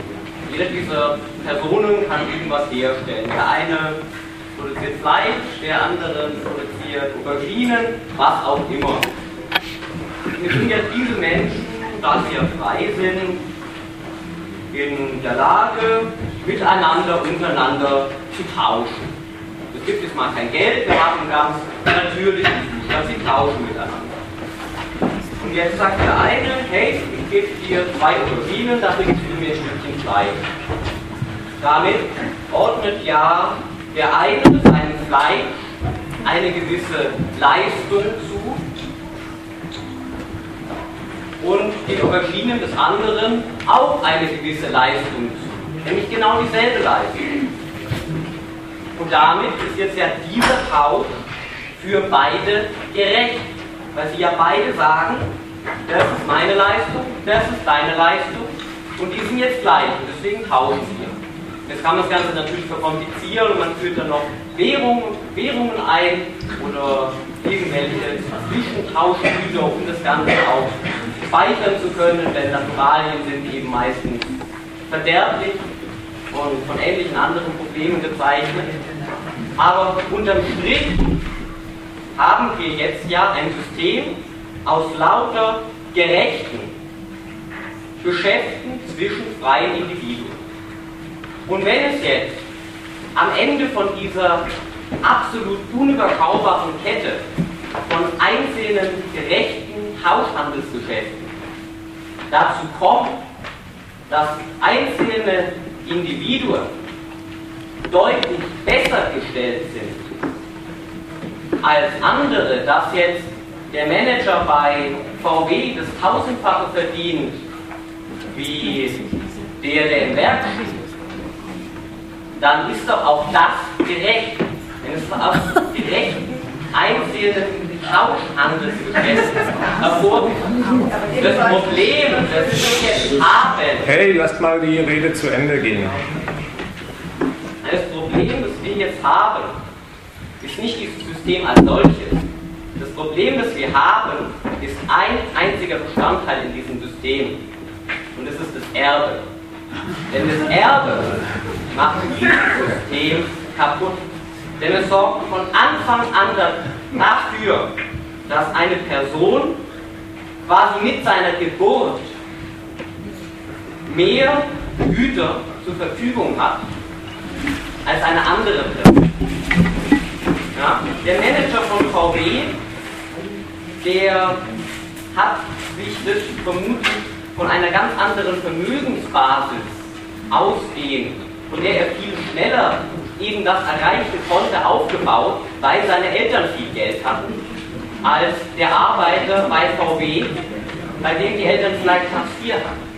Jeder dieser Personen kann irgendwas herstellen. Der eine produziert Fleisch, der andere produziert Auberginen, was auch immer. Wir sind jetzt diese Menschen, da sie ja frei sind, in der Lage, miteinander, untereinander zu tauschen. Gibt jetzt mal kein Geld, wir haben ganz natürlichen Zustand, sie tauschen miteinander. Und jetzt sagt der eine, hey, ich gebe dir zwei Auberginen, dafür gibst du mir ein Stückchen Fleisch. Damit ordnet ja der eine seinem Fleisch eine gewisse Leistung zu und den Auberginen des anderen auch eine gewisse Leistung zu, nämlich genau dieselbe Leistung. Und damit ist jetzt ja dieser Tausch für beide gerecht, weil sie ja beide sagen, das ist meine Leistung, das ist deine Leistung. Und die sind jetzt gleich. Und deswegen tauschen wir. Jetzt kann man das Ganze natürlich verkomplizieren. Und man führt dann noch Währungen, Währungen ein oder irgendwelche Zwischentauschgüter, um das Ganze auch speichern zu können, denn Naturalien sind eben meistens verderblich und von ähnlichen anderen Problemen gezeichnet. Aber unterm Strich haben wir jetzt ja ein System aus lauter gerechten Geschäften zwischen freien Individuen. Und wenn es jetzt am Ende von dieser absolut unüberschaubaren Kette von einzelnen gerechten Tauschhandelsgeschäften dazu kommt, dass einzelne Individuen deutlich besser gestellt sind als andere, dass jetzt der Manager bei VW das tausendfache verdient wie der, der im Werk steht, dann ist doch auch das gerecht. Wenn es aus gerechten einzelnen Tauschhandelsgeschäften hervorgeht. Das Problem, das wir jetzt haben. Hey, lasst mal die Rede zu Ende gehen. Das Problem, das wir jetzt haben, ist nicht dieses System als solches. Das Problem, das wir haben, ist ein einziger Bestandteil in diesem System. Und das ist das Erbe. Denn das Erbe macht dieses System kaputt. Denn es sorgt von Anfang an dafür, dass eine Person quasi mit seiner Geburt mehr Güter zur Verfügung hat als eine andere Person. Ja? Der Manager von VW, der hat sich das vermutlich von einer ganz anderen Vermögensbasis ausgehend, von der er viel schneller eben das erreichen konnte, aufgebaut, weil seine Eltern viel Geld hatten, als der Arbeiter bei VW, bei dem die Eltern vielleicht Hartz IV hatten.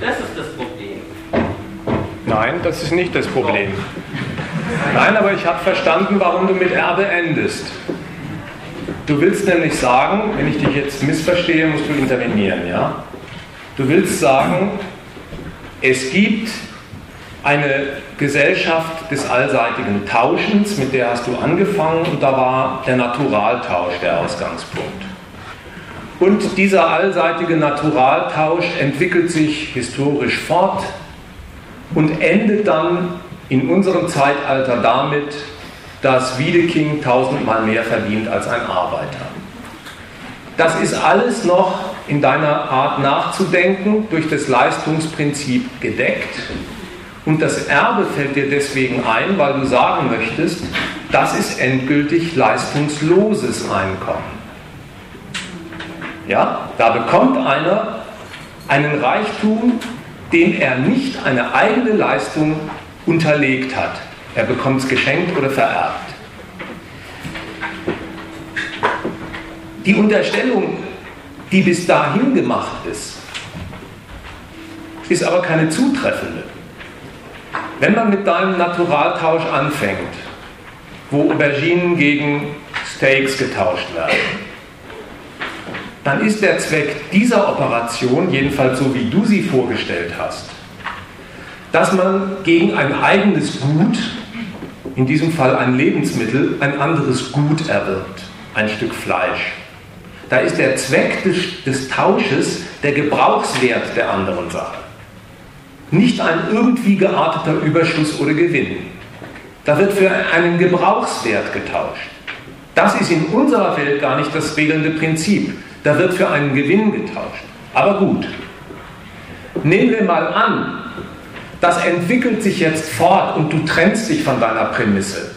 Das ist das Problem. Nein, das ist nicht das Problem. Nein, aber ich habe verstanden, warum du mit Erbe endest. Du willst nämlich sagen, wenn ich dich jetzt missverstehe, musst du intervenieren, ja? Du willst sagen, es gibt eine Gesellschaft des allseitigen Tauschens, mit der hast du angefangen und da war der Naturaltausch der Ausgangspunkt. Und dieser allseitige Naturaltausch entwickelt sich historisch fort und endet dann in unserem Zeitalter damit, dass Wiedeking tausendmal mehr verdient als ein Arbeiter. Das ist alles noch in deiner Art nachzudenken durch das Leistungsprinzip gedeckt. Und das Erbe fällt dir deswegen ein, weil du sagen möchtest, das ist endgültig leistungsloses Einkommen. Ja, da bekommt einer einen Reichtum, dem er nicht eine eigene Leistung unterlegt hat. Er bekommt es geschenkt oder vererbt. Die Unterstellung, die bis dahin gemacht ist, ist aber keine zutreffende. Wenn man mit deinem Naturaltausch anfängt, wo Auberginen gegen Steaks getauscht werden, dann ist der Zweck dieser Operation, jedenfalls so wie du sie vorgestellt hast, dass man gegen ein eigenes Gut, in diesem Fall ein Lebensmittel, ein anderes Gut erwirbt, ein Stück Fleisch. Da ist der Zweck des, des Tausches der Gebrauchswert der anderen Sache. Nicht ein irgendwie gearteter Überschuss oder Gewinn. Da wird für einen Gebrauchswert getauscht. Das ist in unserer Welt gar nicht das regelnde Prinzip. Da wird für einen Gewinn getauscht. Aber gut. Nehmen wir mal an, das entwickelt sich jetzt fort und du trennst dich von deiner Prämisse.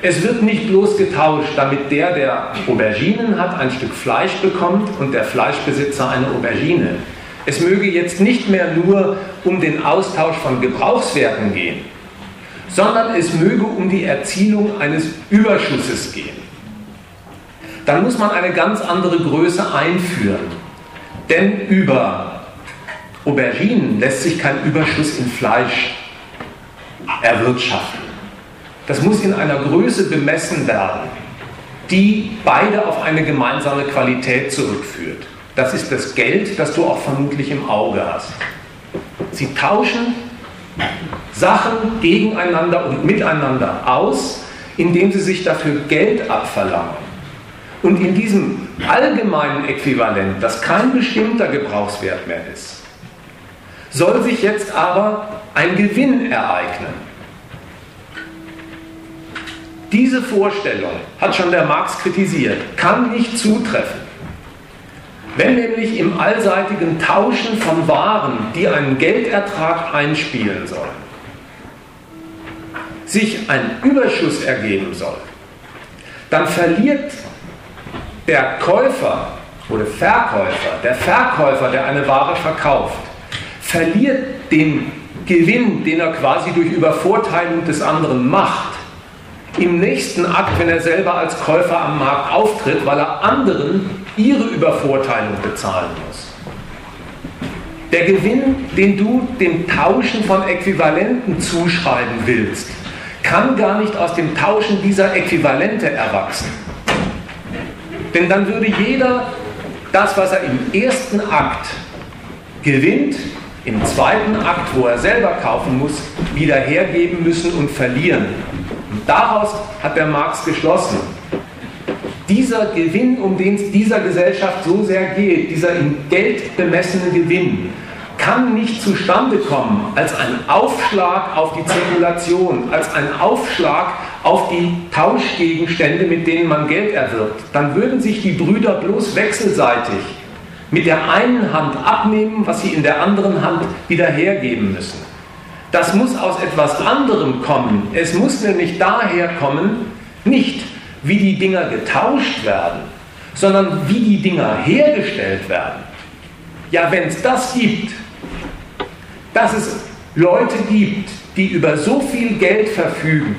Es wird nicht bloß getauscht, damit der, der Auberginen hat, ein Stück Fleisch bekommt und der Fleischbesitzer eine Aubergine. Es möge jetzt nicht mehr nur um den Austausch von Gebrauchswerten gehen, sondern es möge um die Erzielung eines Überschusses gehen. Dann muss man eine ganz andere Größe einführen. Denn über Auberginen lässt sich kein Überschuss in Fleisch erwirtschaften. Das muss in einer Größe bemessen werden, die beide auf eine gemeinsame Qualität zurückführt. Das ist das Geld, das du auch vermutlich im Auge hast. Sie tauschen Sachen gegeneinander und miteinander aus, indem sie sich dafür Geld abverlangen. Und in diesem allgemeinen Äquivalent, das kein bestimmter Gebrauchswert mehr ist, soll sich jetzt aber ein Gewinn ereignen. Diese Vorstellung, hat schon der Marx kritisiert, kann nicht zutreffen. Wenn nämlich im allseitigen Tauschen von Waren, die einen Geldertrag einspielen sollen, sich ein Überschuss ergeben soll, dann verliert der Käufer oder Verkäufer, der Verkäufer, der eine Ware verkauft, verliert den Gewinn, den er quasi durch Übervorteilung des anderen macht, im nächsten Akt, wenn er selber als Käufer am Markt auftritt, weil er anderen ihre Übervorteilung bezahlen muss. Der Gewinn, den du dem Tauschen von Äquivalenten zuschreiben willst, kann gar nicht aus dem Tauschen dieser Äquivalente erwachsen. Denn dann würde jeder das, was er im ersten Akt gewinnt, im zweiten Akt, wo er selber kaufen muss, wieder hergeben müssen und verlieren. Und daraus hat der Marx geschlossen, dieser Gewinn, um den es dieser Gesellschaft so sehr geht, dieser in Geld bemessene Gewinn, kann nicht zustande kommen als ein Aufschlag auf die Zirkulation, als ein Aufschlag auf die Tauschgegenstände, mit denen man Geld erwirbt. Dann würden sich die Brüder bloß wechselseitig mit der einen Hand abnehmen, was sie in der anderen Hand wieder hergeben müssen. Das muss aus etwas anderem kommen. Es muss nämlich daher kommen, nicht wie die Dinger getauscht werden, sondern wie die Dinger hergestellt werden. Ja, wenn es das gibt, dass es Leute gibt, die über so viel Geld verfügen,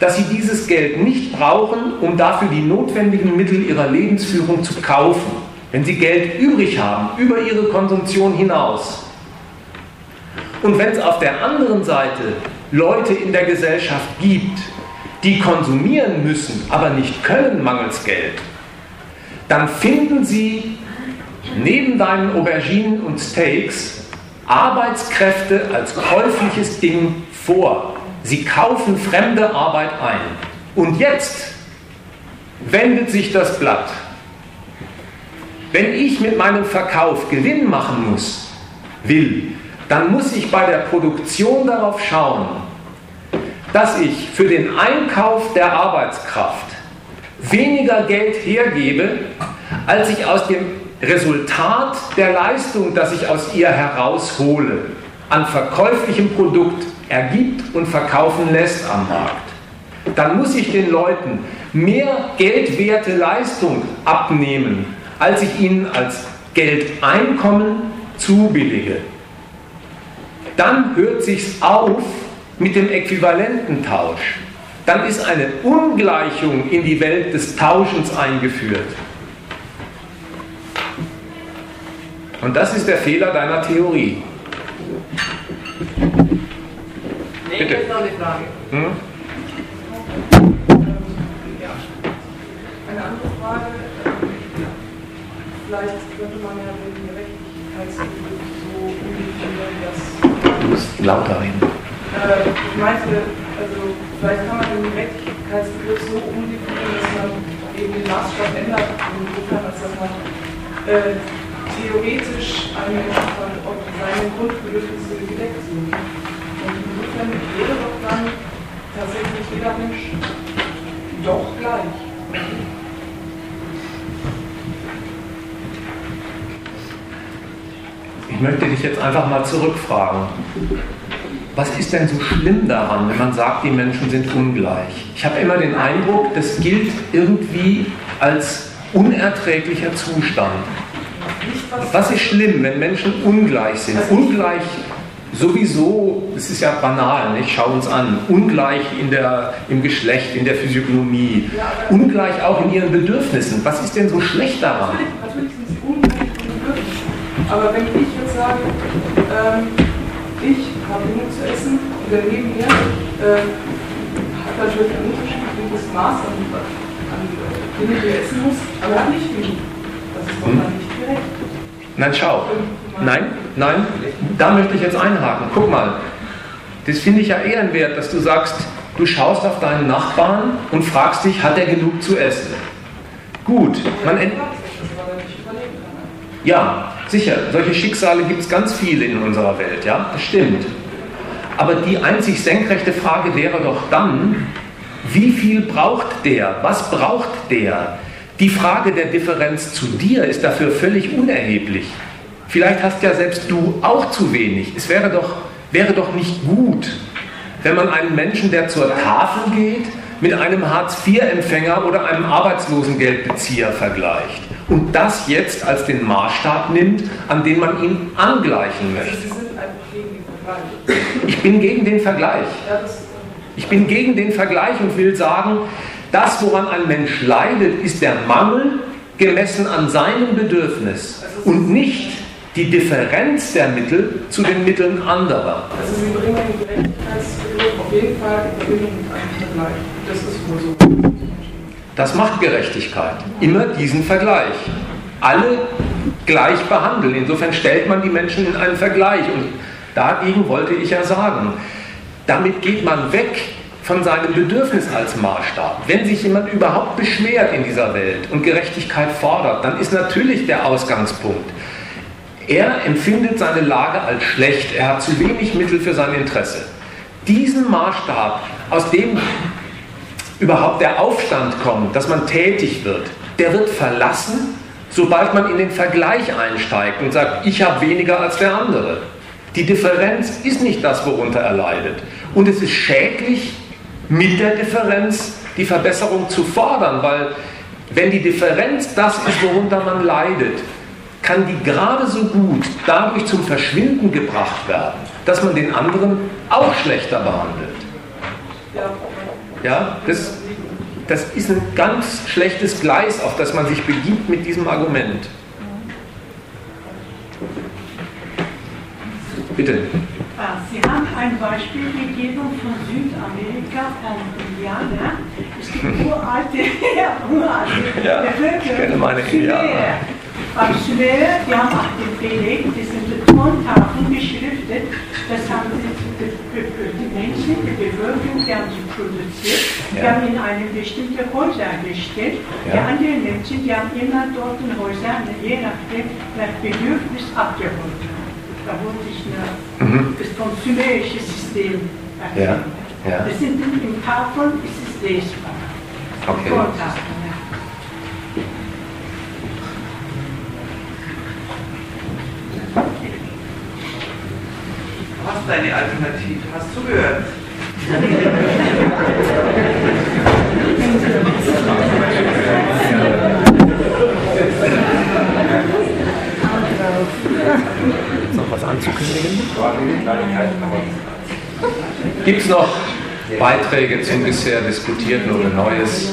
dass sie dieses Geld nicht brauchen, um dafür die notwendigen Mittel ihrer Lebensführung zu kaufen, wenn sie Geld übrig haben, über ihre Konsumtion hinaus. Und wenn es auf der anderen Seite Leute in der Gesellschaft gibt, die konsumieren müssen, aber nicht können mangels Geld, dann finden sie neben deinen Auberginen und Steaks Arbeitskräfte als käufliches Ding vor. Sie kaufen fremde Arbeit ein. Und jetzt wendet sich das Blatt. Wenn ich mit meinem Verkauf Gewinn machen muss, will, dann muss ich bei der Produktion darauf schauen, dass ich für den Einkauf der Arbeitskraft weniger Geld hergebe, als ich aus dem Resultat der Leistung, das ich aus ihr heraushole, an verkäuflichem Produkt ergibt und verkaufen lässt am Markt. Dann muss ich den Leuten mehr geldwerte Leistung abnehmen, als ich ihnen als Geldeinkommen zubillige. Dann hört sich's auf, mit dem Äquivalententausch, dann ist eine Ungleichung in die Welt des Tauschens eingeführt. Und das ist der Fehler deiner Theorie. Nee, Bitte. Jetzt noch eine Frage. Hm? Eine andere Frage. Vielleicht könnte man ja den Gerechtigkeitsbegriff so definieren, dass. Du musst lauter reden. Äh, ich meinte, also vielleicht kann man den Gerechtigkeitsbegriff so umdefinieren, dass man eben den Maßstab ändert, insofern, als dass man äh, theoretisch einen Menschen von, ob seine Grundbedürfnisse gedeckt sind. Und insofern wäre doch dann tatsächlich jeder Mensch doch gleich. Ich möchte dich jetzt einfach mal zurückfragen was ist denn so schlimm daran, wenn man sagt, die Menschen sind ungleich? Ich habe immer den Eindruck, das gilt irgendwie als unerträglicher Zustand. Was ist schlimm, wenn Menschen ungleich sind? Ungleich sowieso, es ist ja banal, nicht? schau uns an, ungleich in der, im Geschlecht, in der Physiognomie, ungleich auch in ihren Bedürfnissen. Was ist denn so schlecht daran? Natürlich, sind sie ungleich in Bedürfnissen. Aber wenn ich jetzt sage, ähm, ich habe genug zu essen und der neben mir äh, hat natürlich ein unterschiedliches Maß an, an Dingen, die er essen muss, aber er hat nicht genug. Das ist doch hm. nicht gerecht. Nein, schau. Nein, nein, da möchte ich jetzt einhaken. Guck mal, das finde ich ja ehrenwert, dass du sagst, du schaust auf deinen Nachbarn und fragst dich, hat er genug zu essen? Gut, man. Ja, Sicher, solche Schicksale gibt es ganz viele in unserer Welt, ja, das stimmt. Aber die einzig senkrechte Frage wäre doch dann, wie viel braucht der, was braucht der, Die Frage der Differenz zu dir ist dafür völlig unerheblich. Vielleicht hast ja selbst du auch zu wenig. Es wäre doch, wäre doch nicht gut, wenn man einen Menschen, der zur Tafel geht, mit einem Hartz-IV-Empfänger oder einem Arbeitslosengeldbezieher vergleicht und das jetzt als den Maßstab nimmt, an den man ihn angleichen möchte. Sie sind einfach gegen den Vergleich. Ich bin gegen den Vergleich. Ich bin gegen den Vergleich und will sagen, das, woran ein Mensch leidet, ist der Mangel gemessen an seinem Bedürfnis und nicht die Differenz der Mittel zu den Mitteln anderer. Also Sie bringen den Gerechtigkeitsbegriff auf jeden Fall in Verbindung mit einem Vergleich. Das ist wohl so. Das macht Gerechtigkeit. Immer diesen Vergleich. Alle gleich behandeln. Insofern stellt man die Menschen in einen Vergleich. Und dagegen wollte ich ja sagen, damit geht man weg von seinem Bedürfnis als Maßstab. Wenn sich jemand überhaupt beschwert in dieser Welt und Gerechtigkeit fordert, dann ist natürlich der Ausgangspunkt, er empfindet seine Lage als schlecht, er hat zu wenig Mittel für sein Interesse. Diesen Maßstab, aus dem überhaupt der Aufstand kommt, dass man tätig wird, der wird verlassen, sobald man in den Vergleich einsteigt und sagt, ich habe weniger als der andere. Die Differenz ist nicht das, worunter er leidet. Und es ist schädlich, mit der Differenz die Verbesserung zu fordern, weil wenn die Differenz das ist, worunter man leidet, kann die gerade so gut dadurch zum Verschwinden gebracht werden, dass man den anderen auch schlechter behandelt. Ja, das, das ist ein ganz schlechtes Gleis, auf das man sich begibt mit diesem Argument. Bitte. Ah, Sie haben ein Beispiel gegeben von Südamerika, von Indianer. Es gibt uralte, uralte ja, ich kenne meine Indianer. Am Sumer, die haben auch den Beleg, die sind Tontafeln beschriftet, das haben die, die Menschen, die Bevölkerung, die haben sie produziert, die Ja. haben in eine bestimmte Häuser gestellt. Die Ja. anderen Menschen, die haben immer dort in Häusern, je nachdem, nach Bedürfnis abgeholt. Da wollte ich eine, Mhm. das konsumerische System Ja, erklären. ja. Das sind in Tafeln, ist es lesbar. Okay. Tontafeln, ja. Du hast deine Alternative, hast noch was anzukündigen? Gibt es noch Beiträge zum bisher Diskutierten oder Neues?